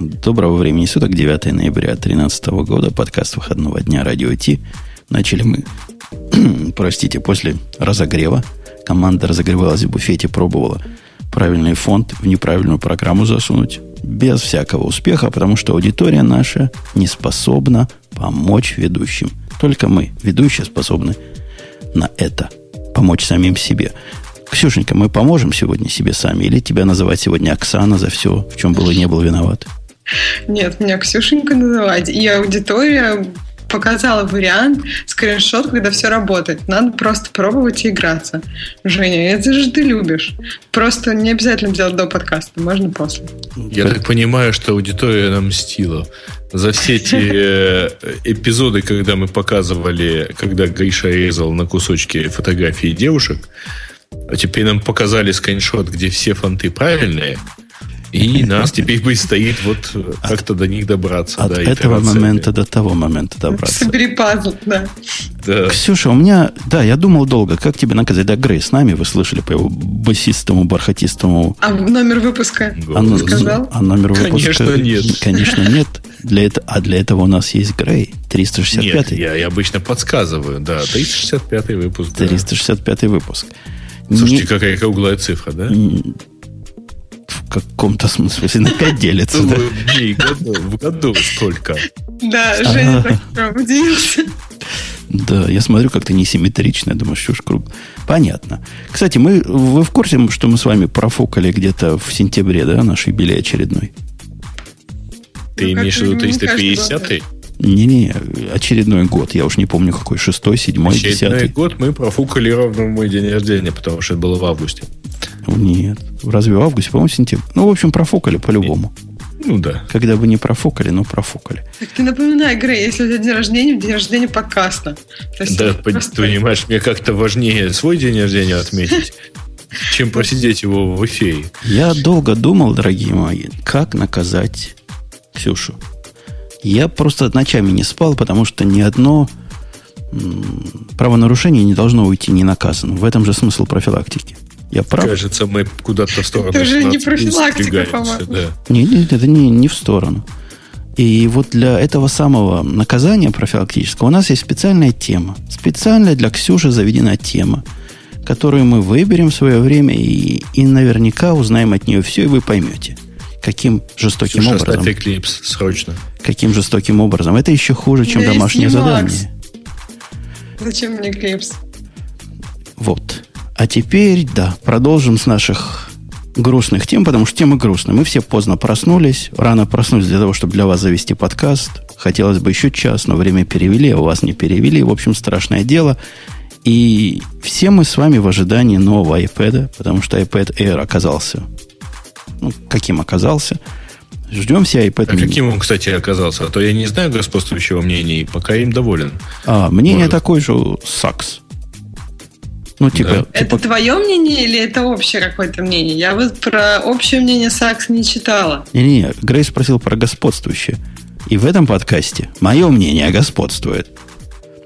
Доброго времени суток, 9 ноября 2013 года, подкаст выходного дня Радио Ти. Начали мы, простите, после разогрева. Команда разогревалась в буфете, пробовала правильный фонд в неправильную программу засунуть. Без всякого успеха, потому что аудитория наша не способна помочь ведущим. Только мы, ведущие, способны на это. Помочь самим себе. Ксюшенька, мы поможем сегодня себе сами? Или тебя называть сегодня Оксана за все, в чем было и не был виноват? Нет, меня Ксюшенька называть. И аудитория показала вариант, скриншот, когда все работает. Надо просто пробовать и играться. Женя, это же ты любишь. Просто не обязательно делать до подкаста, можно после. Я так понимаю, что аудитория нам мстила. За все те э, эпизоды, когда мы показывали, когда Гриша резал на кусочки фотографии девушек, а теперь нам показали скриншот, где все фонты правильные, и нас теперь бы стоит вот как-то до них добраться. От да, этого момента до того момента добраться. Собери пазл, да. да. Ксюша, у меня... Да, я думал долго, как тебе наказать. Да, Грей, с нами вы слышали по его басистому, бархатистому... А номер выпуска а, сказал? А номер выпуска... Конечно, нет. Конечно, нет. Для это, а для этого у нас есть Грей. 365 Нет, я, я обычно подсказываю, да. 365 выпуск. 365 да. выпуск. Слушайте, Не... какая круглая цифра, да? В каком-то смысле на 5 делится. Да? В году столько. Да, Женя так удивился. Да, я смотрю, как-то несимметрично. Я думаю, что ж круг. Понятно. Кстати, мы, вы в курсе, что мы с вами профукали где-то в сентябре, да, наш юбилей очередной? Ты имеешь в виду 350-й? Не-не, очередной год. Я уж не помню, какой. Шестой, седьмой, десятый. Очередной год мы профукали ровно в мой день рождения, потому что это было в августе. Нет. Разве в августе? По-моему, сентябрь. Ну, в общем, профукали по-любому. Ну да. Когда бы не профукали, но профукали. Так ты напоминай, Грей, если у тебя день рождения, день рождения подкаста. Да, просто... понимаешь, мне как-то важнее свой день рождения отметить, чем просидеть его в эфире. Я долго думал, дорогие мои, как наказать Ксюшу. Я просто ночами не спал, потому что ни одно правонарушение не должно уйти ненаказанным. В этом же смысл профилактики. Я прав? Кажется, мы куда-то в сторону. Это же не профилактика, по-моему. Да. Нет, нет, это не, не в сторону. И вот для этого самого наказания профилактического у нас есть специальная тема. Специальная для Ксюши заведена тема, которую мы выберем в свое время и, и наверняка узнаем от нее все, и вы поймете, каким жестоким Ксюша, образом. Эклипс, срочно. Каким жестоким образом. Это еще хуже, чем домашнее задание. Зачем мне Эклипс? Вот. А теперь, да, продолжим с наших грустных тем, потому что темы грустные. Мы все поздно проснулись, рано проснулись для того, чтобы для вас завести подкаст. Хотелось бы еще час, но время перевели, а у вас не перевели. В общем, страшное дело. И все мы с вами в ожидании нового iPad, потому что iPad Air оказался, ну, каким оказался. Ждем все iPad А каким он, кстати, оказался? А то я не знаю господствующего мнения, и пока им доволен. А, мнение Может. такое же САКС. Ну, типа, да. типа... Это твое мнение или это общее какое-то мнение? Я вот про общее мнение Сакс не читала. Не-не, Грейс спросил про господствующее. И в этом подкасте мое мнение господствует.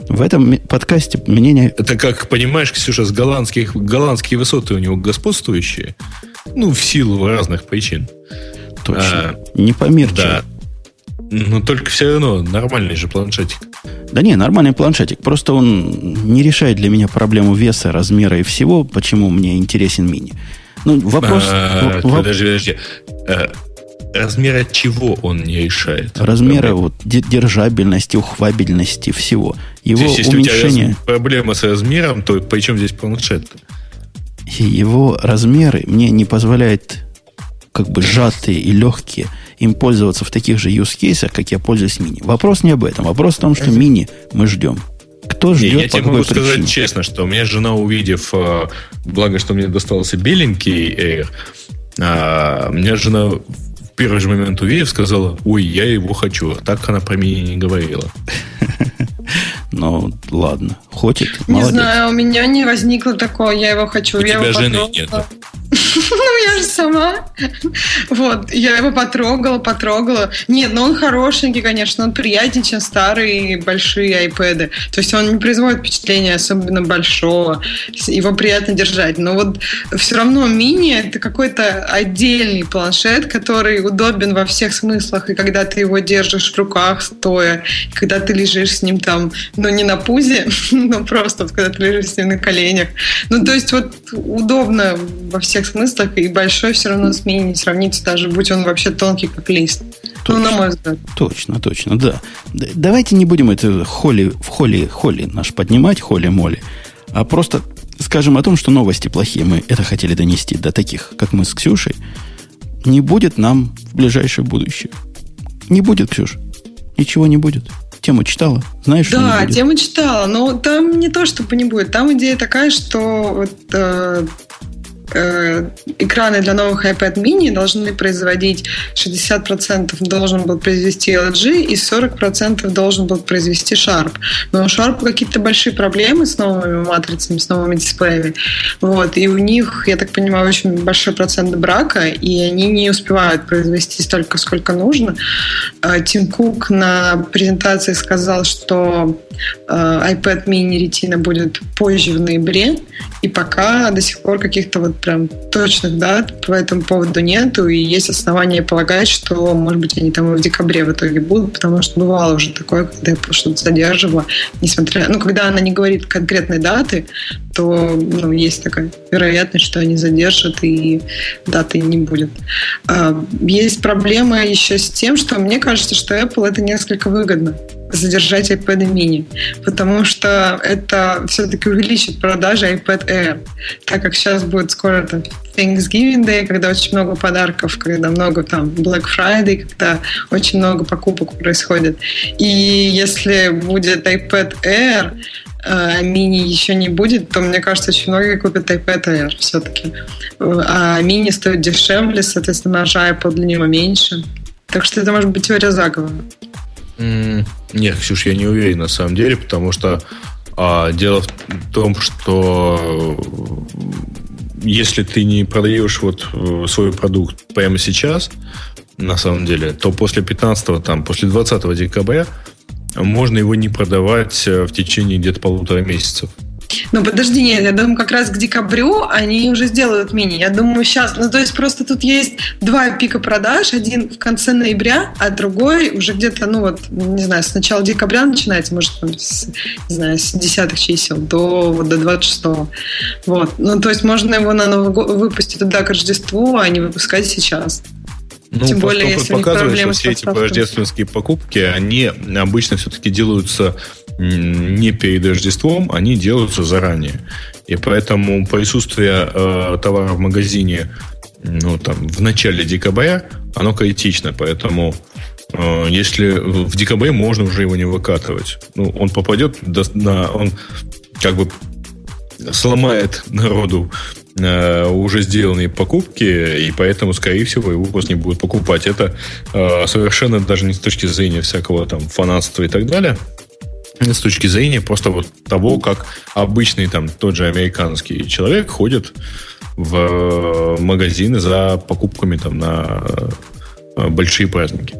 В этом подкасте мнение... Это как, понимаешь, Ксюша, с голландских, голландские высоты у него господствующие. Ну, в силу разных причин. Точно. А, не по мирче. Да. Но только все равно нормальный же планшетик. Да не, нормальный планшетик. Просто он не решает для меня проблему веса, размера и всего, почему мне интересен мини. Ну, вопрос... А, воп... Подожди, подожди. А, размера чего он не решает? Размера вот, держабельности, ухвабельности, всего. Его То есть, уменьшение... у тебя проблема с размером, то при чем здесь планшет? Его размеры мне не позволяют как бы сжатые и легкие им пользоваться в таких же use cases, как я пользуюсь мини. Вопрос не об этом. Вопрос в том, что мини мы ждем. Кто ждет, не, я тебе могу причине? сказать честно, что у меня жена, увидев, а, благо, что мне достался беленький Air, а, у меня жена в первый же момент увидев, сказала, ой, я его хочу. Так она про меня не говорила. Ну, ладно. Хочет, Не знаю, у меня не возникло такого, я его хочу. У тебя жены нет. Ну, я же сама. Вот, я его потрогала, потрогала. Нет, ну он хорошенький, конечно, он приятнее, чем старые большие iPad. То есть он не производит впечатления особенно большого. Его приятно держать. Но вот все равно мини — это какой-то отдельный планшет, который удобен во всех смыслах. И когда ты его держишь в руках стоя, когда ты лежишь с ним там, ну, не на пузе, но просто вот, когда ты лежишь с ним на коленях. Ну, то есть вот удобно во всех смыслах, и большой все равно с мини не сравнится, даже будь он вообще тонкий, как лист. Точно, ну, на мой взгляд. Точно, точно, да. Давайте не будем это холи, в холи, холи наш поднимать, холи-моли, а просто скажем о том, что новости плохие. Мы это хотели донести до таких, как мы с Ксюшей. Не будет нам в ближайшее будущее. Не будет, Ксюш. Ничего не будет. Тему читала? Знаешь, да, тему читала, но там не то, чтобы не будет. Там идея такая, что вот, Э, экраны для новых iPad mini должны производить 60% должен был произвести LG и 40% должен был произвести Sharp. Но у Sharp какие-то большие проблемы с новыми матрицами, с новыми дисплеями. Вот. И у них, я так понимаю, очень большой процент брака, и они не успевают произвести столько, сколько нужно. Э, Тим Кук на презентации сказал, что э, iPad mini Retina будет позже в ноябре, и пока до сих пор каких-то вот прям точных дат по этому поводу нету, и есть основания полагать, что, может быть, они там и в декабре в итоге будут, потому что бывало уже такое, когда я что-то задерживала, несмотря... Ну, когда она не говорит конкретной даты, то ну, есть такая вероятность, что они задержат, и даты не будет. А, есть проблема еще с тем, что мне кажется, что Apple это несколько выгодно задержать iPad mini, потому что это все-таки увеличит продажи iPad Air, так как сейчас будет скоро там Thanksgiving Day, когда очень много подарков, когда много там Black Friday, когда очень много покупок происходит. И если будет iPad Air, а мини еще не будет, то мне кажется, очень многие купят iPad Air все-таки. А мини стоит дешевле, соответственно, маржа Apple для него меньше. Так что это может быть теория заговора. Нет, Ксюш, я не уверен на самом деле, потому что а, дело в том, что если ты не продаешь вот э, свой продукт прямо сейчас, на самом деле, то после 15 там, после 20 декабря можно его не продавать э, в течение где-то полутора месяцев. Ну, подожди, нет, я думаю, как раз к декабрю они уже сделают мини. Я думаю, сейчас, ну, то есть просто тут есть два пика продаж, один в конце ноября, а другой уже где-то, ну, вот, не знаю, с начала декабря начинается, может, там, с, не знаю, с десятых чисел до, вот, до 26 Вот, ну, то есть можно его на Новый год выпустить туда к Рождеству, а не выпускать сейчас. Ну, Тем более, если показывает, что все эти рождественские покупки, они обычно все-таки делаются не перед Рождеством, они делаются заранее. И поэтому присутствие э, товара в магазине ну, там, в начале декабря, оно критично. Поэтому э, если в декабре можно уже его не выкатывать. Ну, он попадет на... Он как бы сломает народу э, уже сделанные покупки, и поэтому, скорее всего, его просто не будут покупать. Это э, совершенно даже не с точки зрения всякого там фанатства и так далее, с точки зрения просто вот того, как обычный там тот же американский человек ходит в э, магазины за покупками там на э, большие праздники.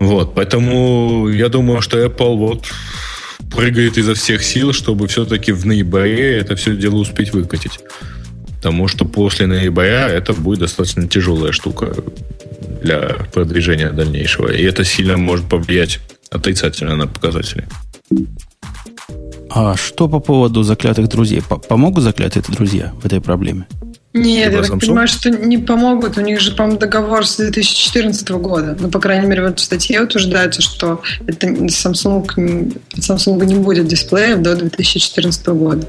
Вот, поэтому я думаю, что Apple вот прыгает изо всех сил, чтобы все-таки в ноябре это все дело успеть выкатить. Потому что после ноября это будет достаточно тяжелая штука для продвижения дальнейшего. И это сильно может повлиять отрицательно на показатели. А что по поводу заклятых друзей? Помогут заклятые друзья в этой проблеме? Нет, я так понимаю, что не помогут. У них же, по-моему, договор с 2014 года. Ну, по крайней мере, вот в статье утверждается, что это Samsung, Samsung не будет дисплеев до 2014 года.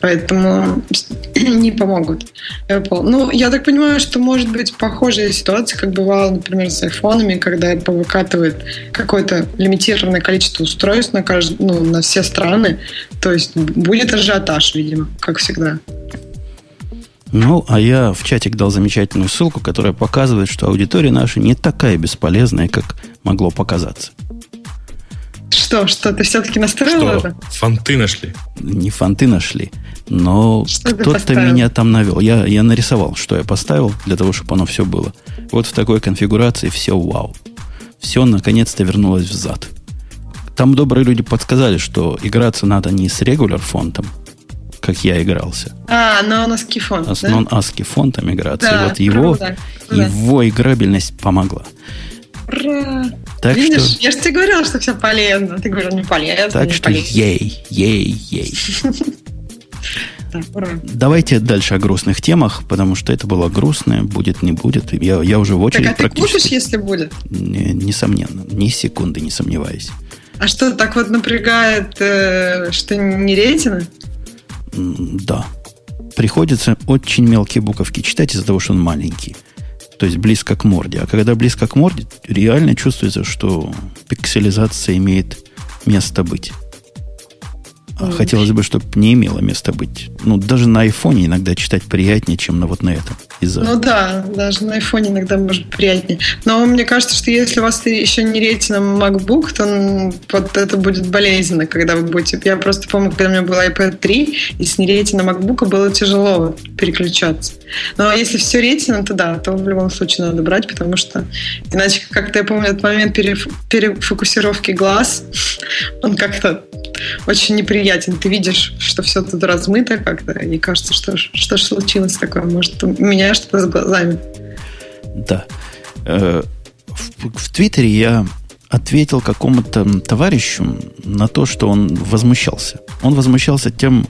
Поэтому не помогут Apple. Ну, я так понимаю, что может быть похожая ситуация, как бывало, например, с айфонами, когда Apple выкатывает какое-то лимитированное количество устройств на, кажд... ну, на все страны. То есть будет ажиотаж, видимо, как всегда. Ну, а я в чатик дал замечательную ссылку, которая показывает, что аудитория наша не такая бесполезная, как могло показаться. Что, что, ты все-таки настроил Что? это? Фонты нашли. Не фонты нашли, но кто-то меня там навел. Я, я нарисовал, что я поставил, для того, чтобы оно все было. Вот в такой конфигурации все вау. Все наконец-то вернулось взад. Там добрые люди подсказали, что играться надо не с регуляр фонтом, как я игрался, А, но на скифон, а с да? non-ASCII фонтом играться. Да, и вот его, круто. его играбельность помогла. Ура! Так Видишь, что- я же тебе говорила, что все полезно. Ты говорил, не полезно, Так не что полезно. ей, ей, ей. Да. Давайте дальше о грустных темах, потому что это было грустное, будет, не будет. Я, я уже в очередь Так, а ты практически... купишь, если будет? Не- несомненно, ни секунды не сомневаюсь. А что, так вот напрягает, э, что не рейтинг? Да. Приходится очень мелкие буковки читать из-за того, что он маленький. То есть близко к морде. А когда близко к морде, реально чувствуется, что пикселизация имеет место быть. А хотелось бы, чтобы не имело места быть. Ну, даже на айфоне иногда читать приятнее, чем на вот на этом. Из-за... Ну да, даже на айфоне иногда может приятнее. Но мне кажется, что если у вас еще не рейтинг MacBook, то вот это будет болезненно, когда вы будете... Я просто помню, когда у меня был iPad 3, и с нерейтингом MacBook было тяжело переключаться. Но если все рейтингом, то да, то в любом случае надо брать, потому что иначе, как-то я помню, этот момент переф- перефокусировки глаз, он как-то очень неприятен. Ты видишь, что все тут размыто как-то, и кажется, что, что ж случилось такое? Может, у меня что-то с глазами? Да. Э, В, в Твиттере я ответил какому-то товарищу на то, что он возмущался. Он возмущался тем,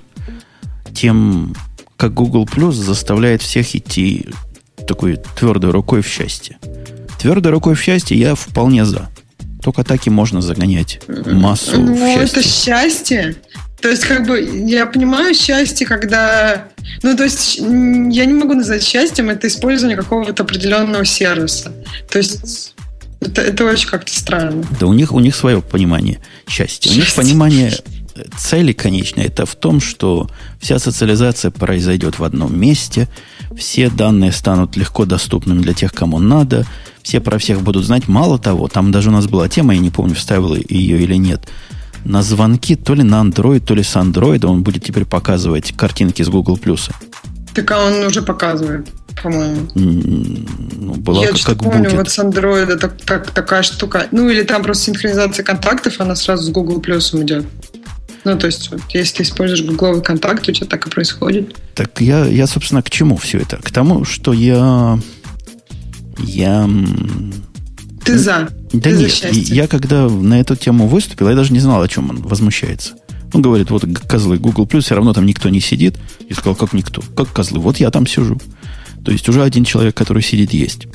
тем как Google Plus заставляет всех идти такой твердой рукой в счастье. Твердой рукой в счастье я вполне за. Только так и можно загонять массу в Ну, счастье. это счастье. То есть, как бы, я понимаю счастье, когда... Ну, то есть, я не могу назвать счастьем это использование какого-то определенного сервиса. То есть, это, это очень как-то странно. Да у них, у них свое понимание счастья. У них Счастье. понимание цели конечной это в том, что вся социализация произойдет в одном месте, все данные станут легко доступными для тех, кому надо, все про всех будут знать. Мало того, там даже у нас была тема, я не помню, вставил ее или нет, на звонки то ли на Android, то ли с Android он будет теперь показывать картинки с Google+. Так а он уже показывает, по-моему. Ну, была я как, как помню, будет. вот с Android так, так- такая штука. Ну, или там просто синхронизация контактов, она сразу с Google Плюсом идет. Ну, то есть, вот, если ты используешь гугловый контакт, у тебя так и происходит. Так я, я, собственно, к чему все это? К тому, что я... Я... Ты за. Да ты за нет, счастье. я когда на эту тему выступил, я даже не знал, о чем он возмущается. Он говорит, вот козлы Google Plus, все равно там никто не сидит. И сказал, как никто? Как козлы? Вот я там сижу. То есть уже один человек, который сидит, есть.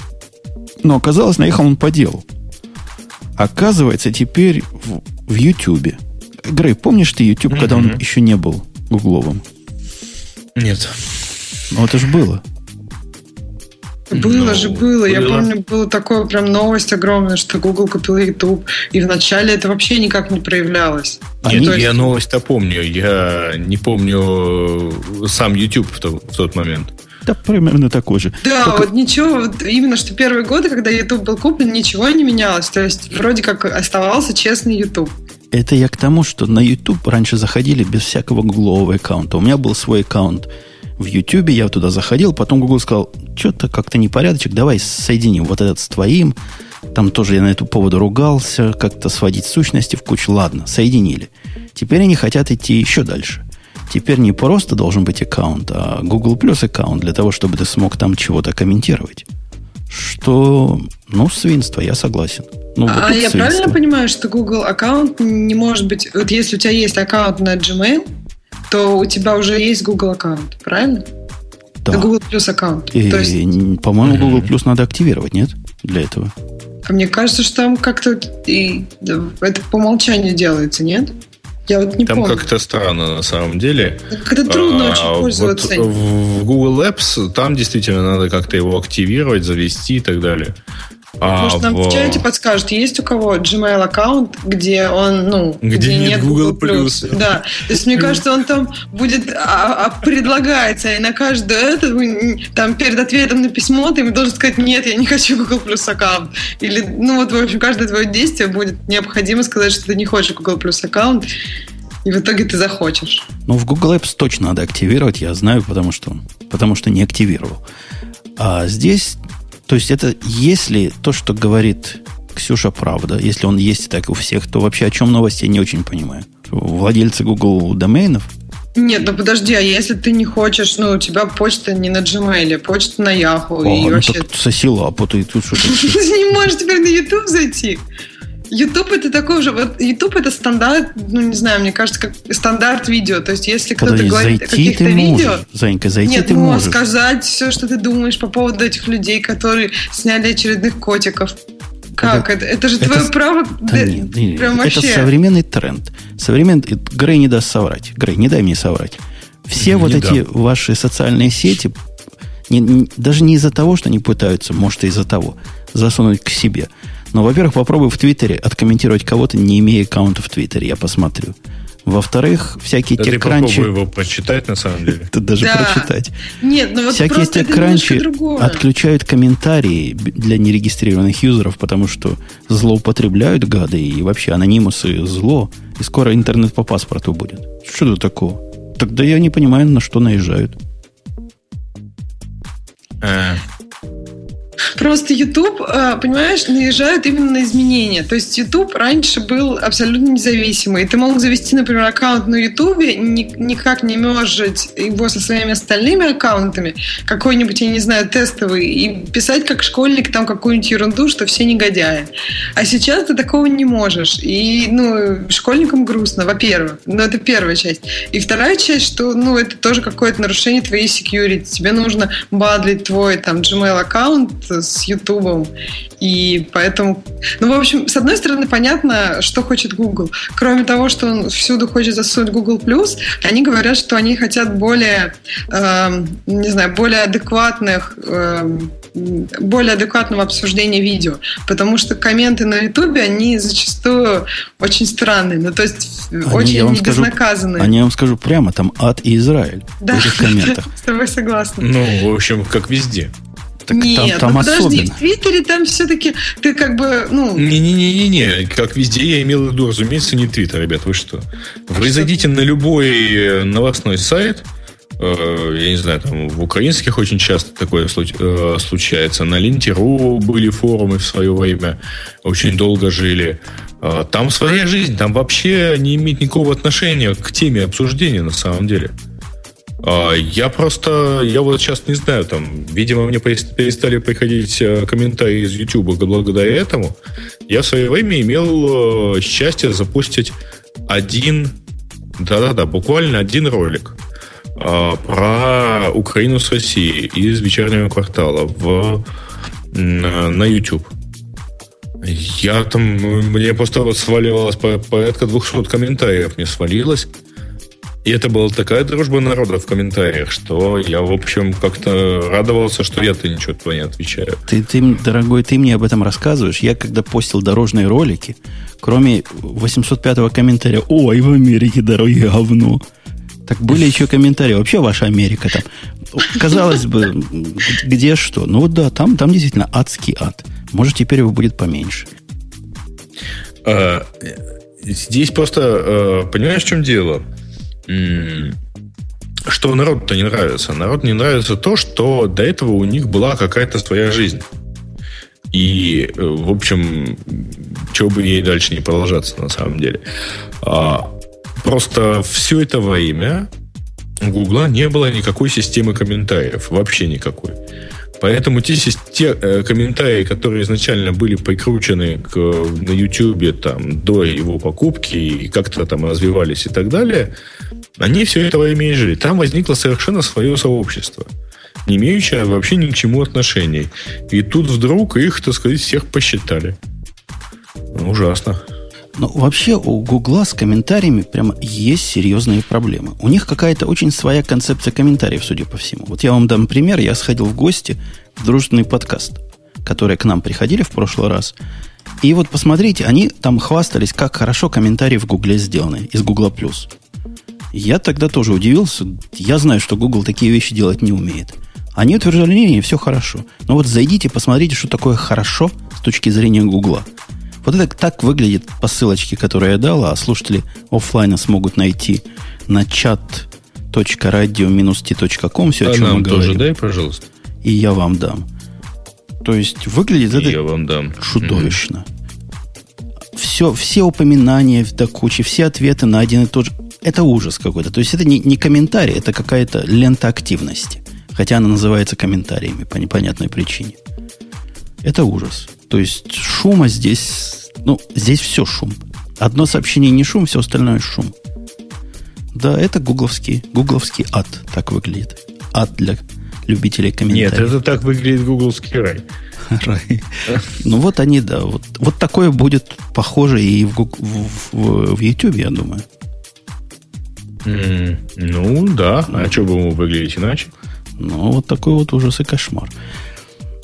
Но оказалось, наехал он по делу. Оказывается, теперь в, в YouTube. Грей, помнишь ты YouTube, когда он еще не был гугловым? Нет. Ну, это же было. Было Ну, же, было. Я было. помню, была такая прям новость огромная, что Google купил YouTube. И вначале это вообще никак не проявлялось. Они- Нет, То есть- я новость-то помню. Я не помню э, сам YouTube в, то- в тот момент. Да, примерно такой же. Да, Только- вот ничего, вот именно что первые годы, когда YouTube был куплен, ничего не менялось. То есть вроде как оставался честный YouTube. Это я к тому, что на YouTube раньше заходили без всякого гуглового аккаунта. У меня был свой аккаунт в YouTube, я туда заходил, потом Google сказал, что-то как-то непорядочек, давай соединим вот этот с твоим. Там тоже я на эту поводу ругался, как-то сводить сущности в кучу. Ладно, соединили. Теперь они хотят идти еще дальше. Теперь не просто должен быть аккаунт, а Google Plus аккаунт для того, чтобы ты смог там чего-то комментировать. Что, ну, свинство, я согласен. Ну, вот а я свинство. правильно понимаю, что Google аккаунт не может быть... Вот если у тебя есть аккаунт на Gmail, то у тебя уже есть Google аккаунт, правильно? Да. Это Google Plus аккаунт. И, То есть, по-моему. Google Plus надо активировать, нет? Для этого. а мне кажется, что там как-то и, это по умолчанию делается, нет? Я вот не Там помню. как-то странно на самом деле. Как-то трудно А, очень пользоваться. вот в Google Apps там действительно надо как-то его активировать, завести и так далее. А Может, нам в чате подскажут, есть у кого Gmail аккаунт, где он, ну, где, где нет Google Plus. Да. То есть, мне кажется, он там будет а, а, предлагается, и на каждую это там перед ответом на письмо ты ему должен сказать, нет, я не хочу Google Plus аккаунт. Или, ну вот, в общем, каждое твое действие будет необходимо сказать, что ты не хочешь Google Plus аккаунт. И в итоге ты захочешь. Ну, в Google Apps точно надо активировать, я знаю, потому что, потому что не активировал. А здесь, то есть это если то, что говорит Ксюша, правда, если он есть так у всех, то вообще о чем новости я не очень понимаю. Владельцы Google доменов нет, ну подожди, а если ты не хочешь, ну, у тебя почта не на Gmail, почта на Yahoo. О, и ну вообще... так соси лапу, ты тут что-то... Ты не можешь теперь на YouTube зайти. YouTube это такой же, вот YouTube это стандарт, ну не знаю, мне кажется, как стандарт видео. То есть, если кто-то говорит о каких-то видео, Занька, зайти нет, ты ну, можешь. сказать все, что ты думаешь по поводу этих людей, которые сняли очередных котиков. Как это? Это, это же это, твое право. Да, нет, нет, прям это вообще. современный тренд. Современный. Грей не даст соврать. Грей, не дай мне соврать. Все не вот дам. эти ваши социальные сети, не, не, даже не из-за того, что они пытаются, может, и из-за того, засунуть к себе. Но, во-первых, попробуй в Твиттере откомментировать кого-то, не имея аккаунта в Твиттере, я посмотрю. Во-вторых, всякие да техкранчи... Ты его прочитать, на самом деле. Тут даже да. прочитать. Нет, ну вот Всякие техкранчи отключают комментарии для нерегистрированных юзеров, потому что злоупотребляют гады, и вообще анонимусы зло, и скоро интернет по паспорту будет. Что тут такого? Тогда я не понимаю, на что наезжают. Просто YouTube, э, понимаешь, наезжает именно на изменения. То есть YouTube раньше был абсолютно независимый. Ты мог завести, например, аккаунт на YouTube, никак не мержить его со своими остальными аккаунтами, какой-нибудь, я не знаю, тестовый, и писать как школьник там какую-нибудь ерунду, что все негодяи. А сейчас ты такого не можешь. И, ну, школьникам грустно, во-первых. Ну, это первая часть. И вторая часть, что, ну, это тоже какое-то нарушение твоей security. Тебе нужно бадлить твой там Gmail аккаунт с Ютубом. И поэтому... Ну, в общем, с одной стороны, понятно, что хочет Google. Кроме того, что он всюду хочет засунуть Google+, они говорят, что они хотят более, э, не знаю, более адекватных э, более адекватного обсуждения видео, потому что комменты на Ютубе, они зачастую очень странные, ну то есть они, очень безнаказанные. Они, я вам скажу прямо, там ад и Израиль да, в этих комментах. с тобой согласна. Ну, в общем, как везде. Так Нет, там, там ну подожди, особенно. в Твиттере там все-таки ты как бы, ну... Не-не-не-не, как везде я имел в виду, разумеется, не Твиттер, ребят, вы что? Вы зайдите на любой э, новостной сайт, э, я не знаю, там в украинских очень часто такое э, случается. На Ленте.ру были форумы в свое время, очень долго жили. Там своя жизнь, там вообще не имеет никакого отношения к теме обсуждения на самом деле. А, я просто, я вот сейчас не знаю, там, видимо, мне перестали приходить э, комментарии из YouTube благодаря этому. Я в свое время имел э, счастье запустить один, да-да-да, буквально один ролик а, про Украину с Россией из вечернего квартала в, на YouTube. Я там, мне просто вот сваливалось порядка 200 комментариев, мне свалилось. И это была такая дружба народа в комментариях, что я, в общем, как-то радовался, что я-то ничего не отвечаю. Ты, ты, дорогой, ты мне об этом рассказываешь. Я, когда постил дорожные ролики, кроме 805-го комментария «Ой, в Америке дороги говно», так были еще комментарии. Вообще ваша Америка там. Казалось бы, где что. Ну вот да, там, там действительно адский ад. Может, теперь его будет поменьше. А, здесь просто, а, понимаешь, в чем дело? Что народу-то не нравится? Народу не нравится то, что до этого у них была какая-то своя жизнь. И, э, в общем, чего бы ей дальше не продолжаться на самом деле. А, просто все это время у Гугла не было никакой системы комментариев. Вообще никакой. Поэтому те, те э, комментарии, которые изначально были прикручены к, на YouTube там, до его покупки и как-то там развивались и так далее, они все это время и жили. Там возникло совершенно свое сообщество, не имеющее вообще ни к чему отношений. И тут вдруг их, так сказать, всех посчитали. Ужасно. Ну, вообще у Гугла с комментариями прямо есть серьезные проблемы. У них какая-то очень своя концепция комментариев, судя по всему. Вот я вам дам пример. Я сходил в гости в дружественный подкаст. которые к нам приходили в прошлый раз. И вот посмотрите, они там хвастались, как хорошо комментарии в Гугле сделаны из Гугла+. Я тогда тоже удивился. Я знаю, что Google такие вещи делать не умеет. Они утверждали, не, не, все хорошо. Но вот зайдите, посмотрите, что такое хорошо с точки зрения Гугла. Вот это так выглядит по ссылочке, которую я дал, а слушатели офлайна смогут найти на chat.radio-t.com все, а о чем нам мы тоже говорим. дай, пожалуйста. И я вам дам. То есть выглядит И это я вам дам. чудовищно. Все, все упоминания до кучи, все ответы на один и тот же. Это ужас какой-то. То есть это не, не комментарий, это какая-то лента активности. Хотя она называется комментариями по непонятной причине. Это ужас. То есть шума здесь... Ну, здесь все шум. Одно сообщение не шум, все остальное шум. Да, это гугловский, гугловский ад так выглядит. Ад для любителей Нет, комментариев. это так выглядит гугловский рай. Рай. Ну вот они, да. Вот, вот такое будет похоже и в, Гуг- в, в, в YouTube, я думаю. М, Ну, да. А что бы ему выглядеть иначе? Ну, вот такой вот ужас и кошмар.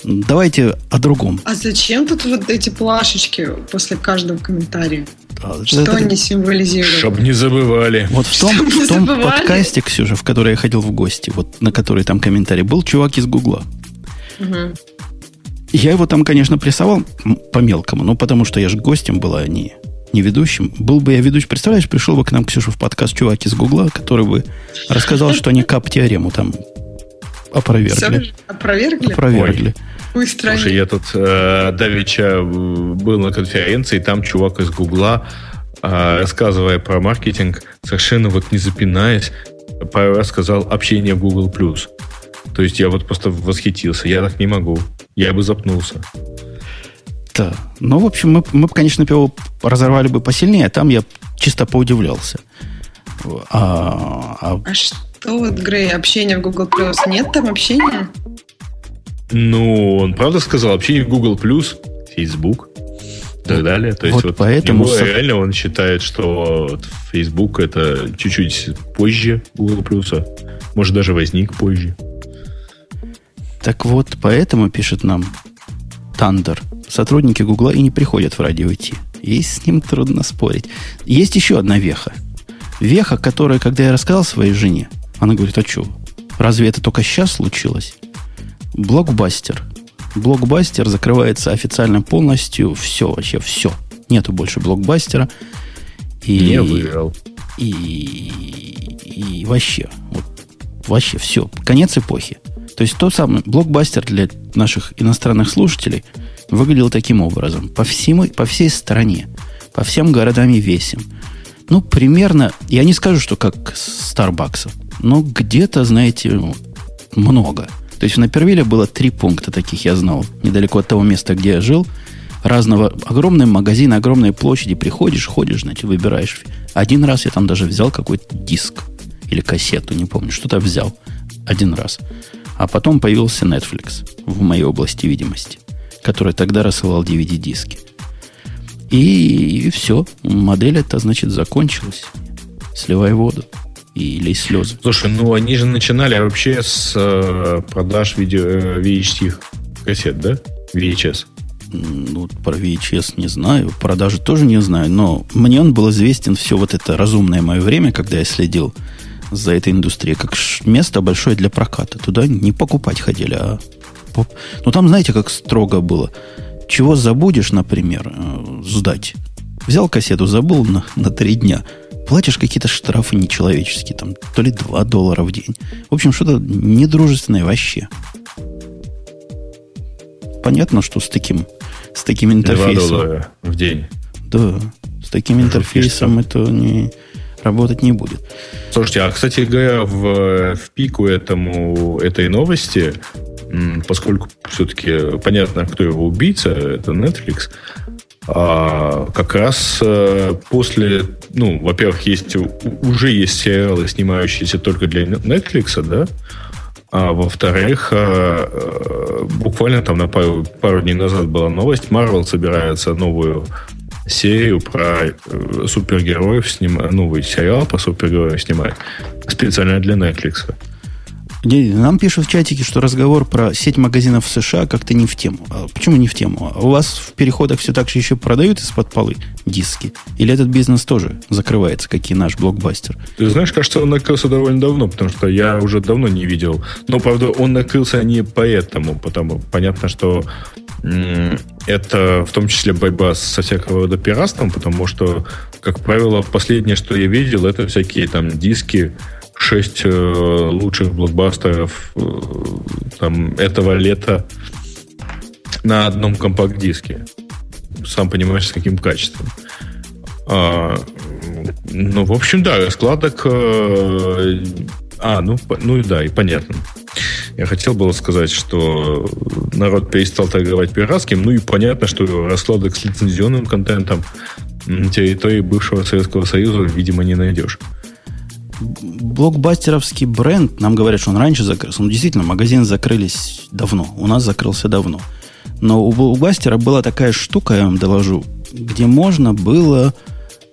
Давайте о другом. А зачем тут вот эти плашечки после каждого комментария? А, Что это- они символизируют? Чтоб не забывали. Вот в том, в том забывали. подкасте, Ксюша, в который я ходил в гости, вот на который там комментарий, был чувак из Гугла. Мгм. Я его там, конечно, прессовал по-мелкому, ну, потому что я же гостем была, а не, не ведущим. Был бы я ведущий, представляешь, пришел бы к нам, Ксюша, в подкаст чувак из Гугла, который бы рассказал, что они кап-теорему там опровергли. Опровергли? Опровергли. Ой, странно. Слушай, я тут э, давеча э, был на конференции, и там чувак из Гугла, э, рассказывая про маркетинг, совершенно вот не запинаясь, пару раз сказал общение в Google+. То есть я вот просто восхитился. Я так не могу. Я бы запнулся. Да. Ну, в общем, мы, мы бы, конечно, его разорвали бы посильнее, а там я чисто поудивлялся. А, а А что вот, Грей, общение в Google Plus? Нет там общения? Ну, он правда сказал общение в Google+, Facebook и так далее. То есть Вот поэтому него реально он считает, что Facebook это чуть-чуть позже Google+, может даже возник позже. Так вот, поэтому, пишет нам Тандер, сотрудники Гугла и не приходят в радио идти. И с ним трудно спорить. Есть еще одна веха. Веха, которая, когда я рассказал своей жене, она говорит, а что, разве это только сейчас случилось? Блокбастер. Блокбастер закрывается официально полностью. Все, вообще все. Нету больше блокбастера. И, Не выиграл. и, и вообще, вот, вообще все, конец эпохи. То есть тот самый блокбастер для наших иностранных слушателей выглядел таким образом. По, всему, по всей стране, по всем городам и весям. Ну, примерно, я не скажу, что как Старбаксов, но где-то, знаете, ну, много. То есть в Напервиле было три пункта таких, я знал, недалеко от того места, где я жил. Разного, огромный магазин, огромные площади. Приходишь, ходишь, значит, выбираешь. Один раз я там даже взял какой-то диск или кассету, не помню, что-то взял один раз. А потом появился Netflix в моей области видимости, который тогда рассылал DVD-диски. И, все. Модель эта, значит, закончилась. Сливай воду. И лей слезы. Слушай, ну они же начинали вообще с э, продаж видео э, VHT кассет, да? VHS. Ну, про VHS не знаю, продажи тоже не знаю, но мне он был известен все вот это разумное мое время, когда я следил за этой индустрией, как место большое для проката. Туда не покупать ходили, а... Ну, там, знаете, как строго было. Чего забудешь, например, э, сдать. Взял кассету, забыл на, на три дня. Платишь какие-то штрафы нечеловеческие, там, то ли 2 доллара в день. В общем, что-то недружественное вообще. Понятно, что с таким, с таким 2 интерфейсом... доллара в день. Да, с таким интерфейсом это не, работать не будет. Слушайте, а, кстати говоря, в, в пику этому, этой новости, поскольку все-таки понятно, кто его убийца, это Netflix, а, как раз э, после, ну, во-первых, есть, уже есть сериалы, снимающиеся только для Netflix, да, а во-вторых, э, э, буквально там на пару, пару дней назад была новость, Marvel собирается новую серию про супергероев снимать, новый сериал про супергероев снимать специально для Netflix. Нам пишут в чатике, что разговор про сеть магазинов в США как-то не в тему. А почему не в тему? А у вас в переходах все так же еще продают из-под полы диски? Или этот бизнес тоже закрывается, как и наш блокбастер? Ты знаешь, кажется, он накрылся довольно давно, потому что я уже давно не видел. Но, правда, он накрылся не поэтому, потому понятно, что это в том числе борьба со всякого рода пиратством, потому что, как правило, последнее, что я видел, это всякие там диски, шесть э, лучших блокбастеров э, там, этого лета на одном компакт-диске. Сам понимаешь, с каким качеством. А, ну, в общем, да, раскладок... Э, а, ну, ну да, и понятно. Я хотел было сказать, что народ перестал торговать пиратским, ну и понятно, что раскладок с лицензионным контентом на территории бывшего Советского Союза, видимо, не найдешь блокбастеровский бренд, нам говорят, что он раньше закрылся. Ну, действительно, магазины закрылись давно. У нас закрылся давно. Но у блокбастера была такая штука, я вам доложу, где можно было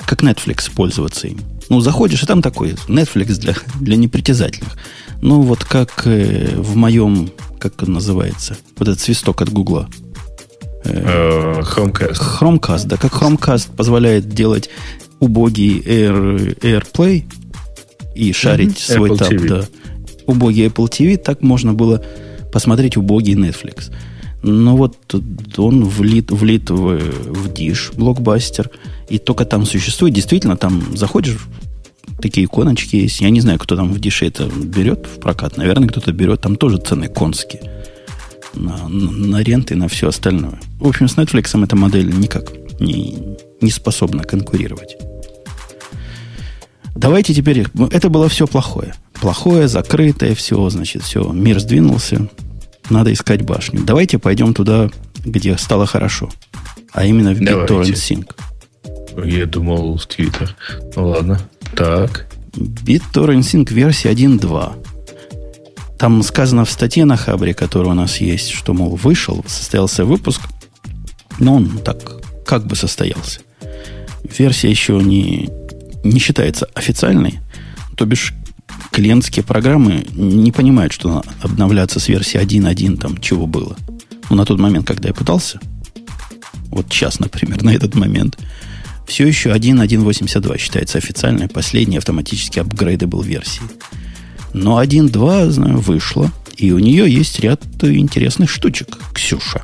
как Netflix пользоваться им. Ну, заходишь, и там такой Netflix для, для непритязательных. Ну, вот как э, в моем, как он называется, вот этот свисток от Гугла. Э, Chromecast. Chromecast, да, как Chromecast позволяет делать убогий Air, AirPlay, и шарить mm-hmm. свой Apple таб, да. Убогий Apple TV, так можно было посмотреть убогий Netflix. Но вот он влит, влит в, в диш блокбастер, и только там существует. Действительно, там заходишь, такие иконочки есть. Я не знаю, кто там в дише это берет в прокат. Наверное, кто-то берет. Там тоже цены конские. На, на, на ренты, на все остальное. В общем, с Netflix эта модель никак не, не способна конкурировать. Давайте теперь... Это было все плохое. Плохое, закрытое, все, значит, все. Мир сдвинулся. Надо искать башню. Давайте пойдем туда, где стало хорошо. А именно в BitTorrent Sync. Я думал в Twitter. Ну ладно. Так. BitTorrent Sync версия 1.2. Там сказано в статье на Хабре, которая у нас есть, что, мол, вышел, состоялся выпуск, но он так как бы состоялся. Версия еще не, не считается официальной, то бишь клиентские программы не понимают, что обновляться с версии 1.1 там чего было. Ну, на тот момент, когда я пытался, вот сейчас, например, на этот момент, все еще 1.1.82 считается официальной, последней автоматически upgradable версии. Но 1.2, знаю, вышла, и у нее есть ряд интересных штучек. Ксюша.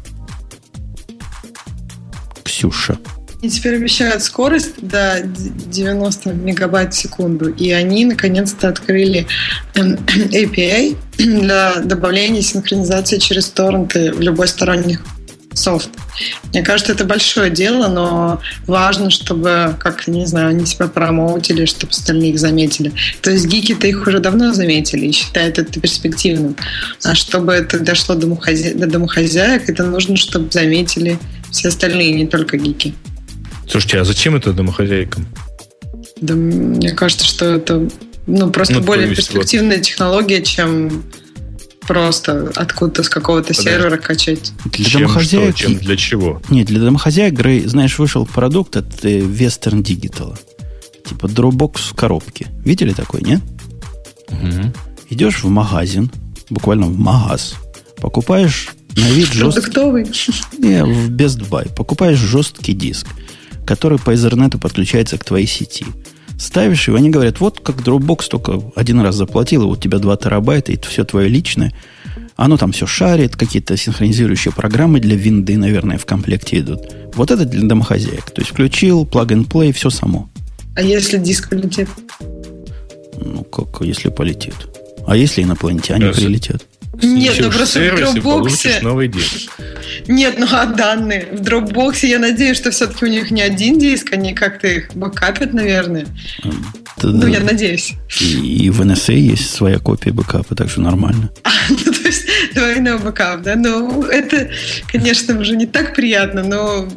Ксюша. И теперь обещают скорость до 90 мегабайт в секунду. И они наконец-то открыли эм, API для добавления синхронизации через торренты в любой сторонний софт. Мне кажется, это большое дело, но важно, чтобы, как, не знаю, они себя промоутили, чтобы остальные их заметили. То есть гики-то их уже давно заметили и считают это перспективным. А чтобы это дошло до, домохозя... до домохозяек, это нужно, чтобы заметили все остальные, не только гики. Слушайте, а зачем это домохозяйкам? Да, мне кажется, что это ну, просто ну, более перспективная вот... технология, чем просто откуда-то с какого-то Подожди. сервера качать. Для чем, домохозяек... Что, чем для чего? Нет, для домохозяек, Грей, знаешь, вышел продукт от э, Western Digital. Типа Dropbox в коробке. Видели такой, нет? Угу. Идешь в магазин, буквально в магаз, покупаешь на вид жесткий... Продуктовый? Не, в Best Buy. Покупаешь жесткий диск который по Ethernet подключается к твоей сети. Ставишь его, они говорят, вот как Dropbox только один раз заплатил, и вот у тебя 2 терабайта, и это все твое личное. Оно там все шарит, какие-то синхронизирующие программы для винды, наверное, в комплекте идут. Вот это для домохозяек. То есть включил, plug and play, все само. А если диск полетит? Ну, как если полетит? А если инопланетяне Раз. прилетят? Нет, ну просто в Dropbox... новый диск. Нет, ну а данные? В Dropbox я надеюсь, что все-таки у них не один диск, они как-то их бэкапят, наверное. Да, ну, я надеюсь. И, и в NSA есть своя копия бэкапа, так что нормально. А, ну, то есть двойной бэкап, да? Ну, это, конечно, уже не так приятно, но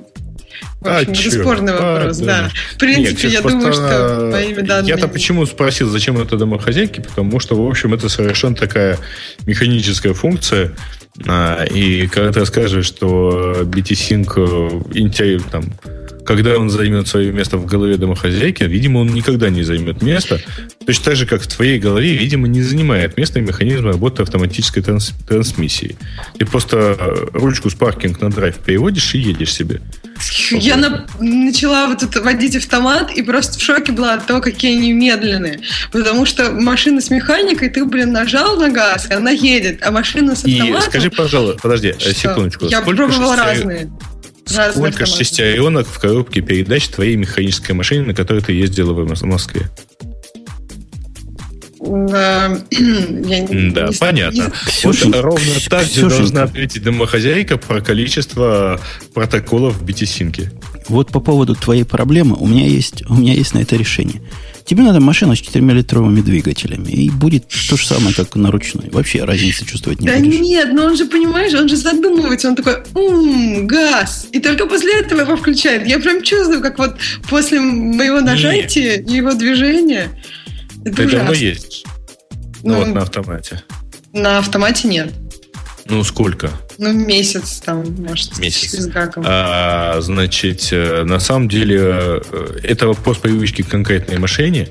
в общем, а, это черт, спорный вопрос, а, да. да. В принципе, Нет, я думаю, что моими данными... Я-то почему спросил, зачем это домохозяйки? Потому что, в общем, это совершенно такая механическая функция. А, и когда ты скажешь, что BT-Sync э, там, когда он займет свое место в голове домохозяйки, видимо, он никогда не займет место. Точно так же, как в твоей голове, видимо, не занимает место механизм работы автоматической транс- трансмиссии. Ты просто ручку с паркинг на драйв переводишь и едешь себе. Я на, начала вот это водить автомат и просто в шоке была от того, какие они медленные. Потому что машина с механикой, ты, блин, нажал на газ, и она едет, а машина с автоматом... И скажи, пожалуйста, подожди, что? секундочку. Я пробовала разные. Сколько шестеренок в коробке передач твоей механической машине, на которой ты ездила в Москве? Да, да понятно. Вот ровно так же должна ответить домохозяйка про количество протоколов в BT-синке. Вот по поводу твоей проблемы у меня есть, у меня есть на это решение. Тебе надо машина с 4-литровыми двигателями, и будет то же самое, как на ручной. Вообще разницы чувствовать не да будешь. Да нет, но он же, понимаешь, он же задумывается, он такой, ммм, газ. И только после этого его включает. Я прям чувствую, как вот после моего нажатия нет. его движения... Это Ты ужасно. давно ездишь? Ну, ну, вот на автомате. На автомате нет. Ну, сколько? Ну, месяц там, может, месяц. с гаком. А, значит, э, на самом деле, э, это вопрос привычки к конкретной машине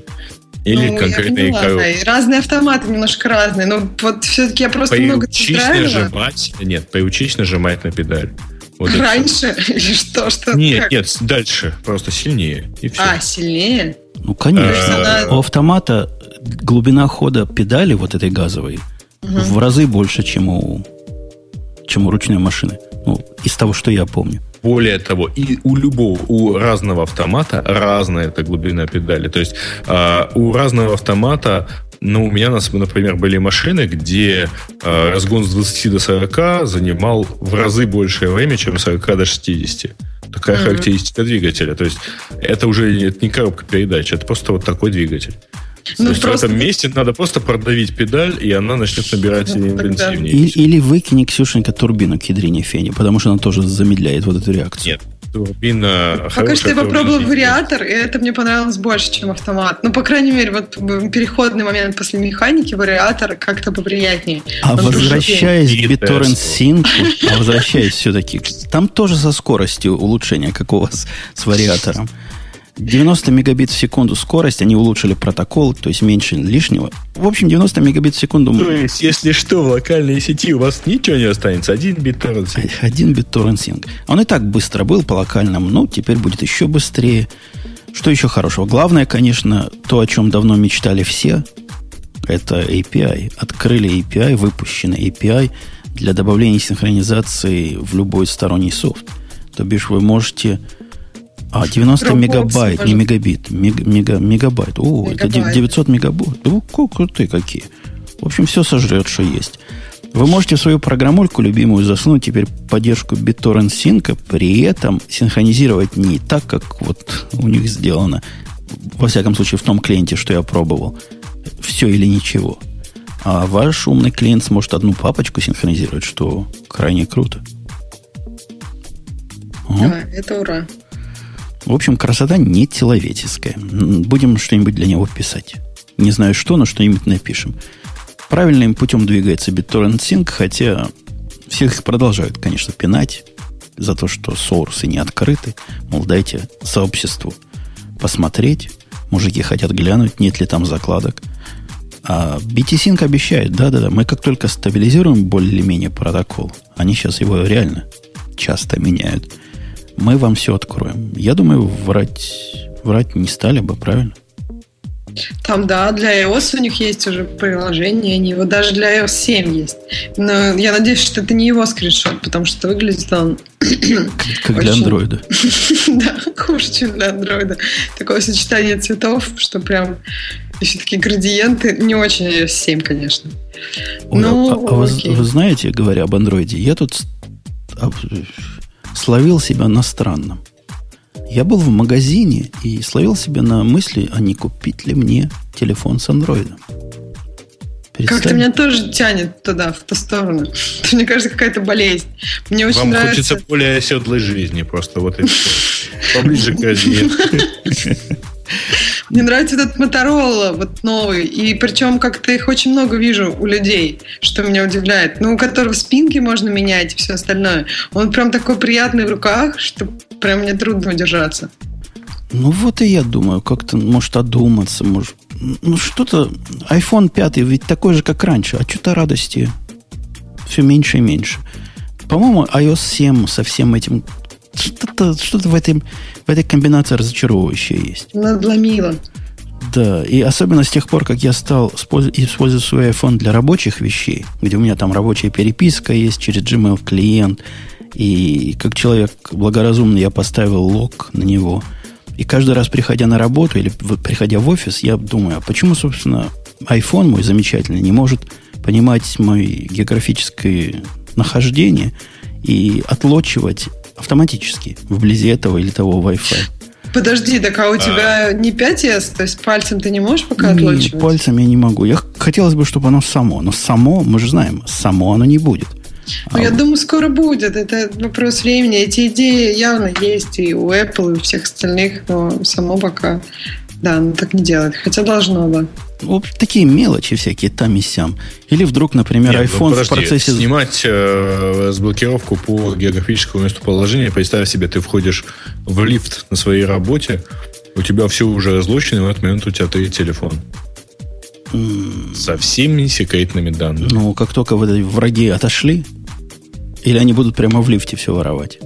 или ну, конкретной коробке. Да, разные автоматы немножко разные, но вот все-таки я просто приучись много нажимать, нет, приучись нажимать на педаль. Вот Раньше или что? что нет, как? нет, дальше, просто сильнее. И все. А, сильнее? Ну, конечно. У автомата глубина хода педали вот этой газовой угу. в разы больше, чем у, чем у ручной машины. Ну, из того, что я помню. Более того, и у любого, у разного автомата разная эта глубина педали. То есть э, у разного автомата ну, у меня, например, были машины, где э, разгон с 20 до 40 занимал в разы большее время, чем с 40 до 60. Такая mm-hmm. характеристика двигателя. То есть это уже это не коробка передач, это просто вот такой двигатель. Ну, То есть просто... в этом месте надо просто продавить педаль, и она начнет набирать ну, интенсивнее. Или, или выкини, Ксюшенька, турбину к ядрине фене, потому что она тоже замедляет вот эту реакцию. Нет, турбина Пока что я попробовала вариатор, и это мне понравилось больше, чем автомат. Ну, по крайней мере, вот переходный момент после механики, вариатор как-то поприятнее. А Он возвращаясь к BitTorrent Sync, а возвращаясь все-таки, там тоже со скоростью улучшения, как у вас с вариатором. 90 мегабит в секунду скорость, они улучшили протокол, то есть меньше лишнего. В общем, 90 мегабит в секунду... То есть, если что, в локальной сети у вас ничего не останется, один бит торрент Один бит торрент синк. Он и так быстро был по локальному, но теперь будет еще быстрее. Что еще хорошего? Главное, конечно, то, о чем давно мечтали все, это API. Открыли API, выпущенный API для добавления синхронизации в любой сторонний софт. То бишь вы можете а, 90 Dropbox, мегабайт, не мегабит, мега, мега, мегабайт. О, мегабайт. это 900 мегабайт. О, крутые какие. В общем, все сожрет, что есть. Вы можете в свою программульку любимую засунуть теперь поддержку BitTorrent Sync, при этом синхронизировать не так, как вот у них сделано, во всяком случае, в том клиенте, что я пробовал, все или ничего. А ваш умный клиент сможет одну папочку синхронизировать, что крайне круто. Да, это ура. В общем, красота не человеческая. Будем что-нибудь для него писать. Не знаю что, но что-нибудь напишем. Правильным путем двигается BitTorrent Sync, хотя всех их продолжают, конечно, пинать за то, что сорсы не открыты. Мол, дайте сообществу посмотреть. Мужики хотят глянуть, нет ли там закладок. А BT-Sync обещает, да-да-да, мы как только стабилизируем более-менее протокол, они сейчас его реально часто меняют – мы вам все откроем. Я думаю, врать, врать не стали бы, правильно? Там, да, для iOS у них есть уже приложение, они его даже для iOS 7 есть. Но я надеюсь, что это не его скриншот, потому что выглядит он... Как для андроида. Да, хуже, чем для андроида. Такое сочетание цветов, что прям еще такие градиенты. Не очень iOS 7, конечно. Ну, а, а вы, вы знаете, говоря об андроиде, я тут словил себя на странном. Я был в магазине и словил себя на мысли, а не купить ли мне телефон с андроидом. Как-то меня тоже тянет туда, в ту сторону. Это, мне кажется, какая-то болезнь. Мне очень Вам нравится... хочется более оседлой жизни просто. Вот и Поближе к Азии. Мне нравится этот Моторола, вот новый. И причем как-то их очень много вижу у людей, что меня удивляет. Ну, у которого спинки можно менять и все остальное. Он прям такой приятный в руках, что прям мне трудно удержаться. Ну вот и я думаю, как-то может одуматься, может... Ну что-то... iPhone 5 ведь такой же, как раньше, а что-то радости все меньше и меньше. По-моему, iOS 7 со всем этим... Что-то что в, этом, этой комбинации разочаровывающее есть. Надломило. Да, и особенно с тех пор, как я стал использовать свой iPhone для рабочих вещей, где у меня там рабочая переписка есть через Gmail клиент, и как человек благоразумный я поставил лог на него – и каждый раз, приходя на работу или приходя в офис, я думаю, а почему, собственно, iPhone мой замечательный не может понимать мое географическое нахождение и отлочивать автоматически вблизи этого или того Wi-Fi. Подожди, так а у тебя а... не 5S, то есть пальцем ты не можешь пока не, отлочивать? пальцем я не могу. Я хотелось бы, чтобы оно само, но само, мы же знаем, само оно не будет. Ну, а я думаю, скоро будет. Это вопрос времени. Эти идеи явно есть и у Apple, и у всех остальных, но само пока, да, оно так не делает. Хотя должно Вот такие мелочи всякие там и сям. Или вдруг, например, Нет, iPhone подожди, в процессе... Снимать э, блокировку по географическому местоположению. Представь себе, ты входишь в лифт на своей работе, у тебя все уже разлучено, и в этот момент у тебя ты телефон. Со всеми секретными данными. Ну, как только враги отошли, или они будут прямо в лифте все воровать?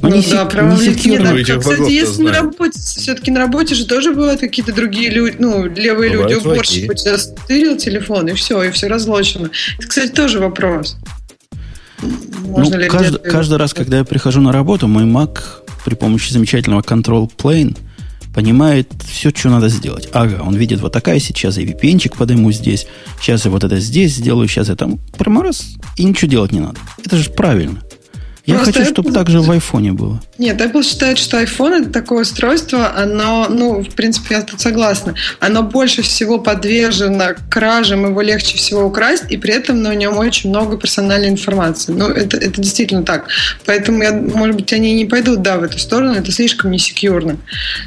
Ну, ну не да, прямо не секьюрно. Нет, кстати, если на работе, все-таки на работе же тоже бывают какие-то другие люди, ну, левые бывают люди, уборщик у тебя стырил телефон, и все, и все разлочено. Это, кстати, тоже вопрос. Можно ну, ли каждый, каждый раз, когда я прихожу на работу, мой Mac при помощи замечательного Control Plane понимает все, что надо сделать. Ага, он видит вот такая сейчас, и VPN-чик подыму здесь, сейчас я вот это здесь сделаю, сейчас я там прямо раз, и ничего делать не надо. Это же правильно. Я Просто хочу, чтобы так же в айфоне было. Нет, Apple считает, что iPhone это такое устройство, оно, ну, в принципе, я тут согласна, оно больше всего подвержено кражам, его легче всего украсть, и при этом на нем очень много персональной информации. Ну, это, это действительно так. Поэтому, я, может быть, они не пойдут, да, в эту сторону, это слишком несекьюрно.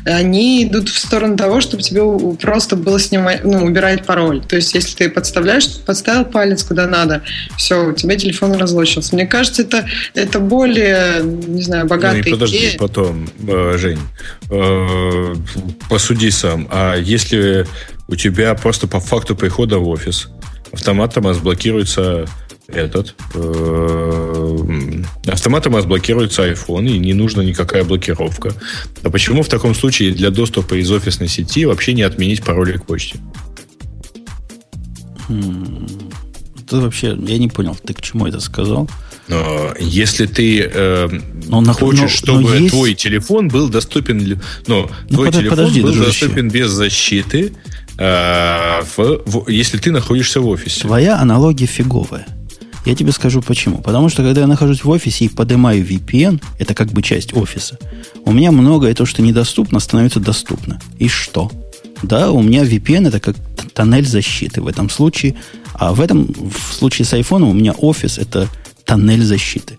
Они идут в сторону того, чтобы тебе просто было снимать, ну, убирать пароль. То есть, если ты подставляешь, подставил палец куда надо, все, у тебя телефон разлочился. Мне кажется, это, это более, не знаю, богатые ну, подожди, потом, э, Жень, э, посуди сам. А если у тебя просто по факту прихода в офис автоматом разблокируется этот э, автоматом разблокируется iPhone и не нужна никакая блокировка. А почему в таком случае для доступа из офисной сети вообще не отменить пароли к почте? Это вообще, я не понял, ты к чему это сказал? Но если ты э, но, хочешь, но, чтобы но есть... твой телефон был доступен, ну, ну твой подожди, телефон подожди, был дружище. доступен без защиты, э, в, в, если ты находишься в офисе. Твоя аналогия фиговая. Я тебе скажу почему. Потому что когда я нахожусь в офисе и поднимаю VPN, это как бы часть офиса, у меня многое то, что недоступно, становится доступно. И что? Да, у меня VPN это как тоннель защиты в этом случае. А в этом, в случае с iPhone у меня офис это тоннель защиты.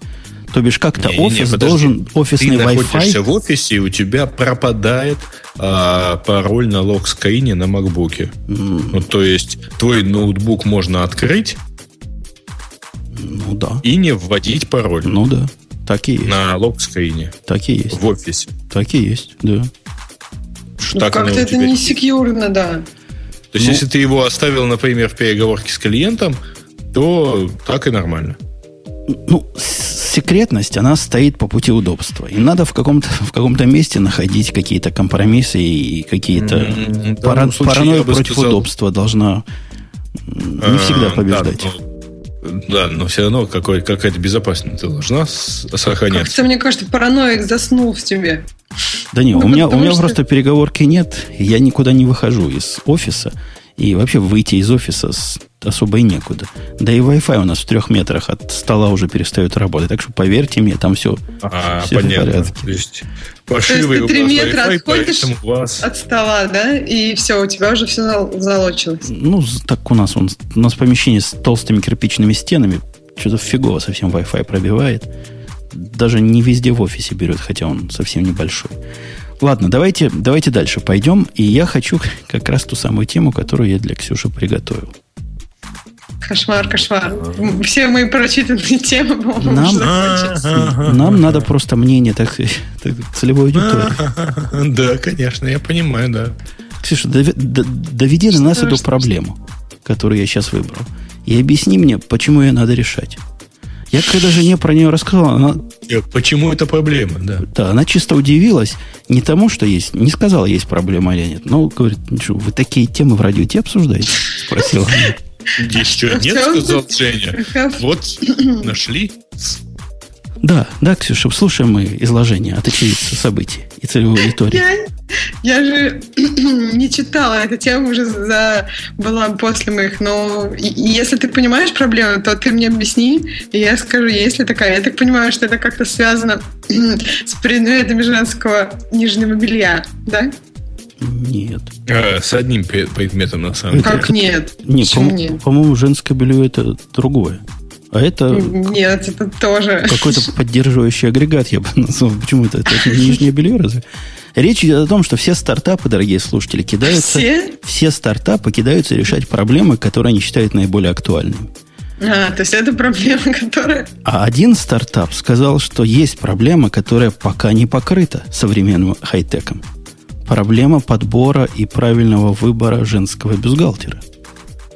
То бишь, как-то не, офис не, должен, офисный Ты Wi-Fi... находишься в офисе, и у тебя пропадает а, пароль на локскрине на макбуке. Mm. Ну, то есть, твой ноутбук можно открыть, ну да. И не вводить пароль. Ну да. Так и есть. На локскрине. Так и есть. В офисе. Так и есть, да. Ну, как-то это не секьюрно, да. То есть, ну, если ты его оставил, например, в переговорке с клиентом, то так и нормально ну, секретность, она стоит по пути удобства. И надо в каком-то, в каком-то месте находить какие-то компромиссы и какие-то... Mm-hmm. Пара, паранойя против сказал... удобства должна не всегда побеждать. Да, но, да, но все равно какой, какая-то безопасность ты должна сохранять. Как-то, мне кажется, параноик заснул в тебе. Да не, ну, у меня, у меня что... просто переговорки нет. Я никуда не выхожу из офиса. И вообще выйти из офиса с особо и некуда. Да и Wi-Fi у нас в трех метрах от стола уже перестает работать. Так что поверьте мне, там все, а, все понятно. в порядке. То есть, пошивый То есть ты три метра отходишь вас... от стола, да, и все, у тебя уже все залочилось. Ну, так у нас, он, у нас помещение с толстыми кирпичными стенами, что-то фигово совсем Wi-Fi пробивает. Даже не везде в офисе берет, хотя он совсем небольшой. Ладно, давайте, давайте дальше пойдем. И я хочу как раз ту самую тему, которую я для Ксюши приготовил. Кошмар, кошмар. Все мои прочитанные темы, по-моему, Нам-. Нам надо просто мнение так, так, целевой аудитории. Да, конечно, я понимаю, да. Ксюша, доведи на нас эту проблему, которую я сейчас выбрал. И объясни мне, почему ее надо решать. Я когда жене про нее рассказал, она, Э, Почему это проблема, да? да, она чисто удивилась не тому, что есть, не сказала, есть проблема или нет. Но говорит, «Ну что, вы такие темы в радио те обсуждаете? Спросила В нет, сказал Женя? Вот, нашли. Да, да, Ксюша, слушаем мы изложение от очевидца событий и целевой аудитории. Я, я же не читала эту тему уже за, была после моих, но и- и если ты понимаешь проблему, то ты мне объясни, и я скажу, есть ли такая. Я так понимаю, что это как-то связано с предметами женского нижнего белья, да? Нет. Э, С одним предметом, на самом деле. Как нет? Не, Почему по- нет? по-моему, женское белье это другое. А это Нет, это тоже. какой-то поддерживающий агрегат, я бы назвал. Почему это? Это не нижнее белье разве? Речь идет о том, что все стартапы, дорогие слушатели, кидаются... Все? Все стартапы кидаются решать проблемы, которые они считают наиболее актуальными. А, то есть это проблема, которая... А один стартап сказал, что есть проблема, которая пока не покрыта современным хай-теком. Проблема подбора и правильного выбора женского бюстгальтера.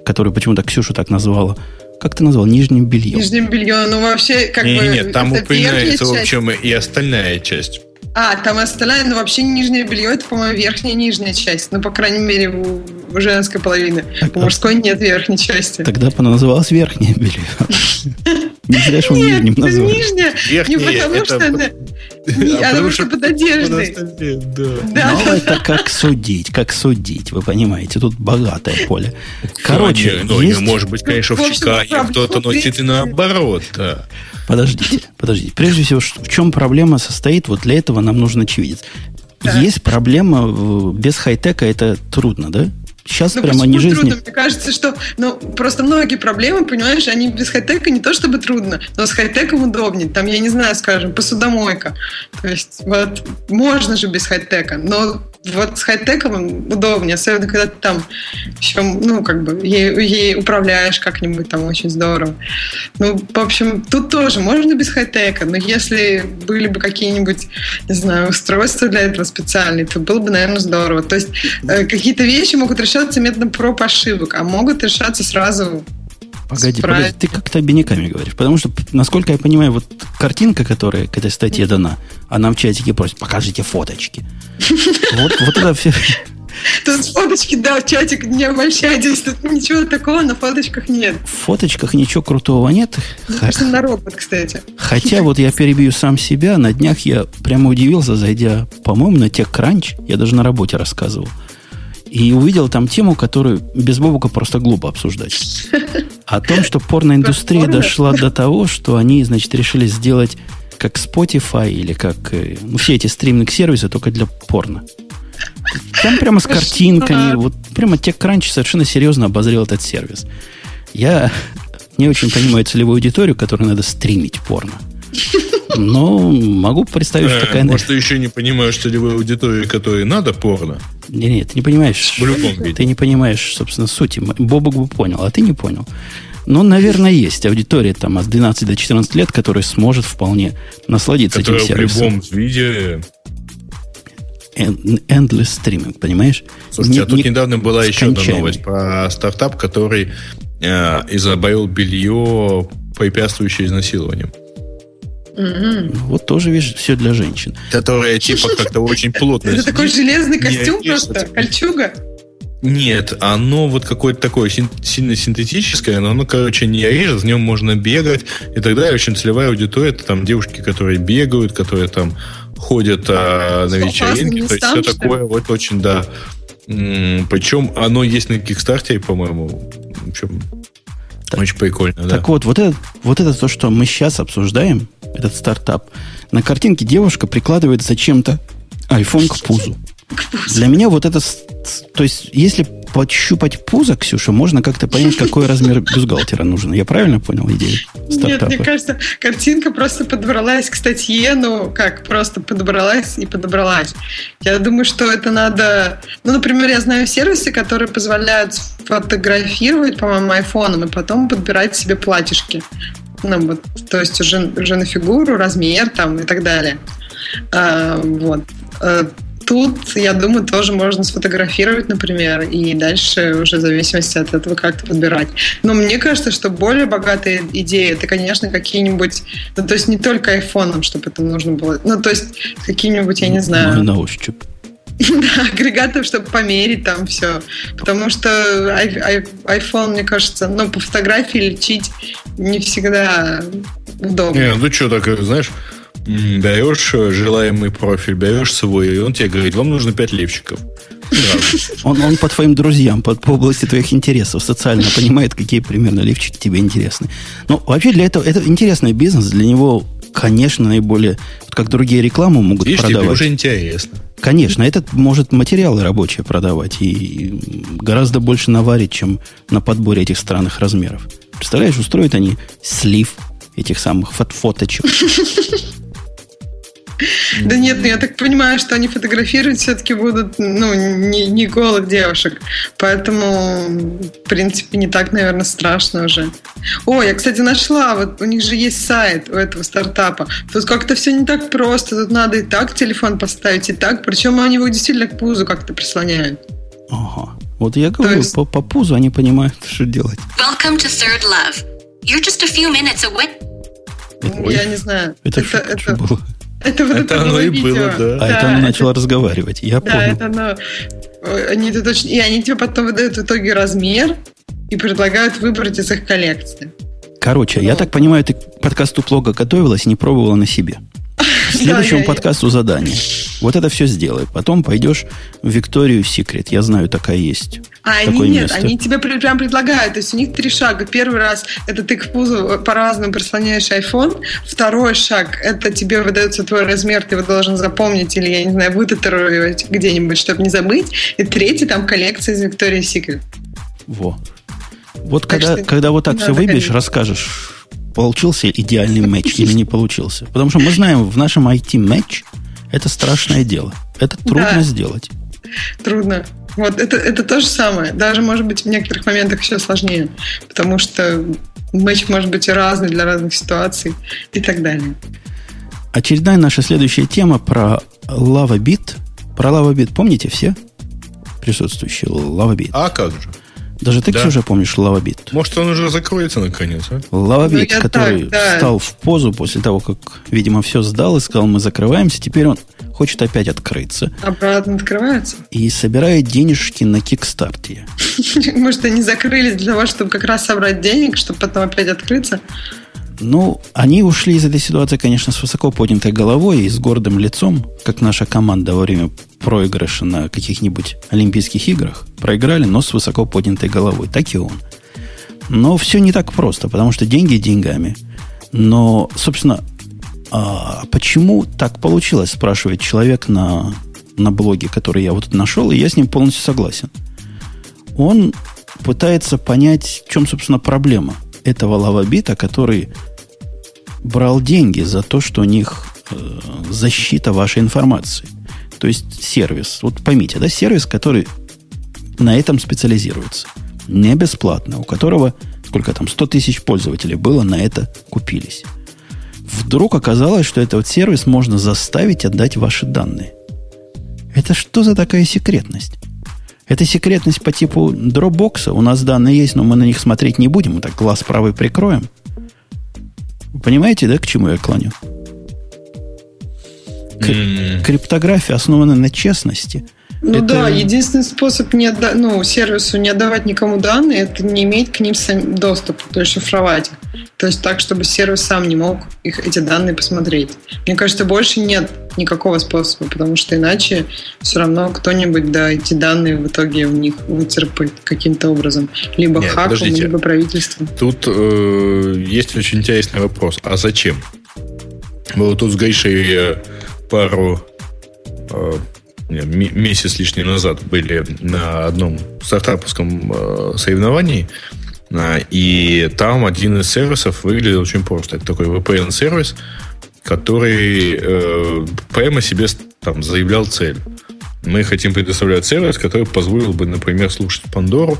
Который почему-то Ксюша так назвала. Как ты назвал? Нижним бельем. Нижнее белье, ну вообще как Не, бы... не, нет, там упоминается, в общем, и остальная часть. А, там остальная, ну вообще нижнее белье, это, по-моему, верхняя и нижняя часть. Ну, по крайней мере, у, у женской половины. Так, У мужской нет верхней части. Тогда называлось верхнее белье. Не зря же мы Нет, нижним это назвали. нижняя. Не Верхняя, потому это- что она... Не, А потому что под одеждой. да. Да, Ну, это как судить, как судить, вы понимаете. Тут богатое поле. Короче, ну, есть... не, может быть, конечно, В Чикаго кто-то носит и наоборот, да. Подождите, подождите. Прежде всего, в чем проблема состоит? Вот для этого нам нужен очевидец. Так. Есть проблема без хай-тека, это трудно, да? Сейчас Ну, прямо не жизни. трудно? Мне кажется, что ну, просто многие проблемы, понимаешь, они без хай-тека не то чтобы трудно, но с хай-теком удобнее. Там, я не знаю, скажем, посудомойка. То есть, вот, можно же без хай-тека, но вот с хай-теком удобнее, особенно когда ты там еще, ну, как бы, ей, ей управляешь как-нибудь там очень здорово. Ну, в общем, тут тоже можно без хай-тека, но если были бы какие-нибудь, не знаю, устройства для этого специальные, то было бы, наверное, здорово. То есть э, какие-то вещи могут решаться методом проб ошибок, а могут решаться сразу Погоди, Правильно. погоди, ты как-то обиняками говоришь. Потому что, насколько я понимаю, вот картинка, которая к этой статье дана, она в чатике просит, покажите фоточки. Вот, вот это все. Тут фоточки, да, в чатик не обольщайтесь, тут ничего такого на фоточках нет. В фоточках ничего крутого нет. Ха- Похоже на робот, кстати. Хотя вот я перебью сам себя. На днях я прямо удивился, зайдя, по-моему, на TechCrunch. Я даже на работе рассказывал. И увидел там тему, которую без Бобука просто глупо обсуждать. О том, что порноиндустрия Порно? дошла до того, что они, значит, решили сделать как Spotify или как э, ну, все эти стриминг-сервисы, только для порно. Там прямо с картинками, вот прямо TechCrunch совершенно серьезно обозрел этот сервис. Я не очень понимаю целевую аудиторию, которой надо стримить порно. Но могу представить, что Э, такая... Может, ты еще не понимаешь целевой аудитории, которой надо порно? Не, не, ты не понимаешь. В любом виде. Ты не понимаешь, собственно, сути. Бобок бы понял, а ты не понял. Но, наверное, есть аудитория там от 12 до 14 лет, которая сможет вполне насладиться Которая этим в сервисом. любом виде... Endless стриминг, понимаешь? Слушайте, Не- а тут не- недавно была еще одна новость про стартап, который э, изобрел белье, препятствующее изнасилованиям. Ну, Вот тоже, видишь, все для женщин. Которое типа как-то очень плотно Это такой железный костюм просто, кольчуга. Нет, оно вот какое-то такое син- сильно синтетическое, но оно, короче, не режет, в нем можно бегать и так далее. Очень целевая аудитория, это там девушки, которые бегают, которые там ходят а, на вечеринки, то есть все такое вот очень, да. Причем оно есть на Кикстартере, по-моему. В общем, Так- очень прикольно, да. Так вот, вот это, вот это то, что мы сейчас обсуждаем, этот стартап. На картинке девушка прикладывает зачем-то iPhone к пузу. Для меня вот это... То есть, если подщупать пузо, Ксюша, можно как-то понять, какой размер бюстгальтера нужен. Я правильно понял идею стартапа? Нет, мне кажется, картинка просто подобралась к статье, ну, как, просто подобралась и подобралась. Я думаю, что это надо... Ну, например, я знаю сервисы, которые позволяют фотографировать, по-моему, айфоном, и потом подбирать себе платьишки. Ну, вот, то есть уже, уже на фигуру, размер там и так далее. А, вот. Тут, я думаю, тоже можно сфотографировать, например, и дальше уже в зависимости от этого как-то подбирать. Но мне кажется, что более богатые идеи это, конечно, какие-нибудь, ну, то есть не только айфоном, чтобы это нужно было, ну, то есть какие-нибудь, я не знаю... На ощупь. Да, агрегатов, чтобы померить там все. Потому что iPhone, мне кажется, ну, по фотографии лечить не всегда удобно. Не, ну что, так, знаешь, берешь желаемый профиль, берешь свой, и он тебе говорит, вам нужно 5 левчиков. Он, он по твоим друзьям, по, по области твоих интересов социально понимает, какие примерно левчики тебе интересны. Но вообще для этого это интересный бизнес, для него, конечно, наиболее, как другие рекламу могут Видишь, продавать. Тебе уже интересно. Конечно, этот может материалы рабочие продавать и гораздо больше наварить, чем на подборе этих странных размеров. Представляешь, устроят они слив этих самых фоточек. Да нет, ну я так понимаю, что они фотографировать все-таки будут, ну, не, не голых девушек. Поэтому, в принципе, не так, наверное, страшно уже. О, я, кстати, нашла, вот у них же есть сайт у этого стартапа. Тут как-то все не так просто. Тут надо и так телефон поставить, и так. Причем они его действительно к пузу как-то прислоняют. Ага. Вот я говорю, есть... по, по пузу они понимают, что делать. Welcome to Third Love. You're just a few minutes away. Я не знаю. Это, это, это, это было. Это, вот это, это оно и видео. было, да. А да, это оно начало разговаривать. Я да, понял. это оно. Они это точно, и они тебе потом выдают в итоге размер и предлагают выбрать из их коллекции. Короче, ну. я так понимаю, ты к подкасту плохо готовилась и не пробовала на себе. Следующему подкасту задание. Вот это все сделай. Потом пойдешь в Викторию Секрет. Я знаю, такая есть. А они нет, место. они тебе прям предлагают. То есть у них три шага. Первый раз это ты к пузу по-разному прислоняешь iPhone. Второй шаг это тебе выдается твой размер, ты его должен запомнить или, я не знаю, вытатуировать где-нибудь, чтобы не забыть. И третий там коллекция из Виктории Секрет. Во. Вот так когда, когда вот так все выбьешь, расскажешь, получился идеальный матч или не получился. Потому что мы знаем, в нашем IT-матч это страшное дело. Это трудно да. сделать. Трудно. Вот это, это то же самое. Даже, может быть, в некоторых моментах еще сложнее. Потому что матч может быть и разный для разных ситуаций и так далее. Очередная наша следующая тема про LavaBit. Про LavaBit помните все присутствующие? LavaBit. А как же? Даже ты, да. уже помнишь LavaBit? Может, он уже закроется наконец, а? LavaBit, ну, который так, да. встал в позу после того, как, видимо, все сдал и сказал, мы закрываемся. Теперь он хочет опять открыться. Обратно открывается? И собирает денежки на кикстарте. Может, они закрылись для того, чтобы как раз собрать денег, чтобы потом опять открыться? Ну, они ушли из этой ситуации, конечно, с высоко поднятой головой и с гордым лицом, как наша команда во время проигрыша на каких-нибудь Олимпийских играх. Проиграли, но с высоко поднятой головой. Так и он. Но все не так просто, потому что деньги деньгами. Но, собственно, а почему так получилось, спрашивает человек на, на блоге, который я вот нашел, и я с ним полностью согласен. Он пытается понять, в чем, собственно, проблема – этого лавабита, который брал деньги за то, что у них э, защита вашей информации. То есть сервис. Вот поймите, да, сервис, который на этом специализируется. Не бесплатно, у которого сколько там, 100 тысяч пользователей было, на это купились. Вдруг оказалось, что этот сервис можно заставить отдать ваши данные. Это что за такая секретность? Это секретность по типу Dropbox. У нас данные есть, но мы на них смотреть не будем. Мы так глаз правый прикроем. понимаете, да, к чему я клоню? mm Криптография основана на честности. Ну это... да, единственный способ не отда... ну, сервису не отдавать никому данные, это не иметь к ним сам доступ, то есть шифровать их. То есть так, чтобы сервис сам не мог их, эти данные посмотреть. Мне кажется, больше нет никакого способа, потому что иначе все равно кто-нибудь, да, эти данные в итоге в них выцерпает каким-то образом. Либо нет, хаком, подождите. либо правительством. Тут э, есть очень интересный вопрос. А зачем? Мы вот тут с Гайшей э, пару э, месяц с лишним назад были на одном стартаповском э, соревновании, э, и там один из сервисов выглядел очень просто. Это такой VPN-сервис, который э, прямо себе там заявлял цель. Мы хотим предоставлять сервис, который позволил бы, например, слушать Пандору,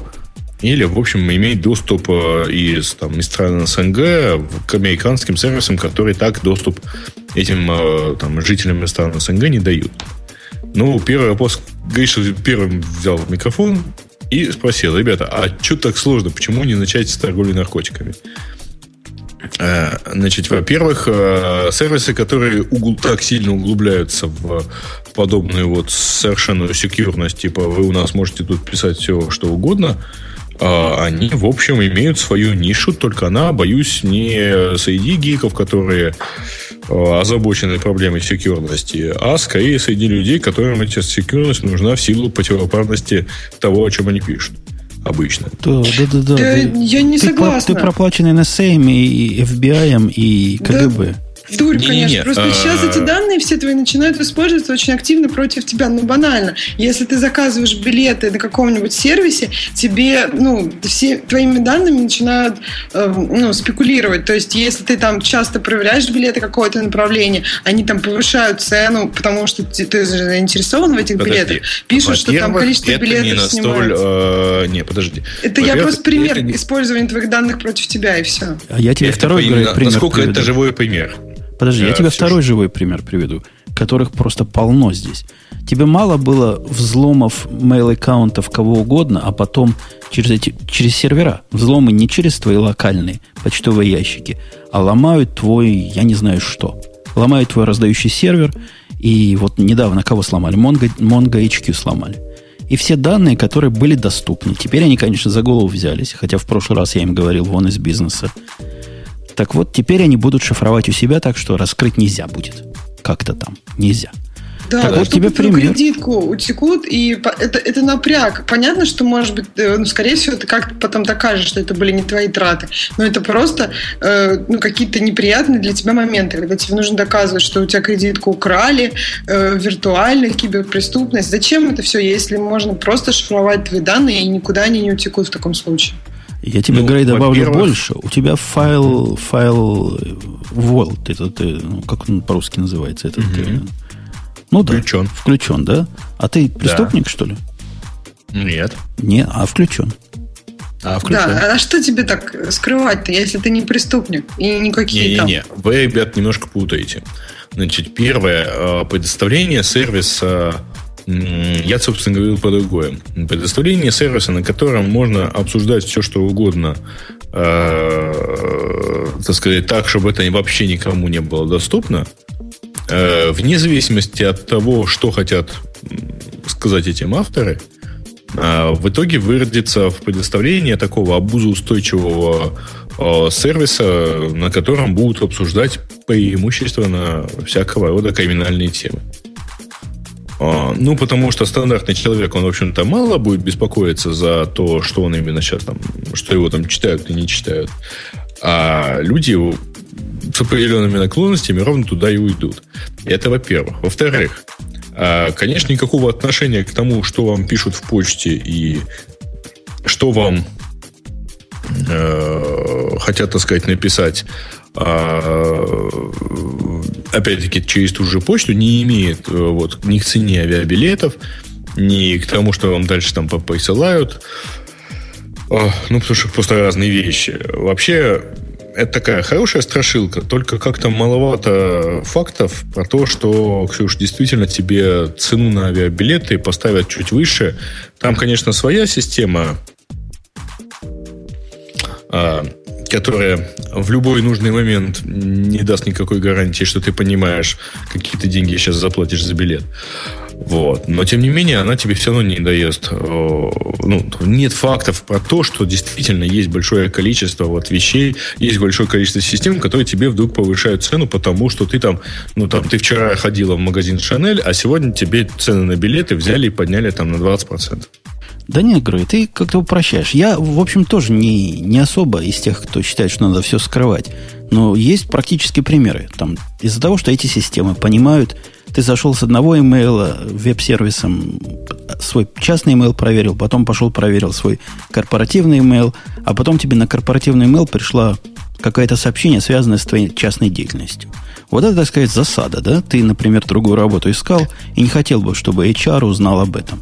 или, в общем, иметь доступ э, из, там, из стран СНГ к американским сервисам, которые так доступ этим э, там, жителям стран СНГ не дают. Ну, первый вопрос, Гриша первым взял микрофон и спросил, ребята, а что так сложно? Почему не начать с торговли наркотиками? Э, значит, во-первых, сервисы, которые угл, так сильно углубляются в подобную вот совершенную секьюрность, типа вы у нас можете тут писать все, что угодно, они, в общем, имеют свою нишу, только она, боюсь, не среди гиков, которые а, озабочены проблемой секьюрности, а скорее среди людей, которым эта секьюрность нужна в силу противоположности того, о чем они пишут обычно. Да, да, да. да. да я не ты, согласна. Ты проплаченный NSA и FBI и КГБ. Да. Дурь, не, конечно. Не, не. Просто а... сейчас эти данные все твои начинают использоваться очень активно против тебя. Ну, банально. Если ты заказываешь билеты на каком-нибудь сервисе, тебе, ну, все твоими данными начинают, э, ну, спекулировать. То есть, если ты там часто проверяешь билеты какое-то направление, они там повышают цену, потому что ты, ты заинтересован в этих подожди. билетах. Пишут, что там количество это билетов не настоль, э, не, подожди. Это я просто пример не... использования твоих данных против тебя, и все. А я тебе это второй пример Насколько приведу. это живой пример? Подожди, я, я тебе второй живой пример приведу, которых просто полно здесь. Тебе мало было взломов mail-аккаунтов кого угодно, а потом через, эти, через сервера. Взломы не через твои локальные почтовые ящики, а ломают твой, я не знаю что. Ломают твой раздающий сервер, и вот недавно кого сломали? Mongo, Mongo HQ сломали. И все данные, которые были доступны. Теперь они, конечно, за голову взялись, хотя в прошлый раз я им говорил, вон из бизнеса. Так вот, теперь они будут шифровать у себя так, что раскрыть нельзя будет. Как-то там. Нельзя. Да, так вот тебе пример. кредитку утекут, и это, это напряг. Понятно, что, может быть, э, ну, скорее всего, ты как-то потом докажешь, что это были не твои траты. Но это просто э, ну, какие-то неприятные для тебя моменты, когда тебе нужно доказывать, что у тебя кредитку украли, э, виртуальная киберпреступность. Зачем это все, если можно просто шифровать твои данные, и никуда они не утекут в таком случае? Я тебе, ну, Грей, добавлю больше. У тебя файл, файл Vault, это ты, ну, как он по-русски называется? Это угу. ты, ну да. Включен. Включен, да? А ты преступник, да. что ли? Нет. Не, а включен. А, включен. Да, а что тебе так скрывать-то, если ты не преступник и никакие не, там... Не-не-не, вы, ребят, немножко путаете. Значит, первое, э, предоставление сервиса я, собственно, говорил по другое. Предоставление сервиса, на котором можно обсуждать все, что угодно, э, так сказать, так, чтобы это вообще никому не было доступно, э, вне зависимости от того, что хотят сказать этим авторы, э, в итоге выродится в предоставление такого обузоустойчивого э, сервиса, на котором будут обсуждать преимущественно всякого рода криминальные темы. А, ну, потому что стандартный человек, он, в общем-то, мало будет беспокоиться за то, что он именно сейчас там, что его там читают и не читают. А люди с определенными наклонностями ровно туда и уйдут. Это во-первых. Во-вторых, а, конечно, никакого отношения к тому, что вам пишут в почте и что вам э, хотят, так сказать, написать а, опять-таки, через ту же почту не имеет э, вот, ни к цене авиабилетов, ни к тому, что вам дальше там присылают. Ну, потому что просто разные вещи. Вообще, это такая хорошая страшилка, только как-то маловато фактов про то, что, Ксюш, действительно тебе цену на авиабилеты поставят чуть выше. Там, конечно, своя система которая в любой нужный момент не даст никакой гарантии, что ты понимаешь, какие ты деньги сейчас заплатишь за билет. Вот. Но, тем не менее, она тебе все равно не дает. Э, ну, нет фактов про то, что действительно есть большое количество вот вещей, есть большое количество систем, которые тебе вдруг повышают цену, потому что ты там, ну, там, ты вчера ходила в магазин Шанель, а сегодня тебе цены на билеты взяли и подняли там на 20%. Да нет, Грей, ты как-то упрощаешь. Я, в общем, тоже не, не особо из тех, кто считает, что надо все скрывать. Но есть практические примеры. Там, из-за того, что эти системы понимают Ты зашел с одного имейла веб-сервисом, свой частный имейл проверил, потом пошел проверил свой корпоративный имейл, а потом тебе на корпоративный имейл пришла какое-то сообщение, связанное с твоей частной деятельностью. Вот это, так сказать, засада, да? Ты, например, другую работу искал и не хотел бы, чтобы HR узнал об этом.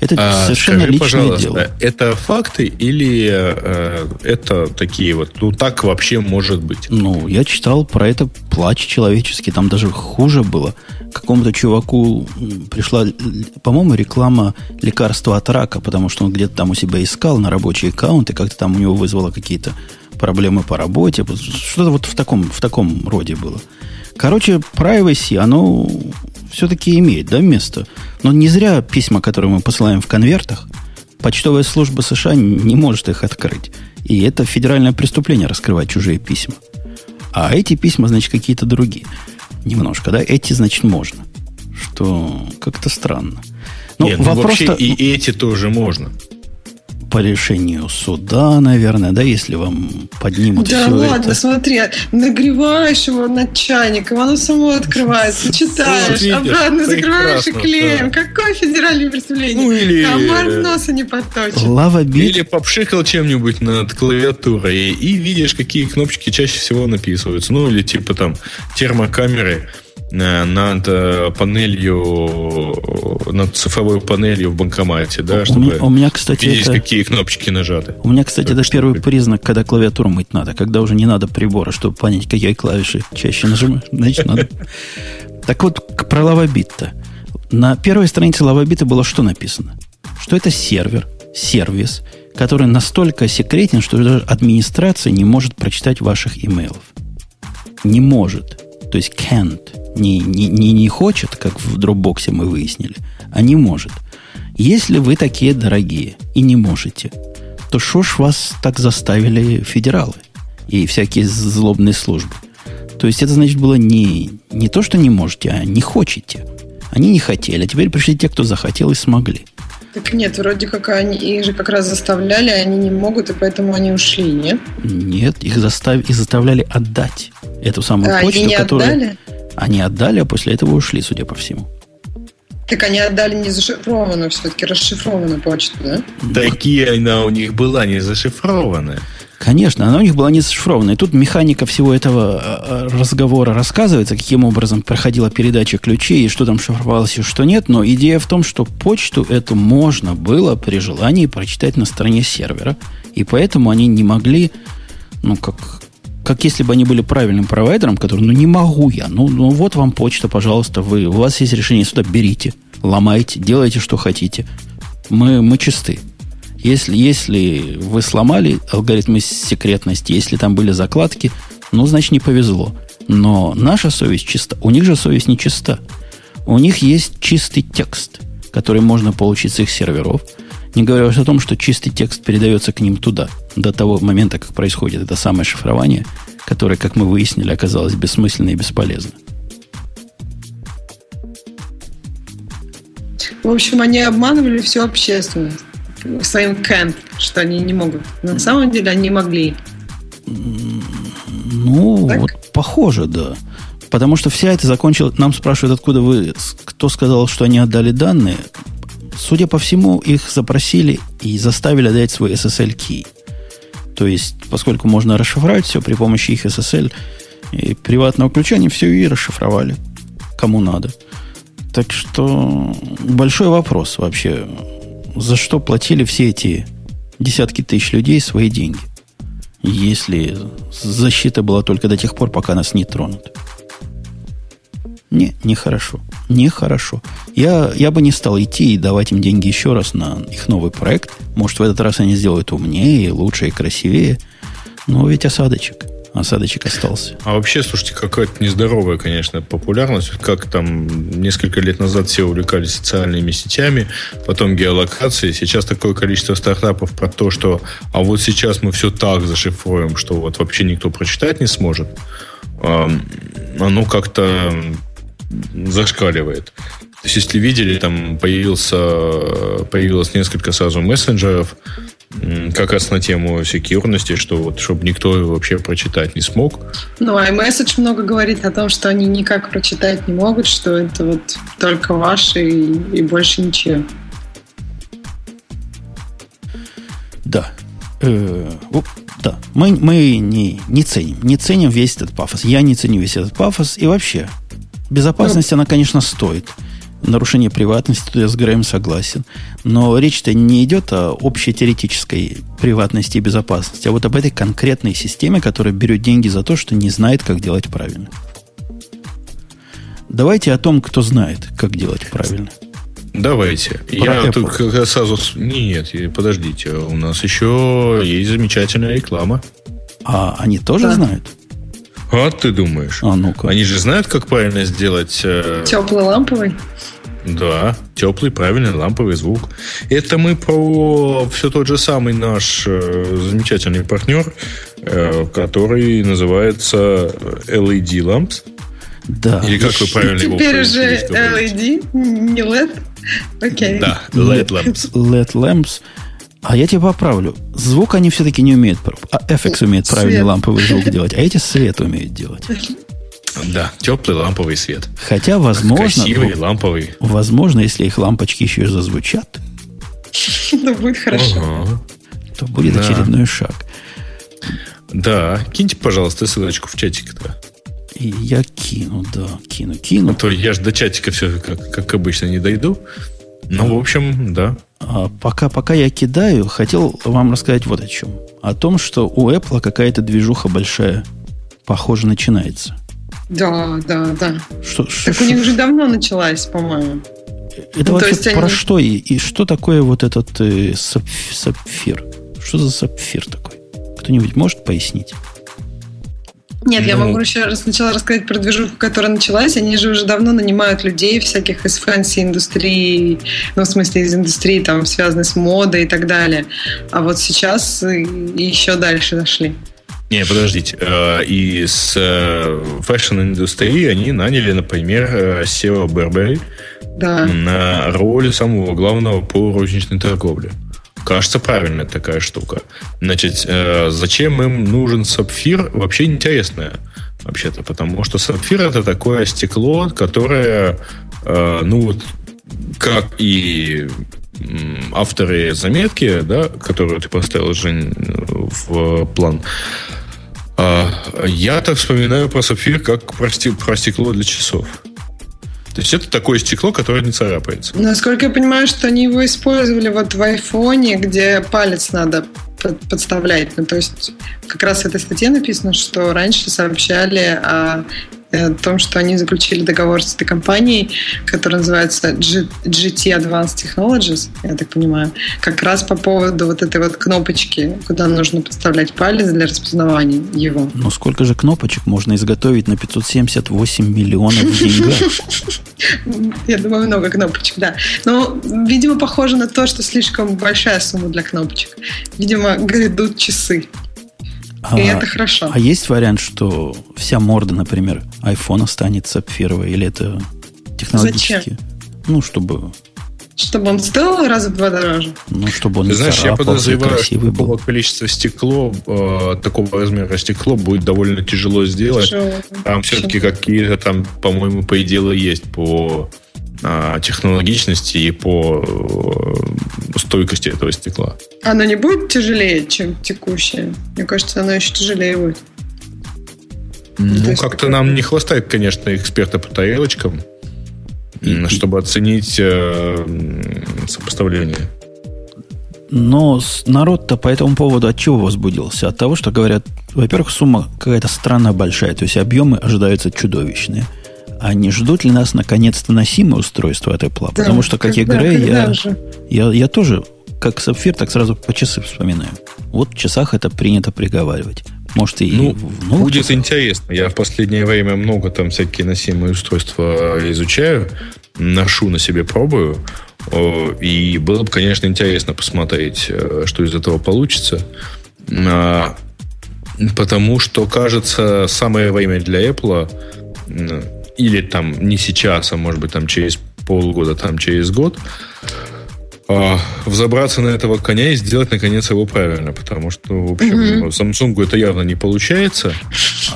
Это а, совершенно скажи, личное дело. Это факты или э, это такие вот, ну так вообще может быть? Ну, я читал про это плач человеческий, там даже хуже было. Какому-то чуваку пришла, по-моему, реклама лекарства от рака, потому что он где-то там у себя искал на рабочий аккаунт, и как-то там у него вызвало какие-то проблемы по работе. Что-то вот в таком, в таком роде было. Короче, privacy, оно все-таки имеет да, место. Но не зря письма, которые мы посылаем в конвертах, почтовая служба США не может их открыть. И это федеральное преступление раскрывать чужие письма. А эти письма, значит, какие-то другие. Немножко, да? Эти, значит, можно. Что как-то странно. Ну, Нет, ну, вопрос вообще и эти тоже можно по решению суда, наверное, да, если вам поднимут да все ладно, это. смотри, нагреваешь его над чайником, оно само открывается, читаешь, Видишь, обратно закрываешь и клеем. Да. Какое федеральное преступление? Ну, или... Комар носа не подточит. Лава бит. Или попшикал чем-нибудь над клавиатурой и видишь, какие кнопочки чаще всего написываются. Ну, или типа там термокамеры над э, панелью, над цифровой панелью в банкомате, да, чтобы у меня, у меня кстати, видеть, это, какие кнопочки нажаты. У меня, кстати, это чтобы... первый признак, когда клавиатуру мыть надо, когда уже не надо прибора, чтобы понять, какие клавиши чаще нажимаешь, значит, надо. Так вот, про лавабит-то. На первой странице лавабита было что написано? Что это сервер, сервис, который настолько секретен, что даже администрация не может прочитать ваших имейлов. Не может. То есть can't не, не, не, не хочет, как в дропбоксе мы выяснили, а не может. Если вы такие дорогие и не можете, то что ж вас так заставили федералы и всякие злобные службы? То есть это, значит, было не, не то, что не можете, а не хотите. Они не хотели, а теперь пришли те, кто захотел и смогли. Так нет, вроде как они их же как раз заставляли, а они не могут, и поэтому они ушли, нет? Нет, их, застав... их заставляли отдать эту самую а почту, они не которая... отдали? Они отдали, а после этого ушли, судя по всему. Так они отдали не зашифрованную, все-таки расшифрованную почту, да? Такие она у них была не зашифрованная. Конечно, она у них была не зашифрованная. И тут механика всего этого э, э, разговора рассказывается, каким образом проходила передача ключей, и что там шифровалось, и что нет. Но идея в том, что почту эту можно было при желании прочитать на стороне сервера. И поэтому они не могли, ну, как, как если бы они были правильным провайдером, который, ну не могу я, ну, ну вот вам почта, пожалуйста, вы, у вас есть решение сюда, берите, ломайте, делайте, что хотите. Мы, мы чисты. Если, если вы сломали алгоритмы секретности, если там были закладки, ну, значит, не повезло. Но наша совесть чиста. У них же совесть не чиста. У них есть чистый текст, который можно получить с их серверов – не говоря уж о том, что чистый текст передается к ним туда, до того момента, как происходит это самое шифрование, которое, как мы выяснили, оказалось бессмысленно и бесполезно. В общем, они обманывали всю общественность своим кэмп, что они не могут. На самом деле они могли. Ну, так? вот похоже, да. Потому что вся это закончилась... Нам спрашивают, откуда вы... Кто сказал, что они отдали данные? Судя по всему, их запросили и заставили дать свой SSL-key. То есть, поскольку можно расшифровать все при помощи их SSL и приватного ключа, они все и расшифровали, кому надо. Так что большой вопрос вообще, за что платили все эти десятки тысяч людей свои деньги, если защита была только до тех пор, пока нас не тронут. Не, нехорошо. Нехорошо. Я, я бы не стал идти и давать им деньги еще раз на их новый проект. Может, в этот раз они сделают умнее, лучше и красивее. Но ведь осадочек. Осадочек остался. А вообще, слушайте, какая-то нездоровая, конечно, популярность. Как там несколько лет назад все увлекались социальными сетями, потом геолокацией. Сейчас такое количество стартапов про то, что а вот сейчас мы все так зашифруем, что вот вообще никто прочитать не сможет. Оно как-то зашкаливает. То есть, если видели, там появился, появилось несколько сразу мессенджеров, как раз на тему секьюрности, что вот, чтобы никто вообще прочитать не смог. Ну, а iMessage много говорит о том, что они никак прочитать не могут, что это вот только ваши и, и больше ничего. Да. Э, да. Мы, мы не, не ценим. Не ценим весь этот пафос. Я не ценю весь этот пафос. И вообще, безопасность, ну, она, конечно, стоит нарушение приватности, тут я с Грэем согласен. Но речь-то не идет о общей теоретической приватности и безопасности, а вот об этой конкретной системе, которая берет деньги за то, что не знает, как делать правильно. Давайте о том, кто знает, как делать правильно. Давайте. Про я Apple. тут как сразу... Нет, подождите. У нас еще есть замечательная реклама. А они тоже да. знают? А ты думаешь? А ну-ка. Они же знают, как правильно сделать... Э... Теплый ламповый? Да, теплый, правильный ламповый звук. Это мы про все тот же самый наш э, замечательный партнер, э, который называется LED Lamps. Да. Или как вы правильно его Теперь уже LED, не LED. Окей. Да, LED Lamps. LED Lamps. А я тебя поправлю. Звук они все-таки не умеют. А FX умеет правильный ламповый звук делать, а эти свет умеют делать. Да, теплый ламповый свет. Хотя, возможно... Красивый, ну, ламповый. Возможно, если их лампочки еще и зазвучат... То будет хорошо. То будет очередной шаг. Да, киньте, пожалуйста, ссылочку в чатик-то. И я кину, да, кину, кину. А то я же до чатика все как, как обычно не дойду. Ну, в общем, да. А пока, пока я кидаю, хотел вам рассказать вот о чем. О том, что у Apple какая-то движуха большая, похоже, начинается. Да, да, да. Что, так что, у них уже давно началась, по-моему. Это ну, вообще про они... что? И, и что такое вот этот э, сапфир? Что за сапфир такой? Кто-нибудь может пояснить? Нет, ну... я могу еще раз сначала рассказать про движуху, которая началась. Они же уже давно нанимают людей всяких из фэнси индустрии, ну, в смысле, из индустрии, там, связанной с модой и так далее. А вот сейчас еще дальше зашли. Не, подождите. Э, из э, fashion индустрии они наняли, например, э, CEO Burberry да. на роль самого главного по розничной торговле. Кажется, правильная такая штука. Значит, зачем им нужен сапфир? Вообще интересно, вообще-то, потому что сапфир это такое стекло, которое, ну вот, как и авторы заметки, да, которую ты поставил, Жень, в план, а, я так вспоминаю про сапфир как про, про стекло для часов. То есть это такое стекло, которое не царапается. Насколько я понимаю, что они его использовали вот в айфоне, где палец надо подставлять. Ну, то есть как раз в этой статье написано, что раньше сообщали о о том, что они заключили договор с этой компанией, которая называется GT Advanced Technologies, я так понимаю, как раз по поводу вот этой вот кнопочки, куда нужно подставлять палец для распознавания его. Но сколько же кнопочек можно изготовить на 578 миллионов денег? Я думаю, много кнопочек, да. Но, видимо, похоже на то, что слишком большая сумма для кнопочек. Видимо, грядут часы. А, и это хорошо. А есть вариант, что вся морда, например, айфона станет сапфировой? Или это технологически? Зачем? Ну, чтобы... Чтобы он стоил раза в два дороже? Ну, чтобы он Ты знаешь, я подозреваю, что такого количества стекло, э, такого размера стекло будет довольно тяжело сделать. Тяжело. Там все-таки какие-то там, по-моему, по идее есть по технологичности и по э, стойкости этого стекла. Оно не будет тяжелее, чем текущее? Мне кажется, оно еще тяжелее будет. Ну, как-то нам не хватает, конечно, эксперта по тарелочкам, чтобы оценить э, сопоставление. Но народ-то по этому поводу от чего возбудился? От того, что говорят, во-первых, сумма какая-то странно большая, то есть объемы ожидаются чудовищные – а не ждут ли нас наконец-то носимое устройство от Apple? Да, Потому что, как когда, и Грей, я, я, я тоже, как сапфир, так сразу по часы вспоминаю. Вот в часах это принято приговаривать. Может, и ну, в будет часах. интересно. Я в последнее время много там всякие носимые устройства изучаю, ношу на себе, пробую. И было бы, конечно, интересно посмотреть, э, что из этого получится. А, потому что, кажется, самое время для Apple или там не сейчас, а может быть там через полгода, там через год, а, взобраться на этого коня и сделать, наконец, его правильно. Потому что, в общем, mm-hmm. Samsung это явно не получается.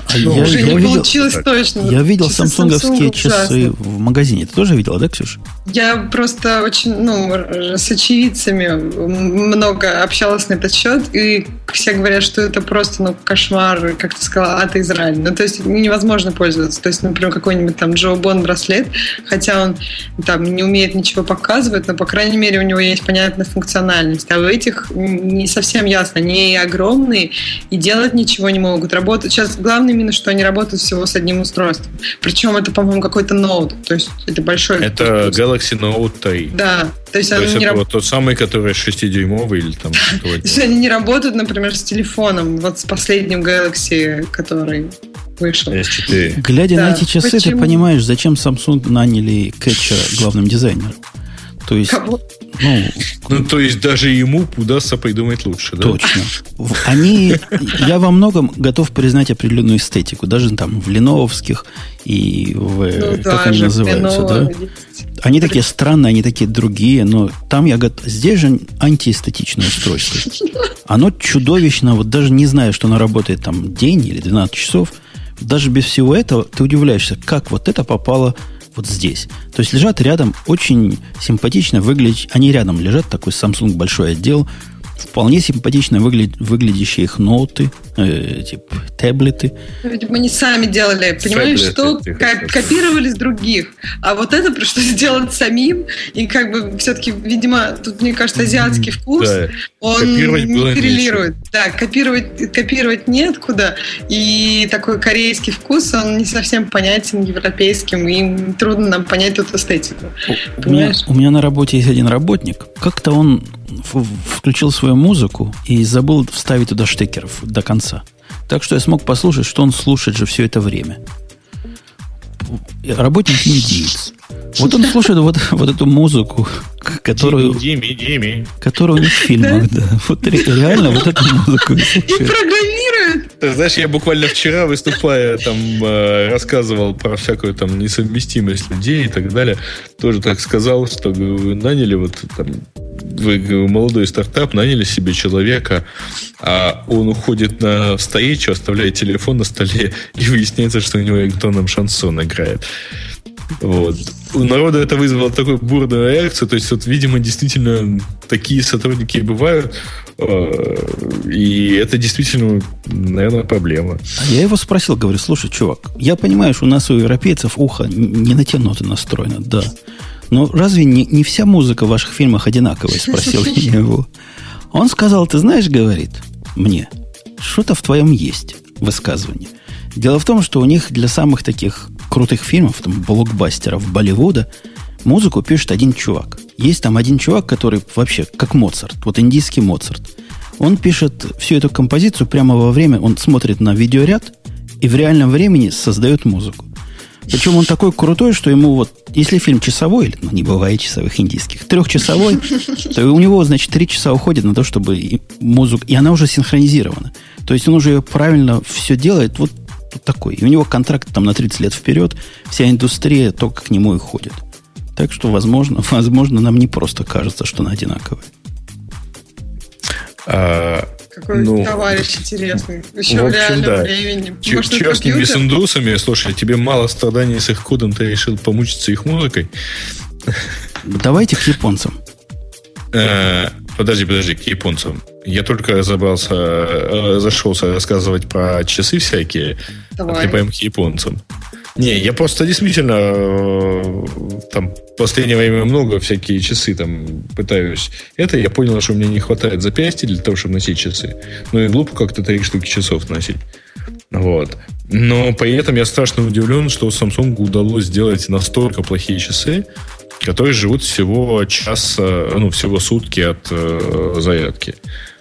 А ну, я, уже я не видел, получилось точно. Я видел часы самсунговские часы в магазине. Ты тоже видела, да, Ксюша? Я просто очень, ну, с очевидцами много общалась на этот счет, и все говорят, что это просто, ну, кошмар, как ты сказала, от Израиля. Ну, то есть невозможно пользоваться. То есть, например, какой-нибудь там Джо Бон браслет, хотя он там не умеет ничего показывать, но, по крайней мере, у него есть понятная функциональность. А в этих не совсем ясно. Они огромные и делать ничего не могут. Работать. Сейчас главное именно, что они работают всего с одним устройством. Причем это, по-моему, какой-то ноут. То есть это большой. Это Galaxy Note 3. Да. То есть, то есть это раб... вот тот самый, который 6-дюймовый или там То есть они не работают, например, с телефоном. Вот с последним Galaxy, который вышел. S4. Глядя да. на эти часы, Почему? ты понимаешь, зачем Samsung наняли Кэтча главным дизайнером. То есть, Кого? ну, ну, то есть даже ему удастся придумать лучше, да? Точно. Они, я во многом готов признать определенную эстетику, даже там в леновских и в, ну, как они называются, да? Они такие странные, они такие другие, но там я готов, здесь же антиэстетичное устройство. Оно чудовищно, вот даже не зная, что оно работает там день или 12 часов, даже без всего этого ты удивляешься, как вот это попало вот здесь. То есть лежат рядом очень симпатично выглядят, они рядом лежат, такой Samsung большой отдел, вполне симпатично выглядят, выглядящие их ноуты, э, типа таблеты. Видимо, они сами делали, понимаешь, что копировали с других. А вот это пришлось сделать самим. И как бы все-таки, видимо, тут, мне кажется, азиатский вкус, да. он не коррелирует. Да, копировать, копировать неоткуда. И такой корейский вкус, он не совсем понятен европейским. И трудно нам понять эту эстетику. У меня, у меня на работе есть один работник. Как-то он включил свою музыку и забыл вставить туда штекеров до конца. Так что я смог послушать, что он слушает же все это время. Работник индиец. Вот он слушает вот, вот эту музыку, которую, Дими, Дими. которую у них в фильмах, да. Вот реально вот эту музыку. И программирует. Ты знаешь, я буквально вчера, выступая, там, э, рассказывал про всякую там несовместимость людей и так далее. Тоже так сказал, что вы наняли вот там вы молодой стартап, наняли себе человека, а он уходит на встречу, оставляет телефон на столе, и выясняется, что у него электронным шансон играет. Вот. У народа это вызвало такую бурную реакцию. То есть, вот, видимо, действительно такие сотрудники бывают. Э, и это действительно, наверное, проблема. А я его спросил, говорю, слушай, чувак, я понимаю, что у нас у европейцев ухо не на те ноты настроено, да. Но разве не, не вся музыка в ваших фильмах одинаковая? Спросил я его. Он сказал, ты знаешь, говорит мне, что-то в твоем есть высказывание. Дело в том, что у них для самых таких крутых фильмов, там, блокбастеров Болливуда, музыку пишет один чувак. Есть там один чувак, который вообще как Моцарт, вот индийский Моцарт. Он пишет всю эту композицию прямо во время, он смотрит на видеоряд и в реальном времени создает музыку. Причем он такой крутой, что ему вот, если фильм часовой, ну, не бывает часовых индийских, трехчасовой, то у него, значит, три часа уходит на то, чтобы музыку... И она уже синхронизирована. То есть он уже ее правильно все делает. Вот такой. И у него контракт там на 30 лет вперед. Вся индустрия только к нему и ходит. Так что, возможно, возможно, нам не просто кажется, что она одинаковая. А, какой ну, товарищ интересный. Еще в, общем, в реальном да. времени. Ч- Частными сундусами, слушай, тебе мало страданий с их кодом, ты решил помучиться их музыкой. Давайте к японцам. Э, подожди, подожди, к японцам. Я только разобрался, э, зашелся рассказывать про часы всякие. Давай. А к японцам. Не, я просто действительно э, там последнее время много всякие часы там пытаюсь. Это я понял, что мне не хватает запястья для того, чтобы носить часы. Ну и глупо как-то три штуки часов носить. Вот. Но при этом я страшно удивлен, что Samsung удалось сделать настолько плохие часы, которые живут всего час, ну, всего сутки от э, зарядки.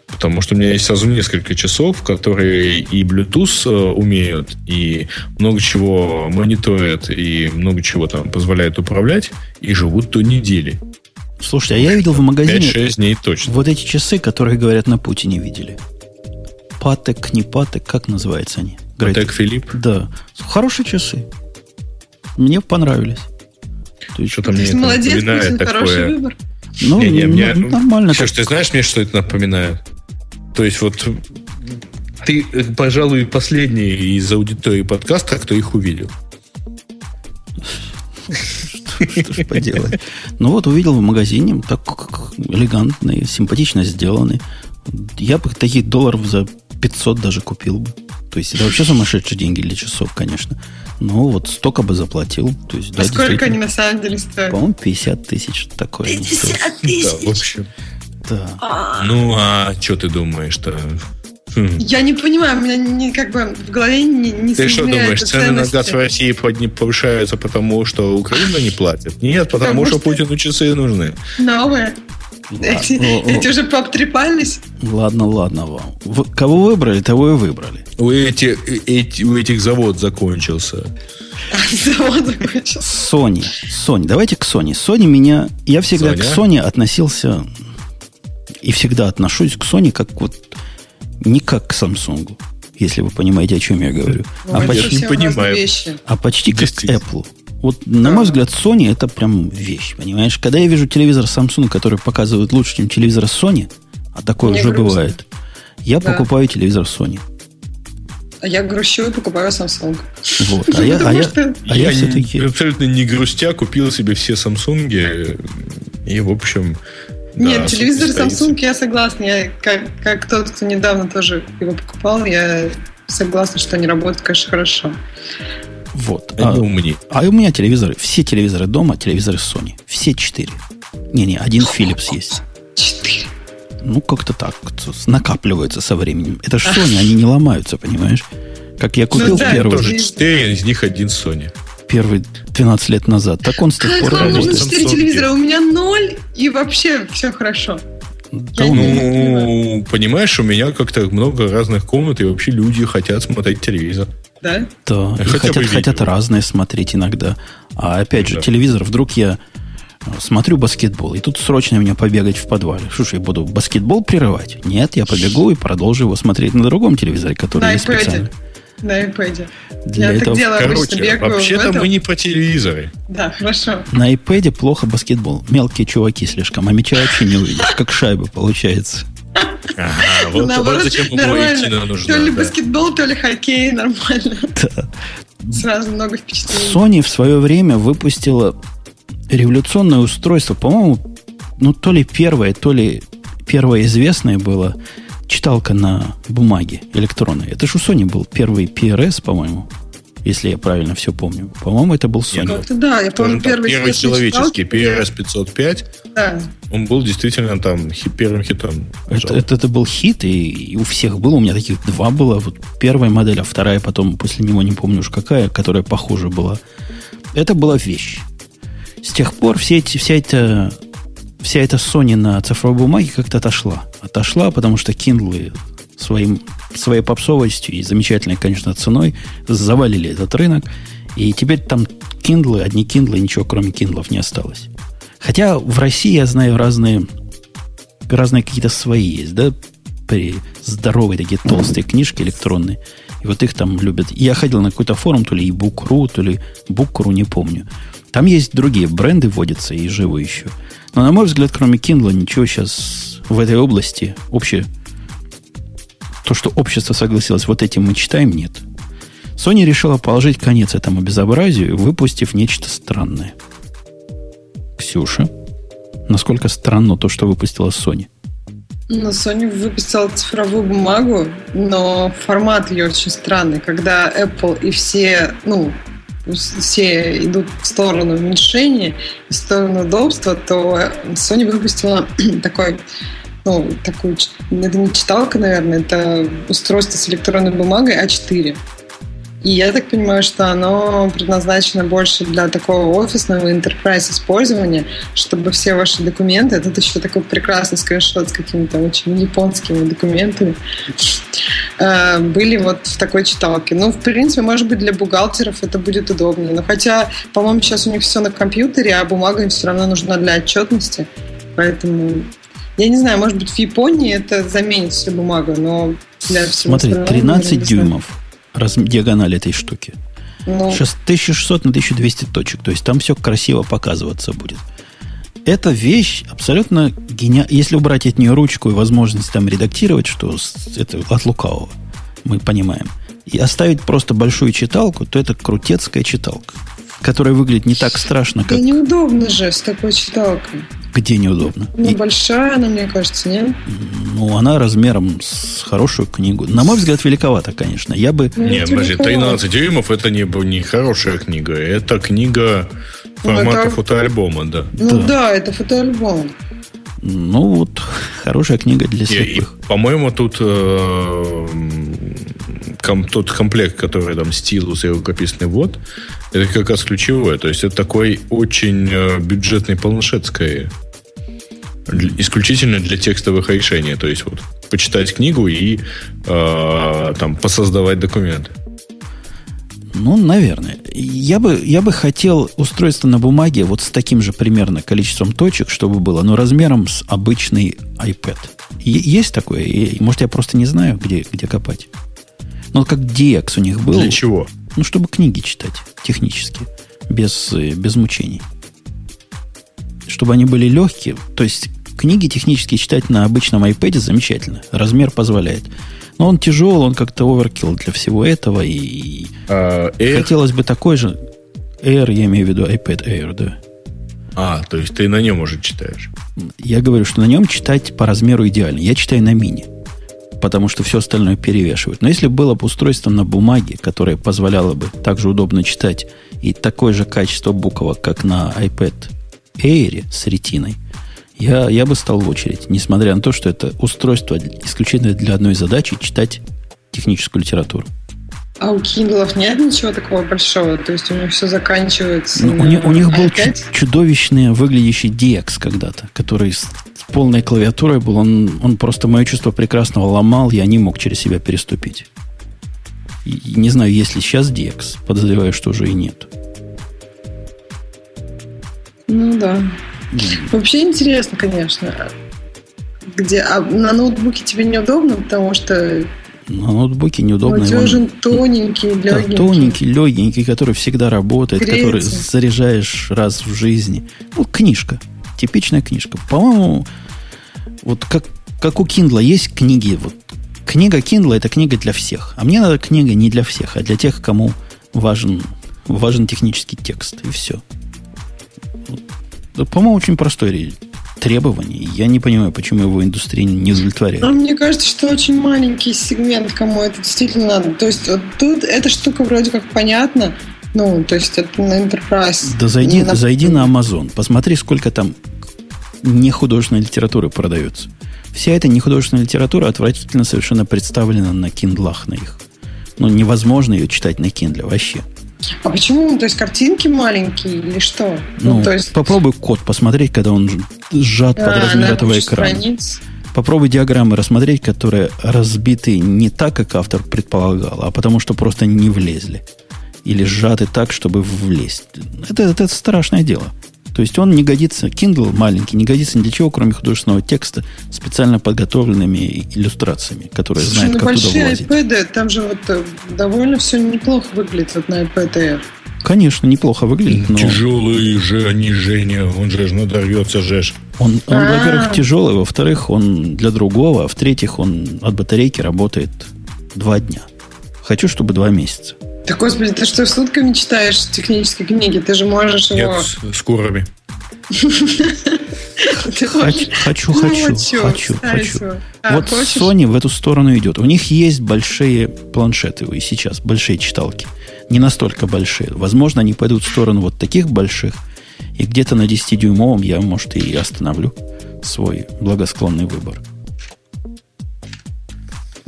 Потому что у меня есть сразу несколько часов, которые и Bluetooth э, умеют, и много чего мониторят, и много чего там позволяют управлять, и живут до недели. Слушайте, а я видел в магазине 5-6 дней точно. вот эти часы, которые, говорят, на Путине видели. Патек, не Патек, как называются они? Патек Филипп? Да. Хорошие часы. Мне понравились. Что-то мне это молодец, Путин, такое... хороший выбор. Ну, Не, не, ну, мне- нормально. Слушай, ты знаешь мне, что это напоминает? То есть вот ты, пожалуй, последний из аудитории подкаста, кто их увидел. Что ж поделать. Ну вот увидел в магазине, так как элегантный, симпатично сделанный. Я бы таких долларов за 500 даже купил бы. То есть это вообще сумасшедшие деньги для часов, конечно. Но вот столько бы заплатил. То есть, да, А сколько они на самом деле стоят? По-моему, 50 тысяч такое. они стоят. Да, в общем. Да. Ну, а что ты думаешь-то? Хм. Я не понимаю, у меня не, как бы в голове не, не Ты что думаешь, цены на газ в России подни- повышаются, потому что Украина не платит? Нет, потому, Потому что, что- Путину часы нужны. Новые. Эти, О, о. эти уже пообтрепались. Ладно, ладно вам. Вы- кого выбрали, того и выбрали. У, эти, эти- у этих завод закончился. Завод закончился. Sony. Sony. Давайте к Sony. Sony меня... Я всегда Sony, к а? Sony относился и всегда отношусь к Sony как вот не как к Samsung, если вы понимаете, о чем я говорю. А Это почти- не понимаю. вещи. а почти как к. Apple. Вот, на мой взгляд, Sony это прям вещь, понимаешь? Когда я вижу телевизор Samsung, который показывает лучше, чем телевизор Sony, а такое Мне уже грустно. бывает, я Да. покупаю телевизор Sony. А я грущу и покупаю Samsung. Вот. А я, а я, что- а я не- все-таки... абсолютно не грустя купил себе все Samsung и, в общем... Нет, да, телевизор. Samsung я согласна. Я как, как тот, кто недавно тоже его покупал, я согласна, что они работают, конечно, хорошо. Вот. Они А- умнее. А у меня телевизоры, все телевизоры дома, телевизоры Sony. Все четыре. Не-не, один Philips есть. Четыре. Ну, как-то так. Накапливается со временем. Это же Sony, они не ломаются, понимаешь? Как я купил Ну да, первый, Тоже. 4, из них один Sony. Первый 12 лет назад. Так он с тех Как пор вам нужно работает. четыре Samsung. телевизора? У меня ноль, и вообще все хорошо. Да Я Ну, понимаешь, у меня как-то много разных комнат, и вообще люди хотят смотреть телевизор. Да? Да, и бы хотят, хотят разные смотреть иногда. А опять же, Да. телевизор, вдруг я э, смотрю баскетбол, и тут срочно мне побегать в подвале. Ж, я буду баскетбол прерывать? Нет, я побегу и продолжу его смотреть на другом телевизоре, который На есть специально. На iPad. Для Я так этого делаю обычно, Короче, вообще-то этом. мы не про телевизоры. Да, хорошо. На iPad плохо баскетбол. Мелкие чуваки слишком, а мяча вообще не увидишь. Как шайба получается. Ага, вот, Наоборот, вот зачем нормально. нужна. То ли да. баскетбол, то ли хоккей, нормально. Да. Сразу много впечатлений. Sony в свое время выпустила революционное устройство, по-моему, ну, то ли первое, то ли первое известное было читалка на бумаге электронной. Это же у Sony был первый PRS, по-моему, если я правильно все помню. По-моему, это был Sony. Как-то да, я помню первый, первый человеческий. PRS 505, Да. он был действительно там хи- первым хитом. Это, это, это был хит, и, и у всех было. У меня таких два было. Вот первая модель, а вторая потом, после него не помню уж какая, которая похуже была. Это была вещь. С тех пор все эти, вся эта вся эта Sony на цифровой бумаге как-то отошла. Отошла, потому что Kindle своим, своей попсовостью и замечательной, конечно, ценой завалили этот рынок. И теперь там Kindle, одни Kindle, ничего кроме Kindle не осталось. Хотя в России я знаю разные разные какие-то свои есть, да, при здоровые такие толстые книжки электронные. И вот их там любят. Я ходил на какой-то форум, то ли ebook.ru, то ли book.ru, не помню. Там есть другие бренды вводятся и живы еще. Но, на мой взгляд, кроме Kindle, ничего сейчас в этой области общее... То, что общество согласилось, вот этим мы читаем, нет. Sony решила положить конец этому безобразию, выпустив нечто странное. Ксюша, насколько странно то, что выпустила Sony? Ну, Sony выпустила цифровую бумагу, но формат ее очень странный. Когда Apple и все, ну, все идут в сторону уменьшения, в сторону удобства, то Sony выпустила такой, ну, такую, это не читалка, наверное, это устройство с электронной бумагой А4. И я так понимаю, что оно предназначено больше для такого офисного enterprise использования, чтобы все ваши документы, тут еще такой прекрасный скриншот с какими-то очень японскими документами, э, были вот в такой читалке. Ну, в принципе, может быть, для бухгалтеров это будет удобнее. Но хотя, по-моему, сейчас у них все на компьютере, а бумага им все равно нужна для отчетности. Поэтому я не знаю, может быть, в Японии это заменит всю бумагу, но для всего Смотри, остального, 13 наверное, не знаю. дюймов раз, диагональ этой штуки. Ну, Сейчас 1600 на 1200 точек. То есть там все красиво показываться будет. эта вещь абсолютно гениальна. Если убрать от нее ручку и возможность там редактировать, что это от лукавого, мы понимаем, и оставить просто большую читалку, то это крутецкая читалка, которая выглядит не так страшно, как... Да неудобно же с такой читалкой. Где неудобно? Ну, и... большая она, мне кажется, нет? Ну, она размером с хорошую книгу. На мой взгляд, великовата, конечно. Я бы... Ну, Нет, подожди, 13 дюймов это не, не хорошая книга. Это книга формата это... фотоальбома, да. Ну да. да, это фотоальбом. Ну, вот, хорошая книга для слепых. По-моему, тут э, ком, тот комплект, который там стилус и рукописный ввод, это как раз ключевое. То есть это такой очень э, бюджетный планшет скорее. Исключительно для текстовых решений. То есть вот почитать книгу и э, там посоздавать документы. Ну, наверное. Я бы, я бы хотел устройство на бумаге вот с таким же примерно количеством точек, чтобы было, но размером с обычный iPad. И, есть такое? И, может, я просто не знаю, где, где копать. Ну, как DX у них был. Для чего? Ну, чтобы книги читать технически, без, без мучений. Чтобы они были легкие. То есть, книги технически читать на обычном iPad замечательно. Размер позволяет. Но он тяжел, он как-то оверкил для всего этого. И а, хотелось бы такой же Air, я имею в виду iPad Air, да. А, то есть ты на нем уже читаешь? Я говорю, что на нем читать по размеру идеально. Я читаю на мини, потому что все остальное перевешивает. Но если было бы устройство на бумаге, которое позволяло бы также удобно читать и такое же качество буквок, как на iPad Air с ретиной – я, я бы стал в очередь, несмотря на то, что это устройство исключительно для одной задачи читать техническую литературу. А у Kindle нет ничего такого большого? То есть у них все заканчивается ну, у, них, у них был чудовищный выглядящий DX когда-то, который с, с полной клавиатурой был. Он, он просто мое чувство прекрасного ломал, я не мог через себя переступить. И, не знаю, есть ли сейчас DX. Подозреваю, что уже и нет. Ну да. Вообще интересно, конечно. Где, а на ноутбуке тебе неудобно, потому что на ноутбуке неудобно. Надежен, его... тоненький, легенький. Да, тоненький, легенький, который всегда работает, Греется. который заряжаешь раз в жизни. Ну, книжка. Типичная книжка. По-моему, вот как, как у Kindle есть книги. Вот, книга Kindle это книга для всех. А мне надо книга не для всех, а для тех, кому важен, важен технический текст. И все. По-моему, очень простое требование. Я не понимаю, почему его индустрия не удовлетворяет. А мне кажется, что очень маленький сегмент, кому это действительно надо. То есть вот тут эта штука вроде как понятна, ну, то есть это на Enterprise. Да зайди, на... зайди на Amazon, посмотри, сколько там нехудожественной литературы продается. Вся эта нехудожественная литература отвратительно совершенно представлена на киндлах на их. Ну, невозможно ее читать на Kindle вообще. А почему? То есть картинки маленькие или что? Ну, ну то есть... попробуй код посмотреть, когда он сжат а, под размер этого экрана. Страниц. Попробуй диаграммы рассмотреть, которые разбиты не так, как автор предполагал, а потому что просто не влезли. Или сжаты так, чтобы влезть. Это, это страшное дело. То есть он не годится, Kindle маленький, не годится ни для чего, кроме художественного текста, специально подготовленными иллюстрациями, которые Слушай, знают, ну как туда влазить. iPad, там же вот э, довольно все неплохо выглядит вот на iPad Air. Конечно, неплохо выглядит, но... Тяжелый же, они, Женя, он же надорвется же. Он, он во-первых, тяжелый, во-вторых, он для другого, а в-третьих, он от батарейки работает два дня. Хочу, чтобы два месяца. Да, господи, ты что, сутками читаешь технические книги? Ты же можешь Нет, его... с курами. Хочу, хочу, хочу, хочу, хочу. Вот Sony в эту сторону идет. У них есть большие планшеты и сейчас, большие читалки. Не настолько большие. Возможно, они пойдут в сторону вот таких больших. И где-то на 10-дюймовом я, может, и остановлю свой благосклонный выбор.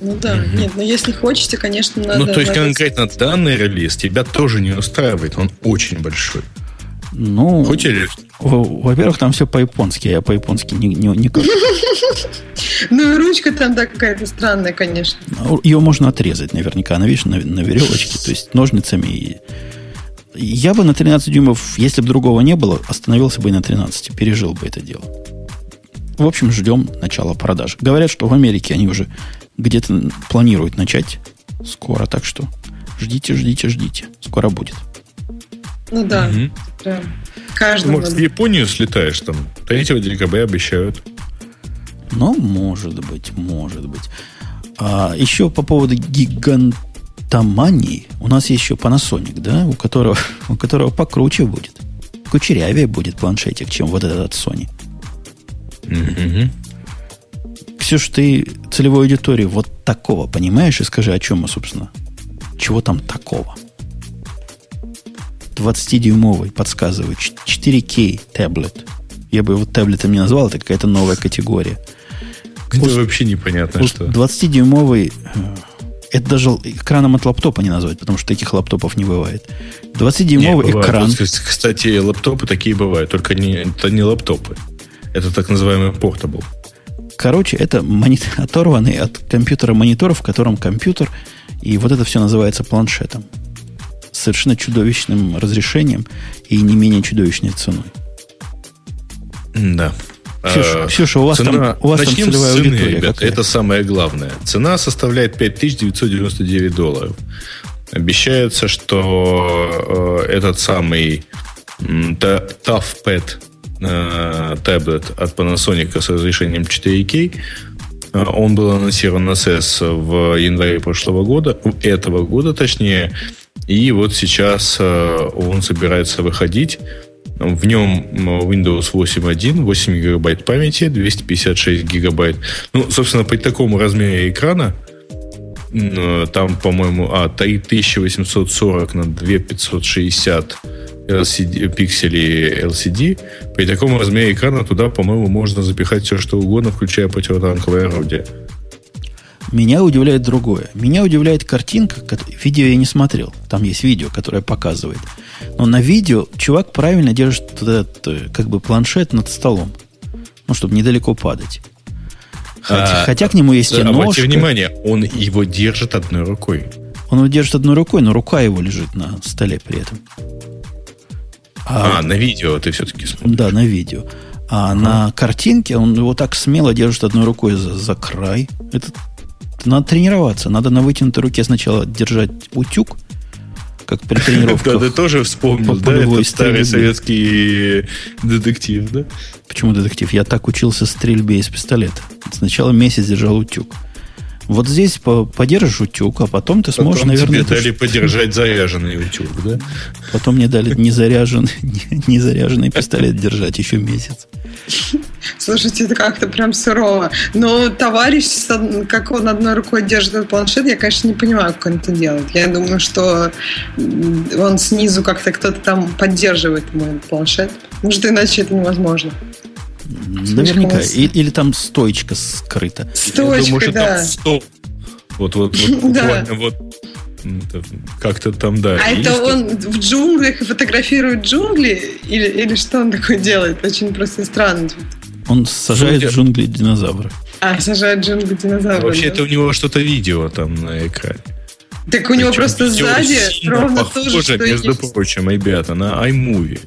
Ну да, угу. нет, но если хотите, конечно, надо... Ну, то есть надо... конкретно данный релиз тебя тоже не устраивает, он очень большой. Ну, Хоть или... Во-первых, там все по-японски, а я по-японски не, не, никак. Ну, и ручка там да, какая-то странная, конечно. Ее можно отрезать наверняка, она, видишь, на, на веревочке, то есть ножницами. Я бы на 13 дюймов, если бы другого не было, остановился бы и на 13, пережил бы это дело. В общем, ждем начала продаж. Говорят, что в Америке они уже где-то планируют начать скоро, так что ждите, ждите, ждите. Скоро будет. Ну да. Да. Каждому Может, в. Японию слетаешь там? 3 декабря обещают. Ну, может быть, может быть. А еще по поводу гигантомании. У нас есть еще Panasonic, да, у которого, у которого покруче будет. Кучерявее будет планшетик, чем вот этот от Sony. Мгм. Ксюш, ты целевой аудитории вот такого понимаешь и скажи, о чем мы, собственно? Чего там такого? 20-дюймовый, подсказываю, 4К таблет. Я бы его таблетом не назвал, это какая-то новая категория. Это Уж- вообще непонятно, Уж что. 20-дюймовый, э, это даже экраном от лаптопа не назвать, потому что таких лаптопов не бывает. 20-дюймовый Не, экран. Вот, Кстати, лаптопы такие бывают, только не, это не лаптопы. Это так называемый портабл. Короче, это монит- оторванный от компьютера монитор, в котором компьютер, и вот это все называется планшетом. С совершенно чудовищным разрешением и не менее чудовищной ценой. Да. Ксюша, А, Ксюша, у вас там- у вас там начнем целевая с цены, аудитория ребята. какая? Это самое главное. Цена составляет 5999 долларов. Обещается, что э, этот самый та- ToughPad э, таблет от Panasonic с разрешением 4К э, он был анонсирован на CES в январе прошлого года, этого года точнее, и вот сейчас э, он собирается выходить. В нем Windows 8.1, 8 гигабайт памяти, 256 гигабайт. Ну, собственно, при таком размере экрана, э, там, по-моему, а, 3840 на 2560 LCD, пикселей LCD, при таком размере экрана туда, по-моему, можно запихать все, что угодно, включая противотанковое орудие. Меня удивляет другое. Меня удивляет картинка, видео я не смотрел. Там есть видео, которое показывает. Но на видео чувак правильно держит этот, э, как бы планшет над столом. Ну, чтобы недалеко падать. Хотя, А, хотя к нему есть и Обратите ножка. внимание, он его держит одной рукой. Он его держит одной рукой, но рука его лежит на столе при этом. А, на видео ты все-таки смотришь. Да, на видео. А на картинке он его так смело держит одной рукой за, за край. Это надо тренироваться. Надо на вытянутой руке сначала держать утюг, как при Да, тренировках. ты тоже вспомнил, по да, этот старый советский детектив, да? Почему детектив? Я так учился стрельбе из пистолета. Сначала месяц держал утюг. Вот здесь по- подержишь утюг, а потом ты сможешь, Потом наверное, тебе дали подержать заряженный утюг, да? потом мне дали незаряженный, незаряженный пистолет держать еще месяц. Слушайте, это как-то прям сурово. Но товарищ, как он одной рукой держит этот планшет, я, конечно, не понимаю, как он это делает. Я думаю, что он снизу как-то кто-то там поддерживает этот планшет. Может, иначе это невозможно. Наверняка. И- или там стойчка скрыта. Я Стойчка, думаю, что да. там стоп. Вот, вот, вот, Да. буквально вот как-то там, да. А это он в джунглях и фотографирует джунгли? Или, или что он такое делает? Очень просто странно. Он сажает Судя- в джунгли динозавра. А, сажает джунгли динозавров. Вообще, да? это у него что-то видео там на экране. Так у него Причем просто сзади ровно то же, что между есть. прочим, ребята, на iMovie.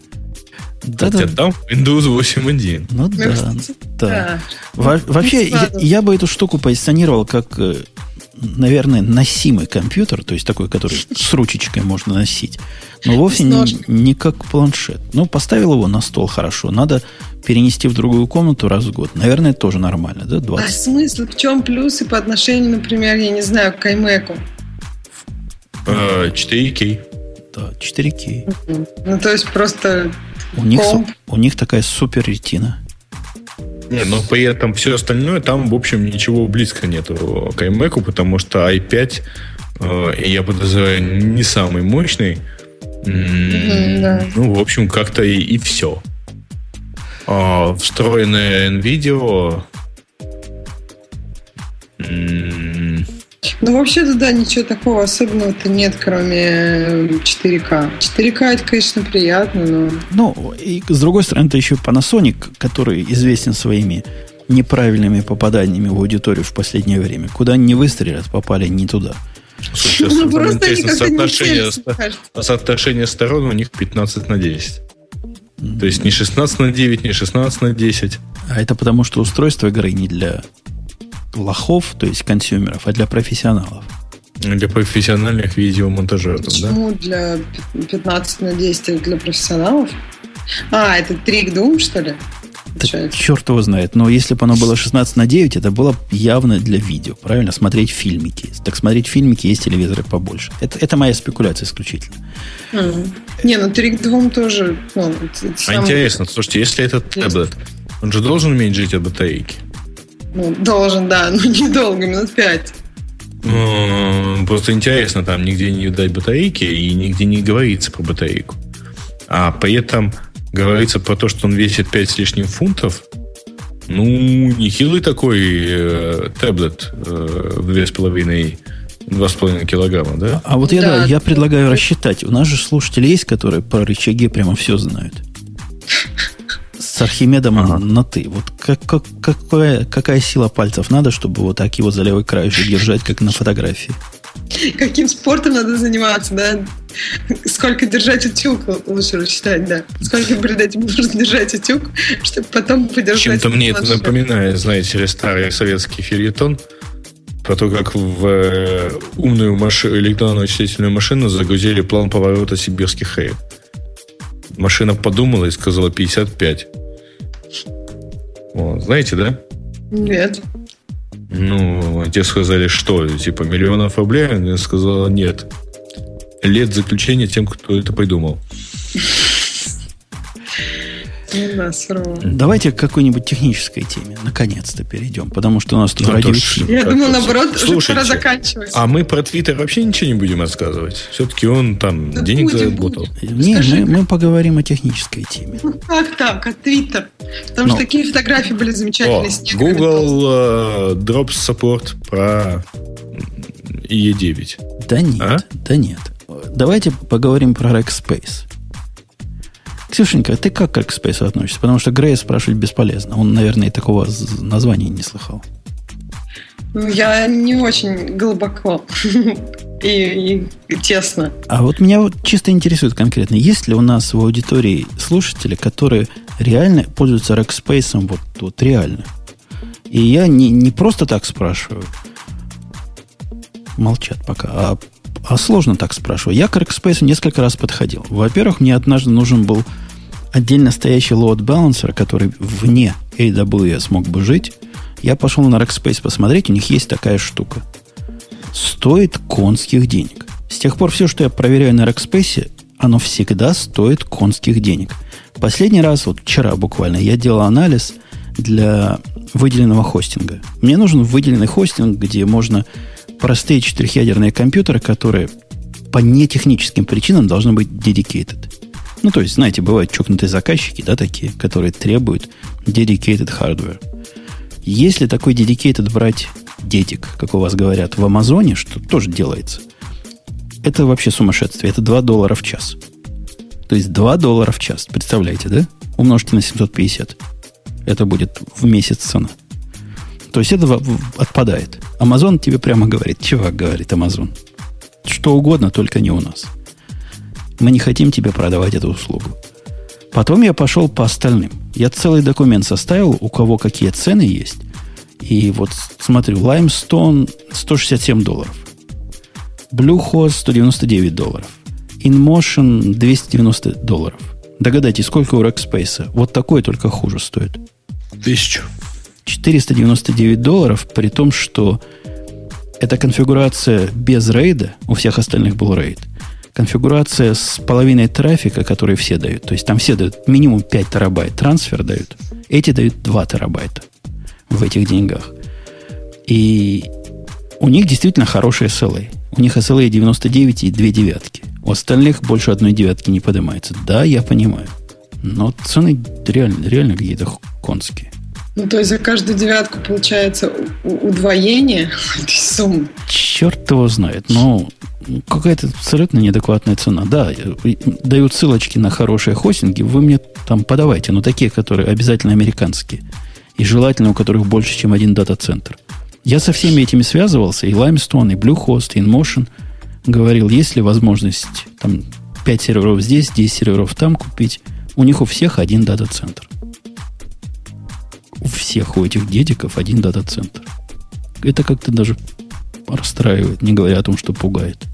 Да, Хотя да. там Windows 8.1. Ну Ну, да, да. да. Во- вообще, я, я бы эту штуку позиционировал как, э, наверное, носимый компьютер, то есть такой, который с ручечкой можно носить, но вовсе не, не как планшет. Ну, поставил его на стол хорошо, надо перенести в другую комнату раз в год. Наверное, тоже нормально, да, А 20? смысл в чем плюсы по отношению, например, я не знаю, к iMac? Э, 4К. Да, 4К. Ну, то есть просто У них, у них такая супер ретина. Не, но при этом все остальное там, в общем, ничего близко нету к iMac, потому что i5, э, я подозреваю, не самый мощный. Мгм, да. Ну, в общем, как-то и, и все. А встроенное NVIDIA... м, Ну, вообще туда ничего такого особенного-то нет, кроме 4К. 4К это, конечно, приятно, но... Ну, и с другой стороны, это еще Panasonic, который известен своими неправильными попаданиями в аудиторию в последнее время. Куда они не выстрелят, попали не туда. слушайте, Ну, просто не соотношение, кажется. соотношение сторон у них 15 на 10. То есть не 16 на 9, не 16 на 10. А это потому, что устройство игры не для лохов, то есть консюмеров, а для профессионалов. Для профессиональных видеомонтажеров, Почему да? для 15 на 10 для профессионалов? А, это трик Doom, что ли? Да черт его знает. Но если бы оно было 16 на 9, это было явно для видео. Правильно? Смотреть фильмики. Так смотреть фильмики есть телевизоры побольше. Это, это моя спекуляция исключительно. Mm. Не, ну трик 2 тоже... Ну, а интересно, слушайте, если этот таблет, он же должен уметь жить от батарейки? Ну, должен, да, но недолго, минут 5. Просто интересно, там нигде не дать батарейки и нигде не говорится про батарейку. А при этом говорится про то, что он весит 5 с лишним фунтов. Ну, нехилый такой э, таблет э, в 2,5 2,5 килограмма, да? А вот я, да, да, я предлагаю рассчитать. У нас же слушатели есть, которые про рычаги прямо все знают. С Архимедом ага. на ты. Вот как, как, какая, какая сила пальцев надо, чтобы вот так его за левый край держать, как на фотографии? Каким спортом надо заниматься, да? Сколько держать утюг лучше рассчитать, да. Сколько перед этим нужно держать утюг, чтобы потом подержать. Чем-то мне это напоминает, знаете, старый советский фильетон про то, как в э, умную машину, электронную числительную машину загрузили план поворота сибирских хаек. Машина подумала и сказала 55. Вот, знаете, да? Нет. Ну, те сказали, что, типа, миллионов рублей? Я сказала, нет. Лет заключения тем, кто это придумал. Да, Давайте к какой-нибудь технической теме наконец-то перейдем, потому что у нас тут ну, Я думаю, наоборот, Слушайте, пора заканчивать. А мы про Твиттер вообще ничего не будем рассказывать. Все-таки он там да денег будем, заработал. Не, мы, мы поговорим о технической теме. Ну как так, о Твиттер? Потому Но. что такие фотографии были замечательные. О, Google uh, Drops Support про E9. Да нет, а? да нет. Давайте поговорим про Rackspace. Ксюшенька, ты как к Rackspace относишься? Потому что Грея спрашивать бесполезно. Он, наверное, и такого названия не слыхал. Ну, я не очень глубоко и, и тесно. А вот меня вот чисто интересует конкретно, есть ли у нас в аудитории слушатели, которые реально пользуются Rackspace, вот, вот реально? И я не, не просто так спрашиваю, молчат пока, а а сложно так спрашиваю. Я к Rackspace несколько раз подходил. Во-первых, мне однажды нужен был отдельно стоящий load balancer, который вне AWS мог бы жить. Я пошел на Rackspace посмотреть, у них есть такая штука. Стоит конских денег. С тех пор все, что я проверяю на Rackspace, оно всегда стоит конских денег. Последний раз, вот вчера буквально, я делал анализ для выделенного хостинга. Мне нужен выделенный хостинг, где можно простые четырехъядерные компьютеры, которые по нетехническим причинам должны быть dedicated. Ну, то есть, знаете, бывают чокнутые заказчики, да, такие, которые требуют dedicated hardware. Если такой dedicated брать детик, как у вас говорят, в Амазоне, что тоже делается, это вообще сумасшествие. Это 2 доллара в час. То есть 2 доллара в час. Представляете, да? Умножьте на 750. Это будет в месяц цена. То есть это отпадает. Амазон тебе прямо говорит, чувак, говорит Амазон, что угодно, только не у нас. Мы не хотим тебе продавать эту услугу. Потом я пошел по остальным. Я целый документ составил, у кого какие цены есть. И вот смотрю, Limestone 167 долларов. Bluehost 199 долларов. InMotion 290 долларов. Догадайтесь, сколько у Rackspace? Вот такой только хуже стоит. Тысячу. 499 долларов, при том, что эта конфигурация без рейда, у всех остальных был рейд, конфигурация с половиной трафика, который все дают. То есть там все дают минимум 5 терабайт трансфер дают. Эти дают 2 терабайта в этих деньгах. И у них действительно хорошие SLA. У них SLA 99 и 2 девятки. У остальных больше одной девятки не поднимается. Да, я понимаю. Но цены реально, реально какие-то конские. Ну, то есть за каждую девятку получается удвоение этой суммы. Черт его знает. Но какая-то абсолютно неадекватная цена. Да, дают ссылочки на хорошие хостинги. Вы мне там подавайте, но такие, которые обязательно американские. И желательно, у которых больше, чем один дата-центр. Я со всеми этими связывался, и Limestone, и Bluehost, и InMotion. Говорил, есть ли возможность там 5 серверов здесь, 10 серверов там купить. У них у всех один дата-центр у всех у этих дедиков один дата-центр. Это как-то даже расстраивает, не говоря о том, что пугает.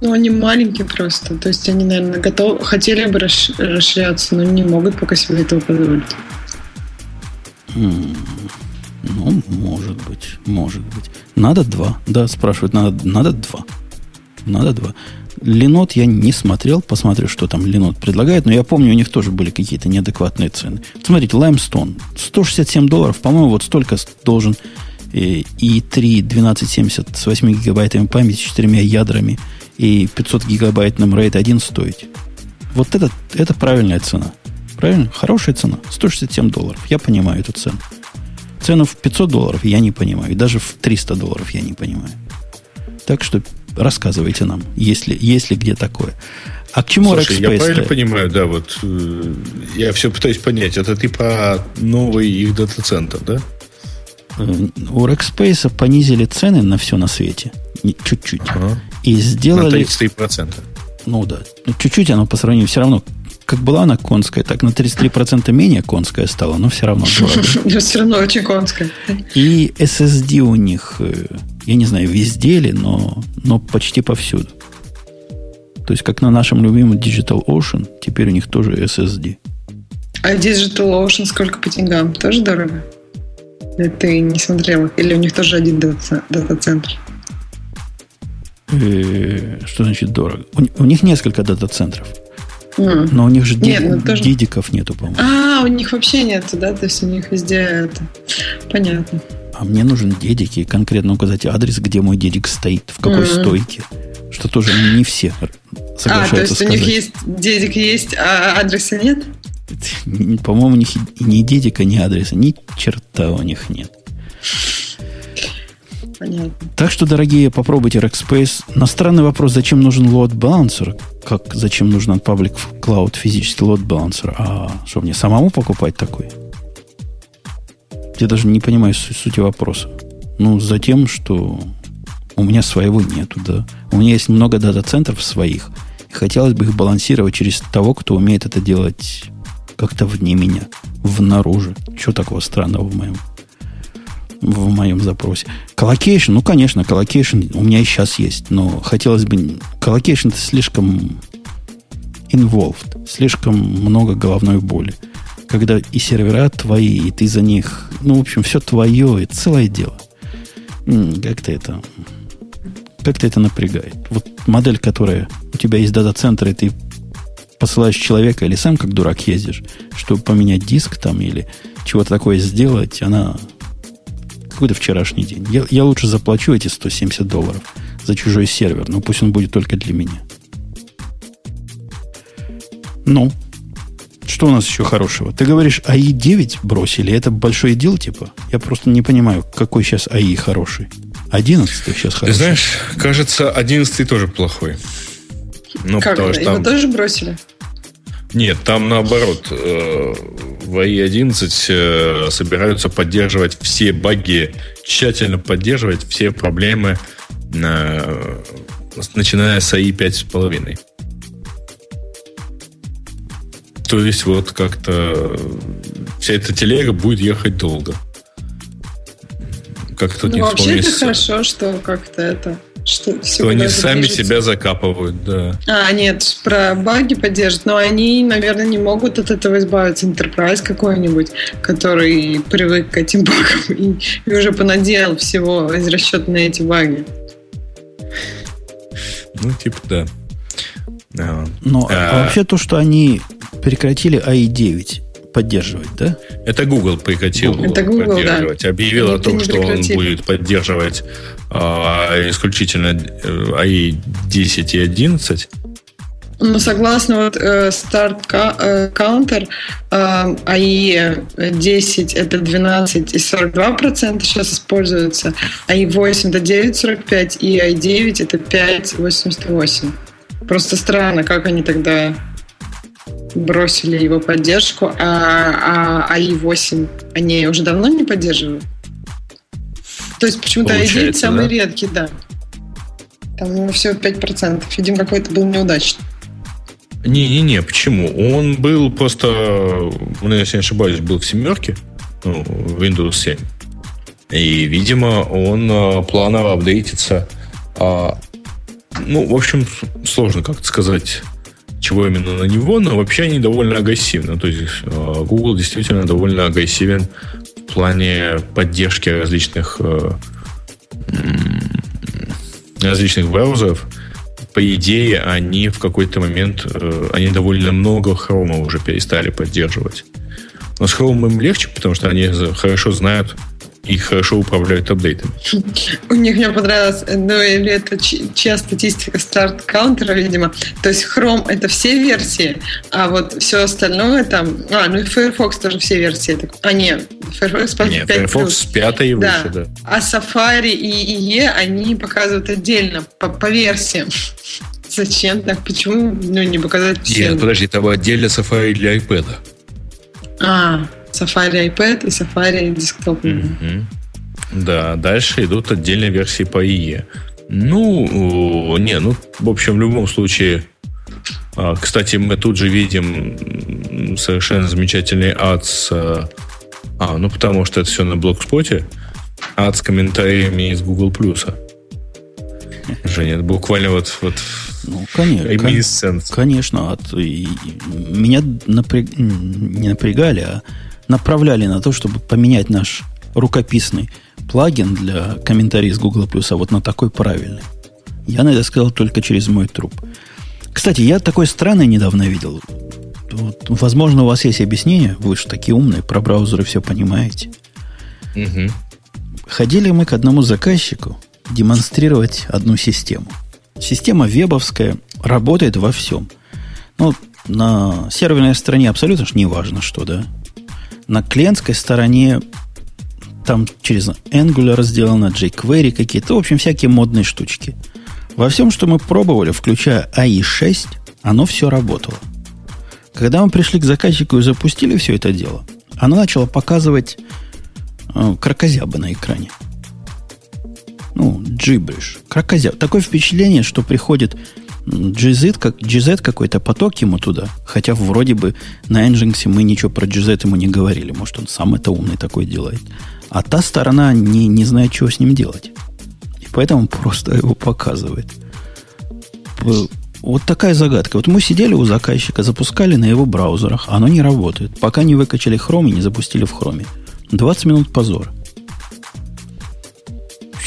Ну, они маленькие просто. То есть они, наверное, готовы, хотели бы расширяться, но не могут пока себе этого позволить. Ну, может быть, может быть. Надо два. Да, спрашивают, надо, надо два. Надо два. Ленот я не смотрел, посмотрю, что там Ленот предлагает, но я помню, у них тоже были какие-то неадекватные цены. Смотрите, Limestone, 167 долларов, по-моему, вот столько должен и 3 1270 с 8 гигабайтами памяти, 4 ядрами и 500 гигабайтным RAID 1 стоить. Вот это, это правильная цена. Правильно? Хорошая цена. 167 долларов. Я понимаю эту цену. Цену в 500 долларов я не понимаю. Даже в 300 долларов я не понимаю. Так что рассказывайте нам, если, если где такое. А к чему Слушай, Rackspace? Я правильно понимаю, да, вот э, я все пытаюсь понять. Это про новый их дата-центр, да? Э, у Rackspace понизили цены на все на свете. Чуть-чуть. Ага. И сделали... На 33%. Ну да. Ну, чуть-чуть оно по сравнению все равно как была она конская, так на 33% менее конская стала, но все равно Но все равно очень конская. И SSD у них, э, я не знаю, везде ли, но, но почти повсюду. То есть, как на нашем любимом Digital Ocean, теперь у них тоже SSD. А Digital Ocean сколько по деньгам? Тоже дорого? Ты не смотрел? Или у них тоже один дата-центр? Э, что значит дорого? У, у них несколько дата-центров. Mm. Но у них же Нет, ну, тоже... дидиков нету, по-моему. А, у них вообще нету, да? То есть у них везде это... Понятно. А мне нужен дедик и конкретно указать адрес, где мой дедик стоит, в какой mm. стойке. Что тоже не все соглашаются А, то есть сказать. у них есть дедик есть, а адреса нет? По-моему, у них ни дедика, ни адреса, ни черта у них нет. Понятно. Так что, дорогие, попробуйте Rackspace. На странный вопрос, зачем нужен load balancer, как зачем нужен от Public Cloud физический load balancer, а что мне самому покупать такой? Я даже не понимаю сути вопроса. Ну, за тем, что у меня своего нету, да. У меня есть много дата-центров своих, и хотелось бы их балансировать через того, кто умеет это делать как-то вне меня, внаружи. Что такого странного в моем в моем запросе. Colocation, ну, конечно, colocation у меня и сейчас есть, но хотелось бы... Colocation это слишком involved, слишком много головной боли. Когда и сервера твои, и ты за них... Ну, в общем, все твое, и целое дело. Как-то это... Как-то это напрягает. Вот модель, которая... У тебя есть дата-центр, и ты посылаешь человека или сам как дурак ездишь, чтобы поменять диск там или чего-то такое сделать, она какой-то вчерашний день. Я, я лучше заплачу эти 170 долларов за чужой сервер, но пусть он будет только для меня. Ну, что у нас еще хорошего? Ты говоришь, АИ 9 бросили, это большой дел типа? Я просто не понимаю, какой сейчас АИ хороший. 11 сейчас хороший. Ты знаешь, кажется, 11 тоже плохой. Ну, как потому, что там... Его тоже бросили? Нет, там наоборот. Э, в AI11 э, собираются поддерживать все баги, тщательно поддерживать все проблемы, э, начиная с AI 5.5. То есть вот как-то вся эта телега будет ехать долго. Как тут ну, не вообще это хорошо, что как-то это что, что они сами движется. себя закапывают, да. А, нет, про баги поддержат, но они, наверное, не могут от этого избавиться. Enterprise какой-нибудь, который привык к этим багам и, и уже понаделал всего из расчета на эти баги. Ну, типа, да. Но ну, а, а вообще то, что они прекратили AI9, поддерживать, да? Это Google прекратил Google. Это Google, поддерживать. Да. Объявил о том, что он будет поддерживать а, исключительно AI э, 10 и 11. Ну, согласно вот э, Start э, Counter, AI 10 это 12 и 42 процента сейчас используется, AI 8 это 9,45 и AI 9 это 5,88. Просто странно, как они тогда бросили его поддержку, а, а AI8 они уже давно не поддерживают? То есть почему-то AI9 самый да? редкий, да. Там ему всего 5%. Видимо, какой-то был неудачный. Не-не-не, почему? Он был просто, ну, если не ошибаюсь, был в семерке, ну, Windows 7. И, видимо, он а, планово апдейтится. А, ну, в общем, сложно как-то сказать, чего именно на него, но вообще они довольно агрессивны. То есть а, Google действительно довольно агрессивен в плане поддержки различных э, различных браузеров. По идее, они в какой-то момент, э, они довольно много хрома уже перестали поддерживать. Но с Chrome им легче, потому что они хорошо знают, и хорошо управляют апдейтами. У них мне понравилось, ну или это чья статистика старт каунтера, видимо. То есть Chrome это все версии, а вот все остальное там... А, ну и Firefox тоже все версии. А нет, Firefox, 5 нет, Firefox с 5 и да. выше, да. А Safari и IE они показывают отдельно, по, по версиям. Зачем так? Почему ну, не показать все? Нет, подожди, там отдельно Safari для iPad. А, Safari iPad и Safari Desktop. Mm-hmm. Да, дальше идут отдельные версии по IE. Ну, не, ну, в общем, в любом случае, а, кстати, мы тут же видим совершенно замечательный ад с... А, а, ну, потому что это все на блогспоте. Ад с комментариями из Google+. Женя, это буквально вот, вот ну, конечно, конечно. От, и, меня напряг, не напрягали, а направляли на то, чтобы поменять наш рукописный плагин для комментариев с Google Plus, а вот на такой правильный. Я на это сказал только через мой труп. Кстати, я такой странный недавно видел. Вот, возможно, у вас есть объяснение, вы же такие умные, про браузеры все понимаете. Угу. Ходили мы к одному заказчику демонстрировать одну систему. Система вебовская работает во всем. Ну, на серверной стороне абсолютно не важно, что, да. На клиентской стороне там через Angular сделано, jQuery какие-то, в общем, всякие модные штучки. Во всем, что мы пробовали, включая AI6, оно все работало. Когда мы пришли к заказчику и запустили все это дело, оно начало показывать э, крокозябы на экране. Ну, джибриш. Крокозяб. Такое впечатление, что приходит GZ, как, GZ какой-то поток ему туда. Хотя вроде бы на Nginx мы ничего про GZ ему не говорили. Может, он сам это умный такой делает. А та сторона не, не знает, чего с ним делать. И поэтому просто его показывает. Вот такая загадка. Вот мы сидели у заказчика, запускали на его браузерах, оно не работает. Пока не выкачали Chrome и не запустили в Chrome. 20 минут позора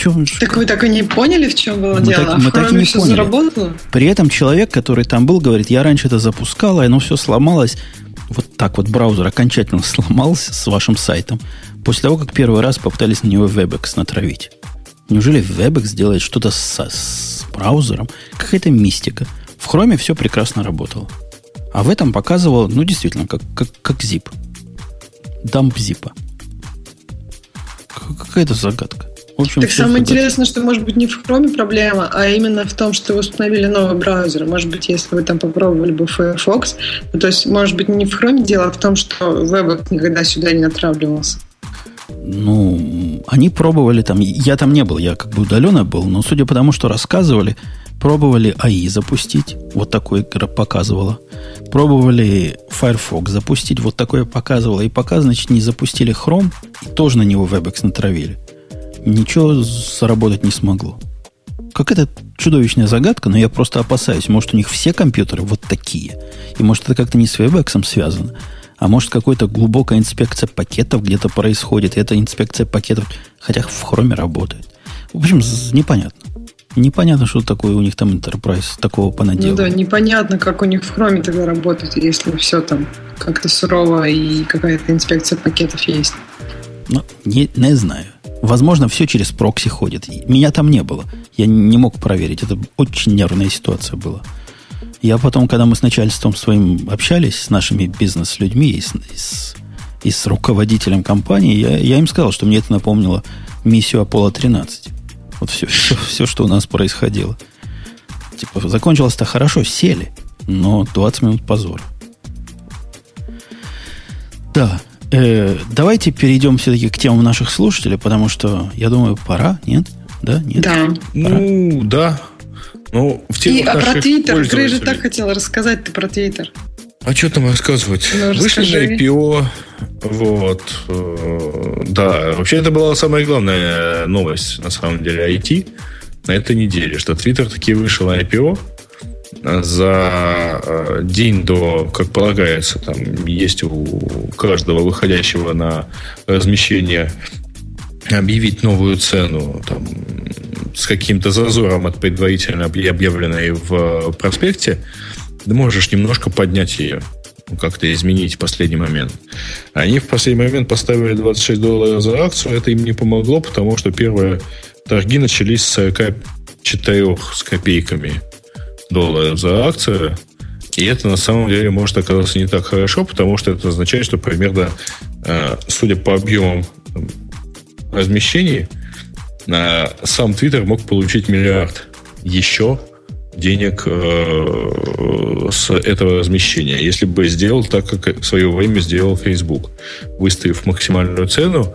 чем... Так вы так и не поняли, в чем было мы дело? Так, мы в так и не все поняли. заработало? При этом человек, который там был, говорит, я раньше это запускал, и оно все сломалось. Вот так вот браузер окончательно сломался с вашим сайтом после того, как первый раз попытались на него WebEx натравить. Неужели WebEx делает что-то с, с браузером? Какая-то мистика. В Chrome все прекрасно работало. А в этом показывал, ну, действительно, как, как, как zip. Дамп зипа. Какая-то загадка. В общем, так самое интересное, что может быть не в Chrome проблема, а именно в том, что вы установили новый браузер. Может быть, если вы там попробовали бы Firefox, ну, то есть, может быть, не в Chrome дело, а в том, что веб никогда сюда не отравливался. Ну, они пробовали там, я там не был, я как бы удаленно был, но судя по тому, что рассказывали, пробовали AI запустить, вот такое показывало. Пробовали Firefox запустить, вот такое показывало. И пока, значит, не запустили Chrome, и тоже на него WebEx натравили ничего заработать не смогло. Какая-то чудовищная загадка, но я просто опасаюсь. Может, у них все компьютеры вот такие. И может, это как-то не с WebEx связано. А может, какая-то глубокая инспекция пакетов где-то происходит. И эта инспекция пакетов, хотя в хроме работает. В общем, непонятно. Непонятно, что такое у них там Enterprise такого понаделал. Ну да, непонятно, как у них в хроме тогда работает, если все там как-то сурово и какая-то инспекция пакетов есть. Ну, не, не знаю. Возможно, все через прокси ходит. Меня там не было. Я не мог проверить. Это очень нервная ситуация была. Я потом, когда мы с начальством своим общались, с нашими бизнес-людьми и с, и с, и с руководителем компании, я, я им сказал, что мне это напомнило миссию Аполло-13. Вот все, все, все, что у нас происходило. Типа, закончилось-то хорошо, сели, но 20 минут позора. Да, Э, давайте перейдем все-таки к темам наших слушателей, потому что, я думаю, пора, нет? Да, нет? Да. Пора? Ну, да. Ну, в И а про Твиттер. Грей же так хотел рассказать ты про Твиттер. А что там рассказывать? Ну, Вышли на IPO. Вот. Э, да, вообще это была самая главная новость, на самом деле, IT на этой неделе, что Twitter таки вышел IPO за э, день до, как полагается, там есть у каждого выходящего на размещение объявить новую цену там, с каким-то зазором от предварительно объявленной в проспекте, ты можешь немножко поднять ее, ну, как-то изменить в последний момент. Они в последний момент поставили 26 долларов за акцию, это им не помогло, потому что первые торги начались с 44 с копейками долларов за акцию, и это на самом деле может оказаться не так хорошо, потому что это означает, что примерно, э, судя по объемам размещений, сам Twitter мог получить миллиард еще денег э, с этого размещения, если бы сделал так, как в свое время сделал Facebook, выставив максимальную цену,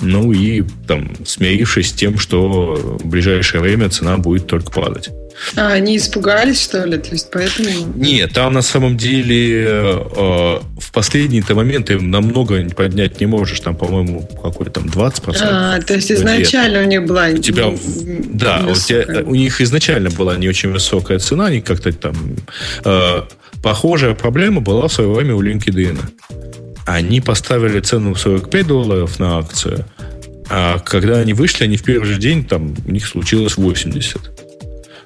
ну и там смирившись с тем, что в ближайшее время цена будет только падать. А, они испугались, что ли? То есть поэтому... Нет, там на самом деле э, в последний-то момент им намного поднять не можешь. Там, по-моему, какой там 20%. А, то есть изначально у них была... У тебя, да, у, тебя, у них изначально была не очень высокая цена, они как-то там... Э, похожая проблема была в свое время у LinkedIn. Они поставили цену в 45 долларов на акцию, а когда они вышли, они в первый же день, там, у них случилось 80.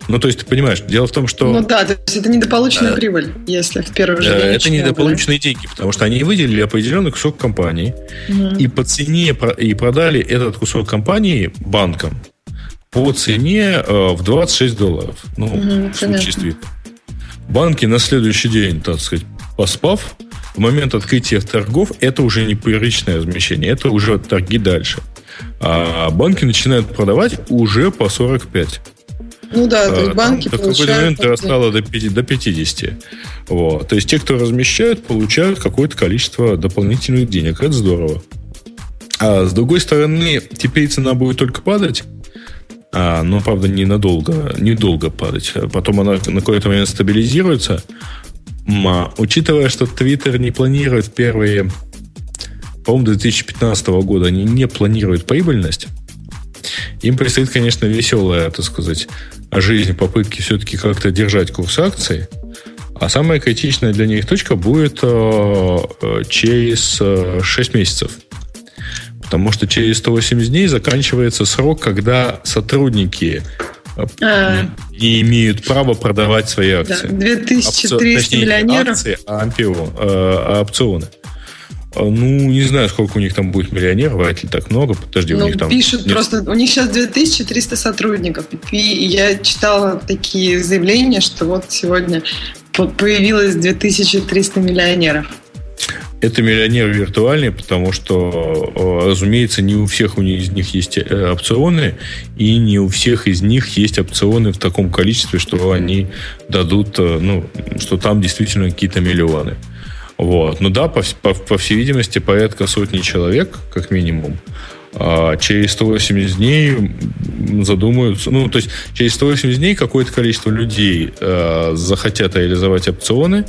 Ну, то есть, ты понимаешь, дело в том, что... Ну да, то есть это недополученная э, прибыль, если в первый же день... Это недополученные да? деньги, потому что они выделили определенный кусок компании угу. и по цене и продали этот кусок компании банкам по цене э, в 26 долларов. Ну, угу, в случае с Банки на следующий день, так сказать, поспав, в момент открытия торгов это уже не первичное размещение, это уже торги дальше. А банки начинают продавать уже по 45. Ну да, то есть банки Там, получают... В какой-то момент дорастало до, 50, до 50. Вот. То есть те, кто размещают, получают какое-то количество дополнительных денег. Это здорово. А с другой стороны, теперь цена будет только падать, а, но, правда, ненадолго, недолго падать. Потом она на какой-то момент стабилизируется. А, учитывая, что Twitter не планирует первые, по-моему, 2015 года, они не планируют прибыльность, им предстоит, конечно, веселая, так сказать, жизнь, попытки все-таки как-то держать курс акций. А самая критичная для них точка будет э, э через э, 6 месяцев. Потому что через 180 дней заканчивается срок, когда сотрудники э, а. не имеют права продавать свои акции. Да, 2300 Опци... Точнее, миллионеров. акции, а, ампио, э, а опционы. А, ну, не знаю, сколько у них там будет миллионеров, вряд ли так много. Подожди, ну, у них там... пишут нет... просто, у них сейчас 2300 сотрудников. И я читала такие заявления, что вот сегодня появилось 2300 миллионеров. Это миллионеры виртуальные, потому что, разумеется, не у всех у них, из них есть э, опционы, и не у всех из них есть опционы в таком количестве, что они дадут, э, ну, что там действительно какие-то миллионы. Вот. Ну да, по, по, по всей видимости, порядка сотни человек, как минимум, а через 180 дней задумаются, ну, то есть через 180 дней какое-то количество людей э, захотят реализовать опционы,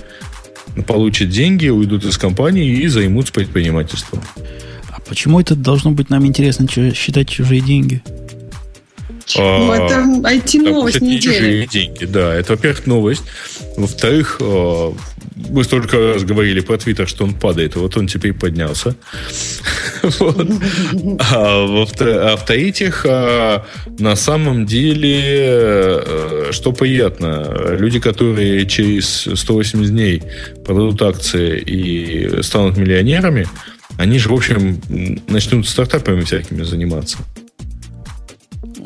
получат деньги, уйдут из компании и займутся предпринимательством. А почему это должно быть нам интересно считать чужие деньги? Ну, а, это IT-новость недели. чужие деньги, да. Это, во-первых, новость. Во-вторых, а, мы столько раз говорили про Твиттер, что он падает, и вот он теперь поднялся. А, а в-третьих, а, на самом деле, э, что приятно, люди, которые через 180 дней продадут акции и станут миллионерами, они же, в общем, начнут стартапами всякими заниматься.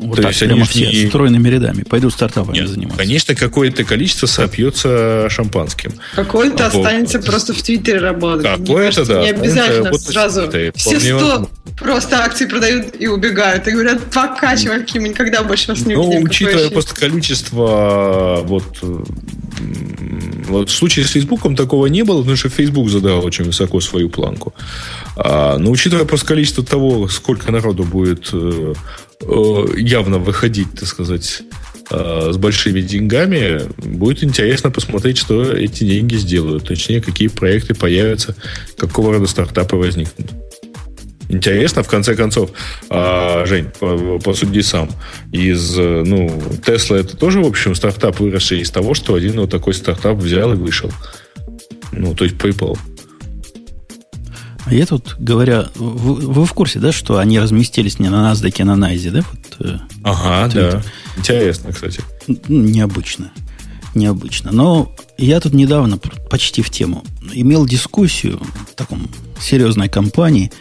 Вот То так, есть прямо все не... стройными рядами. Пойду стартапами Нет, заниматься. Конечно, какое-то количество сопьется шампанским. Какое-то а, останется вот. просто в Твиттере работать. Какое-то, да. Не обязательно сразу. Все сто просто акции продают и убегают. И говорят, пока, чуваки, мы никогда больше вас не ну, увидим. Ну, учитывая просто количество вот вот в случае с Фейсбуком такого не было, потому что Facebook задал очень высоко свою планку. А, но учитывая просто количество того, сколько народу будет Э, явно выходить, так сказать, э, с большими деньгами, будет интересно посмотреть, что эти деньги сделают. Точнее, какие проекты появятся, какого рода стартапы возникнут. Интересно, в конце концов, а, Жень, посуди сам. Из, ну, Тесла это тоже, в общем, стартап, выросший из того, что один вот такой стартап взял и вышел. Ну, то есть PayPal. Я тут, говоря, вы, вы в курсе, да, что они разместились не на NASDAQ, а на NYSE, да? Вот, э, ага, да. Интересно, кстати. Необычно. Необычно. Но я тут недавно, почти в тему, имел дискуссию в таком серьезной компании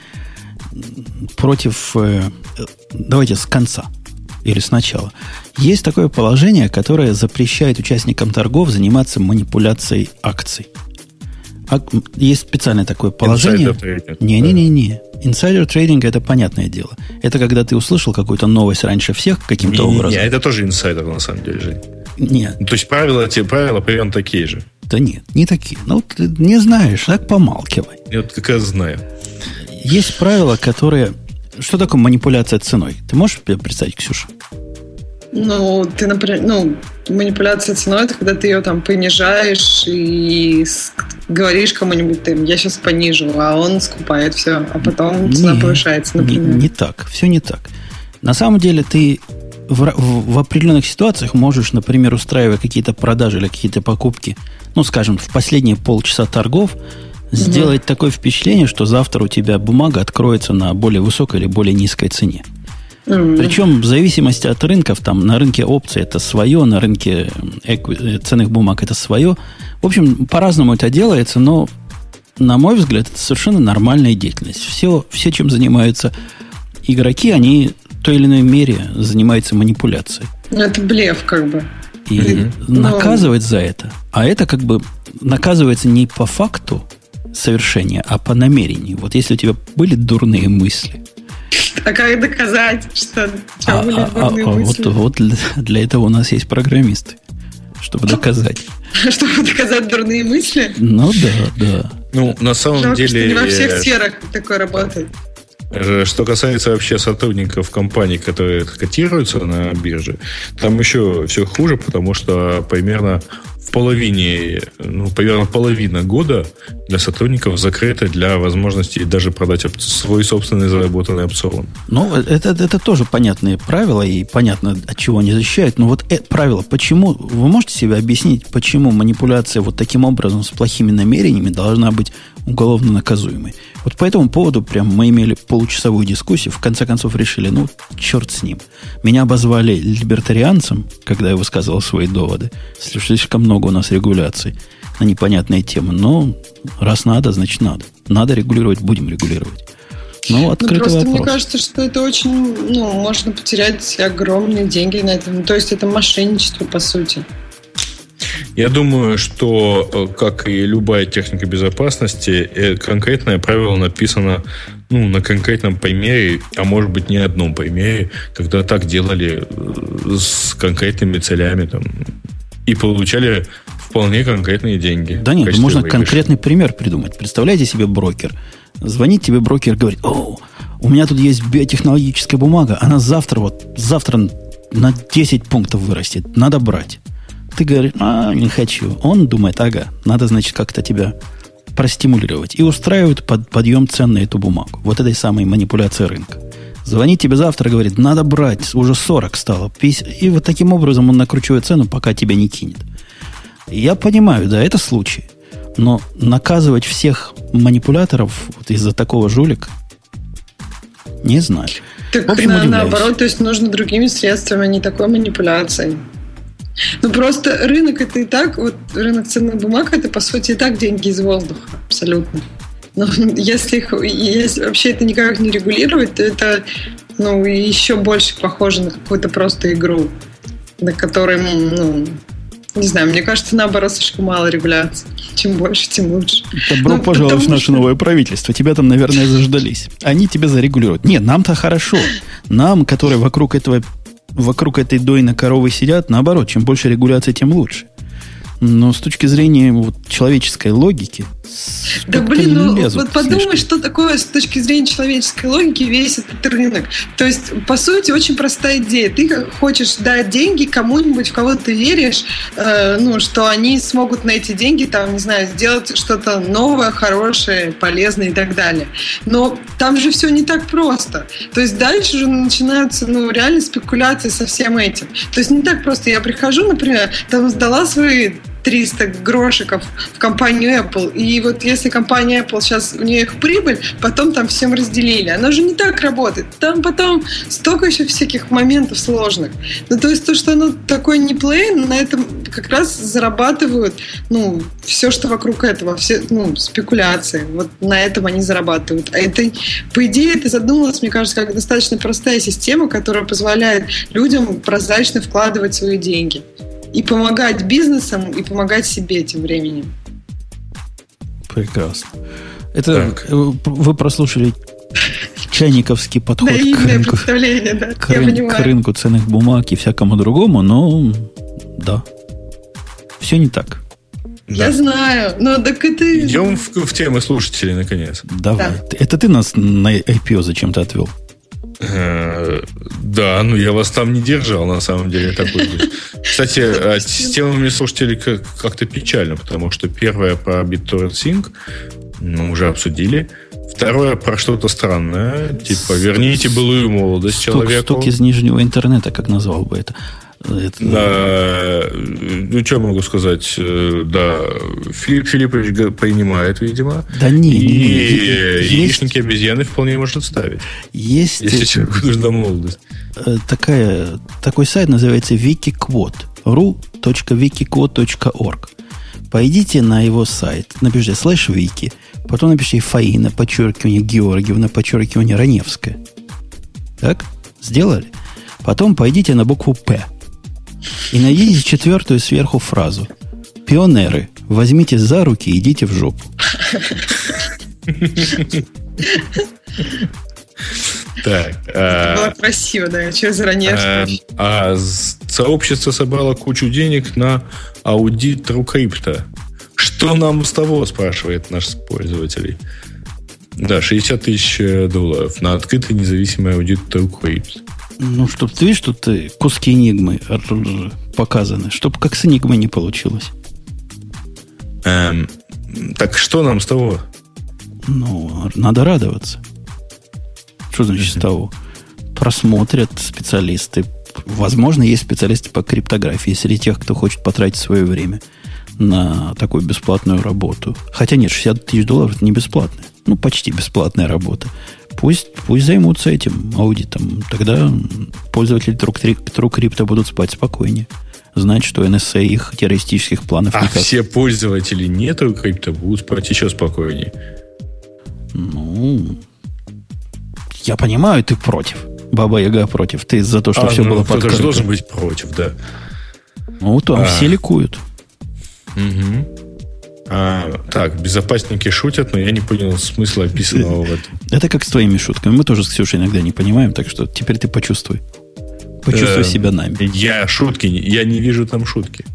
против... Э, давайте с конца или сначала. Есть такое положение, которое запрещает участникам торгов заниматься манипуляцией акций. А, есть специальное такое положение. Не-не-не-не. Инсайдер трейдинг это понятное дело. Это когда ты услышал какую-то новость раньше всех каким-то не, образом. Не, это тоже инсайдер на самом деле, Жень. Нет. Ну, то есть правила, те правила примерно такие же. Да нет, не такие. Ну, ты не знаешь, так помалкивай. Я вот как раз знаю. Есть правила, которые... Что такое манипуляция ценой? Ты можешь представить, Ксюша? Ну, ты, например, ну, манипуляция ценой, это когда ты ее там понижаешь и говоришь кому-нибудь, ты, я сейчас понижу, а он скупает все, а потом цена не, повышается, например. Не, не так, все не так. На самом деле ты в, в, в определенных ситуациях можешь, например, устраивая какие-то продажи или какие-то покупки, ну, скажем, в последние полчаса торгов, сделать угу. такое впечатление, что завтра у тебя бумага откроется на более высокой или более низкой цене. Mm-hmm. Причем в зависимости от рынков, там на рынке опций это свое, на рынке экви- ценных бумаг это свое. В общем, по-разному это делается, но, на мой взгляд, это совершенно нормальная деятельность. Все, все чем занимаются игроки, они в той или иной мере занимаются манипуляцией. Ну, это блеф, как бы. И mm-hmm. наказывать за это. А это как бы наказывается не по факту совершения, а по намерению. Вот если у тебя были дурные мысли – а как доказать, что а, были а, а, вот, вот для, этого у нас есть программисты, чтобы доказать. Чтобы доказать дурные мысли? Ну да, да. Ну, на самом Жалко, деле... Что не во всех сферах такое работает. Э, что касается вообще сотрудников компаний, которые котируются на бирже, там еще все хуже, потому что примерно в половине, ну, примерно половина года для сотрудников закрыта для возможности даже продать свой собственный заработанный опцион. Ну, это, это тоже понятные правила, и понятно, от чего они защищают. Но вот это правило, почему, вы можете себе объяснить, почему манипуляция вот таким образом с плохими намерениями должна быть уголовно наказуемой? Вот по этому поводу прям мы имели получасовую дискуссию, в конце концов решили, ну, черт с ним. Меня обозвали либертарианцем, когда я высказывал свои доводы. Слишком много у нас регуляций на непонятные темы. Но раз надо, значит надо. Надо регулировать, будем регулировать. Ну, открытый ну, просто вопрос. мне кажется, что это очень, ну, можно потерять огромные деньги на этом. То есть это мошенничество, по сути. Я думаю, что, э, как и любая техника безопасности, э, конкретное правило написано ну, на конкретном примере, а может быть не одном примере, когда так делали э, с конкретными целями там, и получали вполне конкретные деньги. Да нет, можно выигрыша. конкретный пример придумать. Представляете себе брокер. Звонит тебе брокер, говорит, о, у меня тут есть биотехнологическая бумага, она завтра, вот завтра на 10 пунктов вырастет, надо брать. Ты говоришь, а, не хочу. Он думает, ага, надо, значит, как-то тебя простимулировать. И устраивают под, подъем цен на эту бумагу. Вот этой самой манипуляции рынка. Звонит тебе завтра, говорит, надо брать, уже 40 стало. И вот таким образом он накручивает цену, пока тебя не кинет. Я понимаю, да, это случай. Но наказывать всех манипуляторов вот из-за такого жулика, не знаю. Так общем, на, наоборот, то есть нужно другими средствами, а не такой манипуляцией. Ну просто рынок это и так, вот рынок ценных бумаг это по сути и так деньги из воздуха, абсолютно. Но если их если вообще это никак не регулировать, то это ну, еще больше похоже на какую-то просто игру, на которой, ну, не знаю, мне кажется, наоборот, слишком мало регуляции. Чем больше, тем лучше. Добро ну, пожаловать в наше что... новое правительство. Тебя там, наверное, заждались. Они тебя зарегулируют. Нет, нам-то хорошо. Нам, которые вокруг этого вокруг этой дойной коровы сидят, наоборот, чем больше регуляции, тем лучше. Но с точки зрения вот, человеческой логики, Да блин, ну вот подумай, что такое с точки зрения человеческой логики весь этот рынок. То есть, по сути, очень простая идея. Ты хочешь дать деньги кому-нибудь, в кого ты веришь, э, ну, что они смогут на эти деньги, там, не знаю, сделать что-то новое, хорошее, полезное и так далее. Но там же все не так просто. То есть дальше уже начинаются, ну, реально спекуляции со всем этим. То есть не так просто. Я прихожу, например, там сдала свои 300 грошиков в компанию Apple. И вот если компания Apple сейчас, у нее их прибыль, потом там всем разделили. Она же не так работает. Там потом столько еще всяких моментов сложных. Ну, то есть то, что оно такое не плейн, на этом как раз зарабатывают, ну, все, что вокруг этого, все, ну, спекуляции. Вот на этом они зарабатывают. А это, по идее, это задумалось, мне кажется, как достаточно простая система, которая позволяет людям прозрачно вкладывать свои деньги и помогать бизнесам, и помогать себе тем временем. Прекрасно. Это так. Э, вы прослушали чайниковский подход к рынку, да, к, рын, к рынку ценных бумаг и всякому другому, но да, все не так. Да. Я знаю, но так это... Идем в, в темы слушателей, наконец. Давай. Да. Это ты нас на IPO зачем-то отвел? Э, да, ну я вас там не держал, на самом деле. Такой Кстати, а, с темами слушателей как-то печально, потому что первое про BitTorrent Sync ну, уже обсудили. Второе про что-то странное, типа верните былую молодость стук, человеку. Стук из нижнего интернета, как назвал бы это. Это... Да, ну, что могу сказать? Э, да, Филипп Филиппович принимает, видимо. Да не, и не, яичники есть... обезьяны вполне может ставить. Есть... Если человеку нужна молодость. Э, такая, такой сайт называется wikiquote. ru.wikiquote.org Пойдите на его сайт, напишите слэш вики, потом напишите Фаина, подчеркивание Георгиевна, подчеркивание Раневская. Так? Сделали? Потом пойдите на букву «П». И найдите четвертую сверху фразу. Пионеры, возьмите за руки и идите в жопу. Так. А, было красиво, да, через ранее. А, а сообщество собрало кучу денег на аудит Рукрипта. Что нам с того, спрашивает наш пользователь. Да, 60 тысяч долларов на открытый независимый аудит Рукрипт. Ну, чтобы ты видишь, тут куски энигмы показаны, чтобы как с энигмой не получилось. Эм, так что нам с того? Ну, надо радоваться. Что значит с того? Просмотрят специалисты. Возможно, есть специалисты по криптографии среди тех, кто хочет потратить свое время на такую бесплатную работу. Хотя нет, 60 тысяч долларов это не бесплатная. Ну, почти бесплатная работа. Пусть, пусть займутся этим аудитом. Тогда пользователи TrueCrypto будут спать спокойнее. Знать, что NSA их террористических планов а никак... все пользователи не TrueCrypto будут спать еще спокойнее. Ну, я понимаю, ты против. Баба Яга против. Ты за то, что а, все ну, было подкрыто. Кто-то должен быть против, да. Ну, там а. все ликуют. Угу. А, так, безопасники шутят, но я не понял смысла описанного в этом. Это как с твоими шутками. Мы тоже с Ксюшей иногда не понимаем, так что теперь ты почувствуй. Почувствуй э, себя нами. Я шутки, я не вижу там шутки.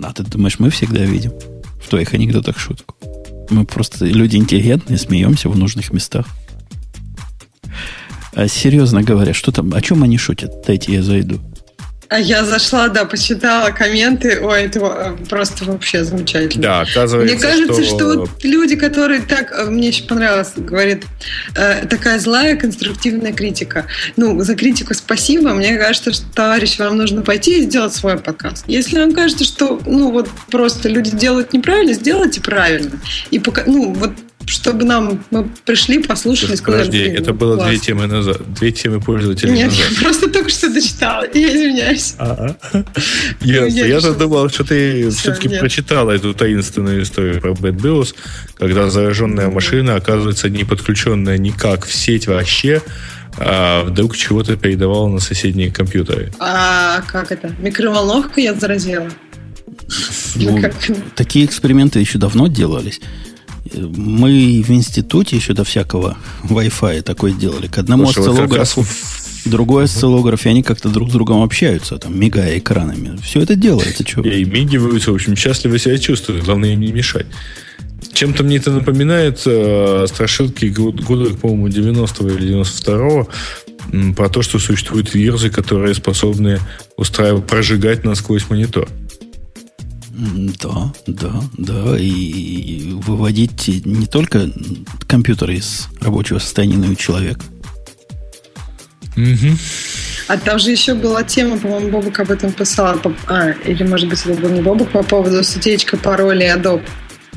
А ты думаешь, мы всегда видим в твоих анекдотах шутку? Мы просто люди интеллигентные, смеемся в нужных местах. А серьезно говоря, что там, о чем они шутят? Дайте я зайду. А я зашла, да, почитала комменты. Ой, это э, просто вообще замечательно. Да, оказывается, Мне кажется, что, что вот люди, которые так... Э, мне еще понравилось, говорит, э, такая злая конструктивная критика. Ну, за критику спасибо. Мне кажется, что, товарищ, вам нужно пойти и сделать свой подкаст. Если вам кажется, что, ну, вот просто люди делают неправильно, сделайте правильно. И пока, ну, вот чтобы нам мы пришли, послушали, сказали. Подожди, это было класс. две темы назад, две темы пользователей Нет, назад. я просто только что дочитала, я извиняюсь. А Ясно. Я-то думал, что ты все-таки прочитала эту таинственную историю про Bad Bills, когда зараженная машина оказывается не подключенная никак в сеть вообще, а вдруг чего-то передавала на соседние компьютеры. А как это? Микроволновка я заразила? Ну, такие эксперименты еще давно делались. Мы в институте еще до всякого Wi-Fi такое делали. К одному Слушай, осциллографу, вот другой осциллограф, и они как-то друг с другом общаются, там, мигая экранами. Все это делается. Что? И мигиваются, в общем, счастливо себя чувствуют. Главное им не мешать. Чем-то мне это напоминает э, страшилки года, по-моему, 90-го или 92-го про то, что существуют вирусы, которые способны устраивать, прожигать насквозь монитор. Да, да, да. И выводить не только компьютер из рабочего состояния, но и человека. Угу. А там же еще была тема, по-моему, Бобук об этом писал. А, или, может быть, это был не Бобук по поводу утечка паролей Adobe.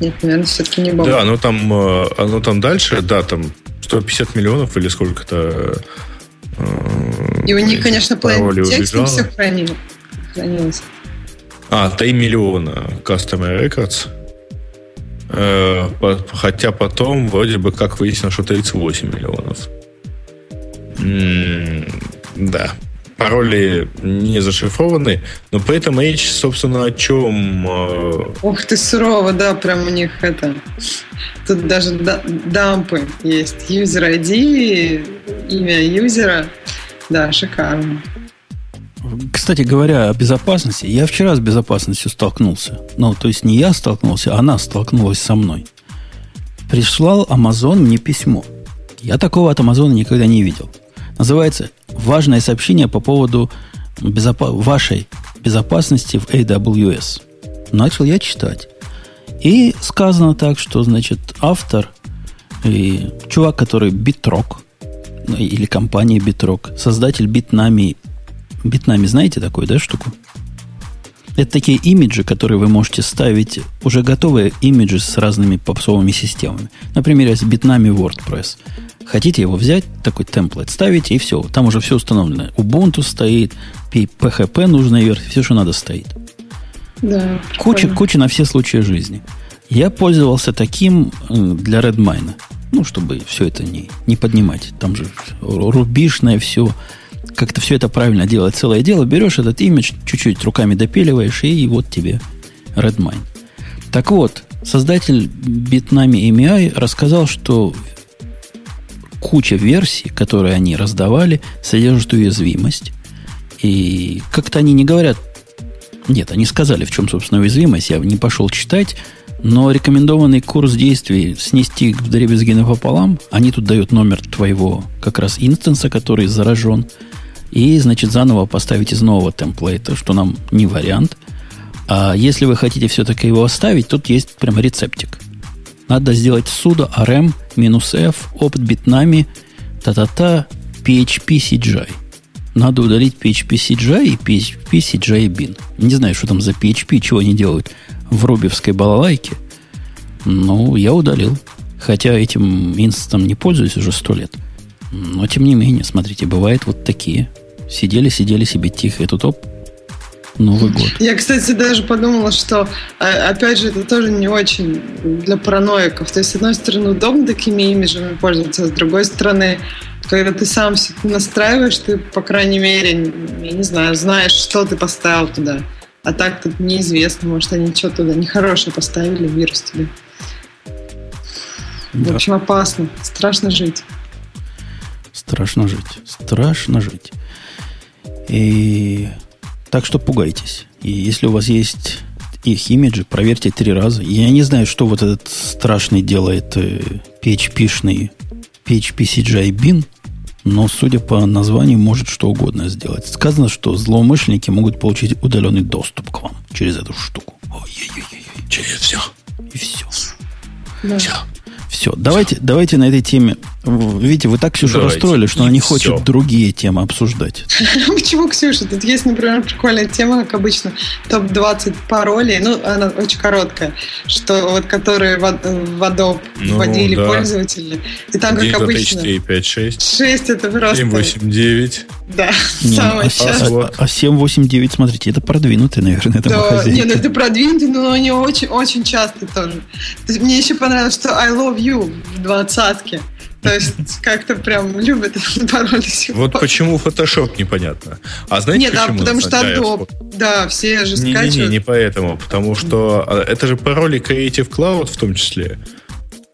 Нет, наверное, все-таки не Бобук. Да, оно там, э, оно там дальше, да, там 150 миллионов или сколько-то и у них, конечно, plain текст не все хранил, хранилось. А, 3 миллиона Customer Records. Э, хотя потом вроде бы как выяснилось, что 38 миллионов. да. Пароли не зашифрованы, но при этом речь, собственно, о чем... Э, Ух ты, сурово, да, прям у них это... Тут даже дампы есть. User ID, имя юзера. Да, шикарно. Кстати говоря о безопасности, я вчера с безопасностью столкнулся. Ну, то есть не я столкнулся, она столкнулась со мной. Прислал Amazon мне письмо. Я такого от Амазона никогда не видел. Называется «Важное сообщение по поводу безопа- вашей безопасности в AWS». Начал я читать. И сказано так, что, значит, автор и чувак, который Битрок, или компания Битрок, создатель Битнами. Битнами знаете такую, да, штуку? Это такие имиджи, которые вы можете ставить, уже готовые имиджи с разными попсовыми системами. Например, если Bitnami WordPress. Хотите его взять, такой темплейт ставите, и все. Там уже все установлено. Ubuntu стоит, PHP нужная версия, все, что надо, стоит. Да, куча, куча на все случаи жизни. Я пользовался таким для Redmine. Ну, чтобы все это не, не поднимать. Там же рубишное все. Как-то все это правильно делать. Целое дело. Берешь этот имидж, чуть-чуть руками допиливаешь, и вот тебе Redmine. Так вот, создатель Bitnami AMI рассказал, что куча версий, которые они раздавали, содержат уязвимость. И как-то они не говорят... Нет, они сказали, в чем, собственно, уязвимость. Я не пошел читать. Но рекомендованный курс действий снести в дребезги пополам, они тут дают номер твоего как раз инстанса, который заражен, и, значит, заново поставить из нового темплейта, что нам не вариант. А если вы хотите все-таки его оставить, тут есть прям рецептик. Надо сделать sudo rm f опыт битнами та-та-та php cgi. Надо удалить PHP CGI и PHP CGI bin. Не знаю, что там за PHP, чего они делают в рубевской балалайке. Ну, я удалил. Хотя этим инстантом не пользуюсь уже сто лет. Но, тем не менее, смотрите, бывает вот такие. Сидели, сидели себе тихо, и тут оп, Новый год. Я, кстати, даже подумала, что, а, опять же, это тоже не очень для параноиков. То есть, с одной стороны, удобно такими имиджами пользоваться, а с другой стороны, когда ты сам все настраиваешь, ты, по крайней мере, я не знаю, знаешь, что ты поставил туда. А так тут неизвестно, может, они что туда нехорошее поставили, вирус тебе. Да. В общем, опасно. Страшно жить. Страшно жить. Страшно жить. И так что пугайтесь. И если у вас есть их имиджи, проверьте три раза. Я не знаю, что вот этот страшный делает PHP-шный PHP CGI bin, но, судя по названию, может что угодно сделать. Сказано, что злоумышленники могут получить удаленный доступ к вам через эту штуку. Ой-ой-ой. Через все. И все. Да. Все. Все, давайте, все. давайте на этой теме. Видите, вы так Ксюшу давайте. расстроили, что она не все. хочет другие темы обсуждать. Почему, Ксюша? Тут есть, например, прикольная тема, как обычно, топ-20 паролей. Ну, она очень короткая, что вот которые в Adobe ну, вводили да. пользователи. И там, как обычно... 4, 5, 6. 6 это просто... 7, 8, 9. Да, не, самое а, а, а 7, 8, 9, смотрите, это продвинутый, наверное, это да, Не, ну это продвинутый, но они очень, очень часто тоже. То есть, мне еще понравилось, что I love you в двадцатке. То есть как-то прям любят пароли Вот почему Photoshop непонятно. А знаете Нет, почему? да, потому что Adobe. Да, все же скачивают. Не-не-не, не поэтому. Потому что а, это же пароли Creative Cloud в том числе.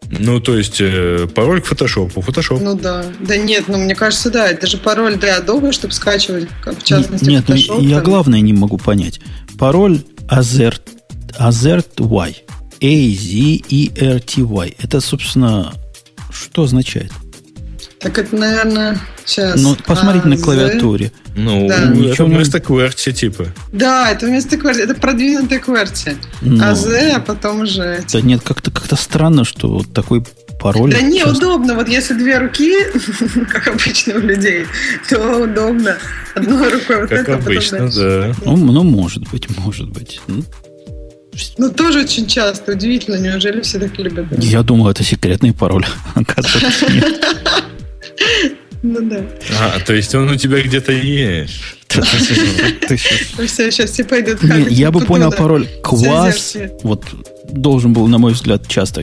Ну, то есть, э, пароль к Photoshop. Photoshop. Ну да. Да нет, ну мне кажется, да, это же пароль для Adobe, чтобы скачивать, в частности, Нет, ну, Photoshop. я там. главное не могу понять. Пароль Azert, Azert Y. A-Z-E-R-T-Y. Это, собственно, что означает? Так это, наверное, сейчас. Ну, посмотрите на А, Z. клавиатуре. Ну, Да. это Ничего не- вместо QWERTY типа. Да, это вместо QWERTY. Это продвинутая QWERTY. Ну, А Z, а потом уже... Да нет, как-то как странно, что вот такой пароль... Да часто- неудобно. Вот если две руки, как обычно у людей, то удобно. Одной рукой вот Как это, а потом обычно, да. Ну, ну, может быть, может быть. Ну, Ну, тоже очень часто. Удивительно, неужели все так любят? Я думал, это секретный пароль. Оказывается, нет. Ну да. А, то есть он у тебя где-то есть. Щас- Все, сейчас все хакать Я бы понял пароль квас. Вот должен был, на мой взгляд, часто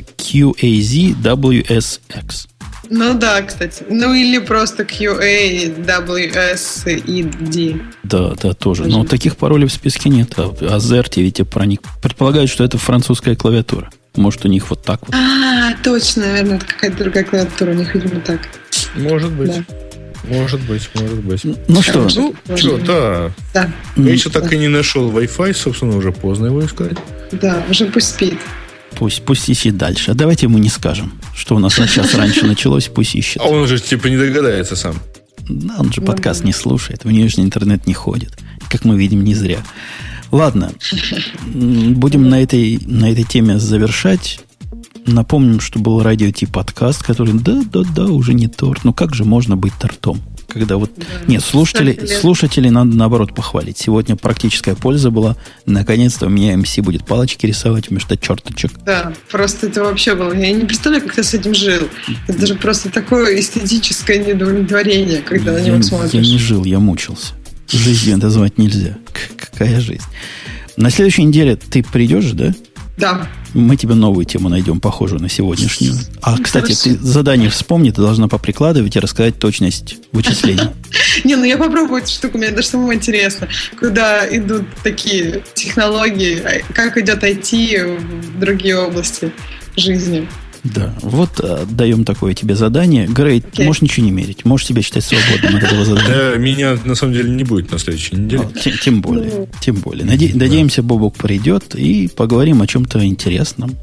QAZWSX. Ну да, кстати. Ну или просто QA, WS и D. Да, да, тоже. Но таких паролей в списке нет. А Азерти ведь проник. Предполагают, что это французская клавиатура. Может, у них вот так вот. А, точно, наверное, это какая-то другая клавиатура, у них, видимо, так. Может быть. Да. Может быть, может быть. Ну что, Ну, что, да. Да, Я еще так и не нашел Wi-Fi, собственно, уже поздно его искать. да, уже пусть спит. Пусть, пусть ищет дальше. А давайте ему не скажем, что у нас на час раньше началось, пусть ищет. А он же типа не догадается сам. Да, он же Ну подкаст да. не слушает, в нижний интернет не ходит. Как мы видим, не зря. Ладно, будем на этой, на этой теме завершать. Напомним, что был радио Ти подкаст, который, да-да-да, уже не торт. Ну как же можно быть тортом? Когда вот... Нет, слушатели, слушателей надо наоборот похвалить. Сегодня практическая польза была. Наконец-то у меня МС будет палочки рисовать вместо черточек. Да, просто это вообще было. Я не представляю, как ты с этим жил. Это даже просто такое эстетическое недовлетворение, когда на я, него я смотришь. не жил, я мучился. Жизнью назвать нельзя. Какая жизнь. На следующей неделе ты придешь, да? Да. Мы тебе новую тему найдем, похожую на сегодняшнюю. А, кстати, Хорошо. ты задание вспомни, ты должна поприкладывать и рассказать точность вычислений. Не, ну я попробую эту штуку, мне даже самому интересно, куда идут такие технологии, а как идет IT в другие области жизни. Да, вот а, даем такое тебе задание. Грей, ты Окей. можешь ничего не мерить. Можешь себя считать свободным от этого задания. Да, меня на самом деле не будет на следующей неделе. А, тем, тем более, тем более. Наде- надеемся, Бобок придет и поговорим о чем-то интересном.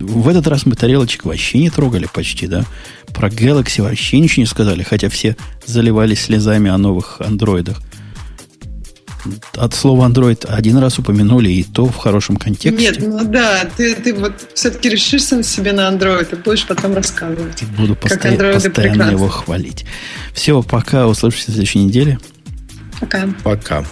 В этот раз мы тарелочек вообще не трогали почти, да? Про Galaxy вообще ничего не сказали, хотя все заливались слезами о новых андроидах. От слова Android один раз упомянули, и то в хорошем контексте. Нет, ну да, ты, ты вот все-таки решишься на себе на Android и будешь потом рассказывать. Буду Как постоя- андроиды постоянно прекрасны. его хвалить. Все, пока. Услышимся в следующей неделе. Пока. Пока.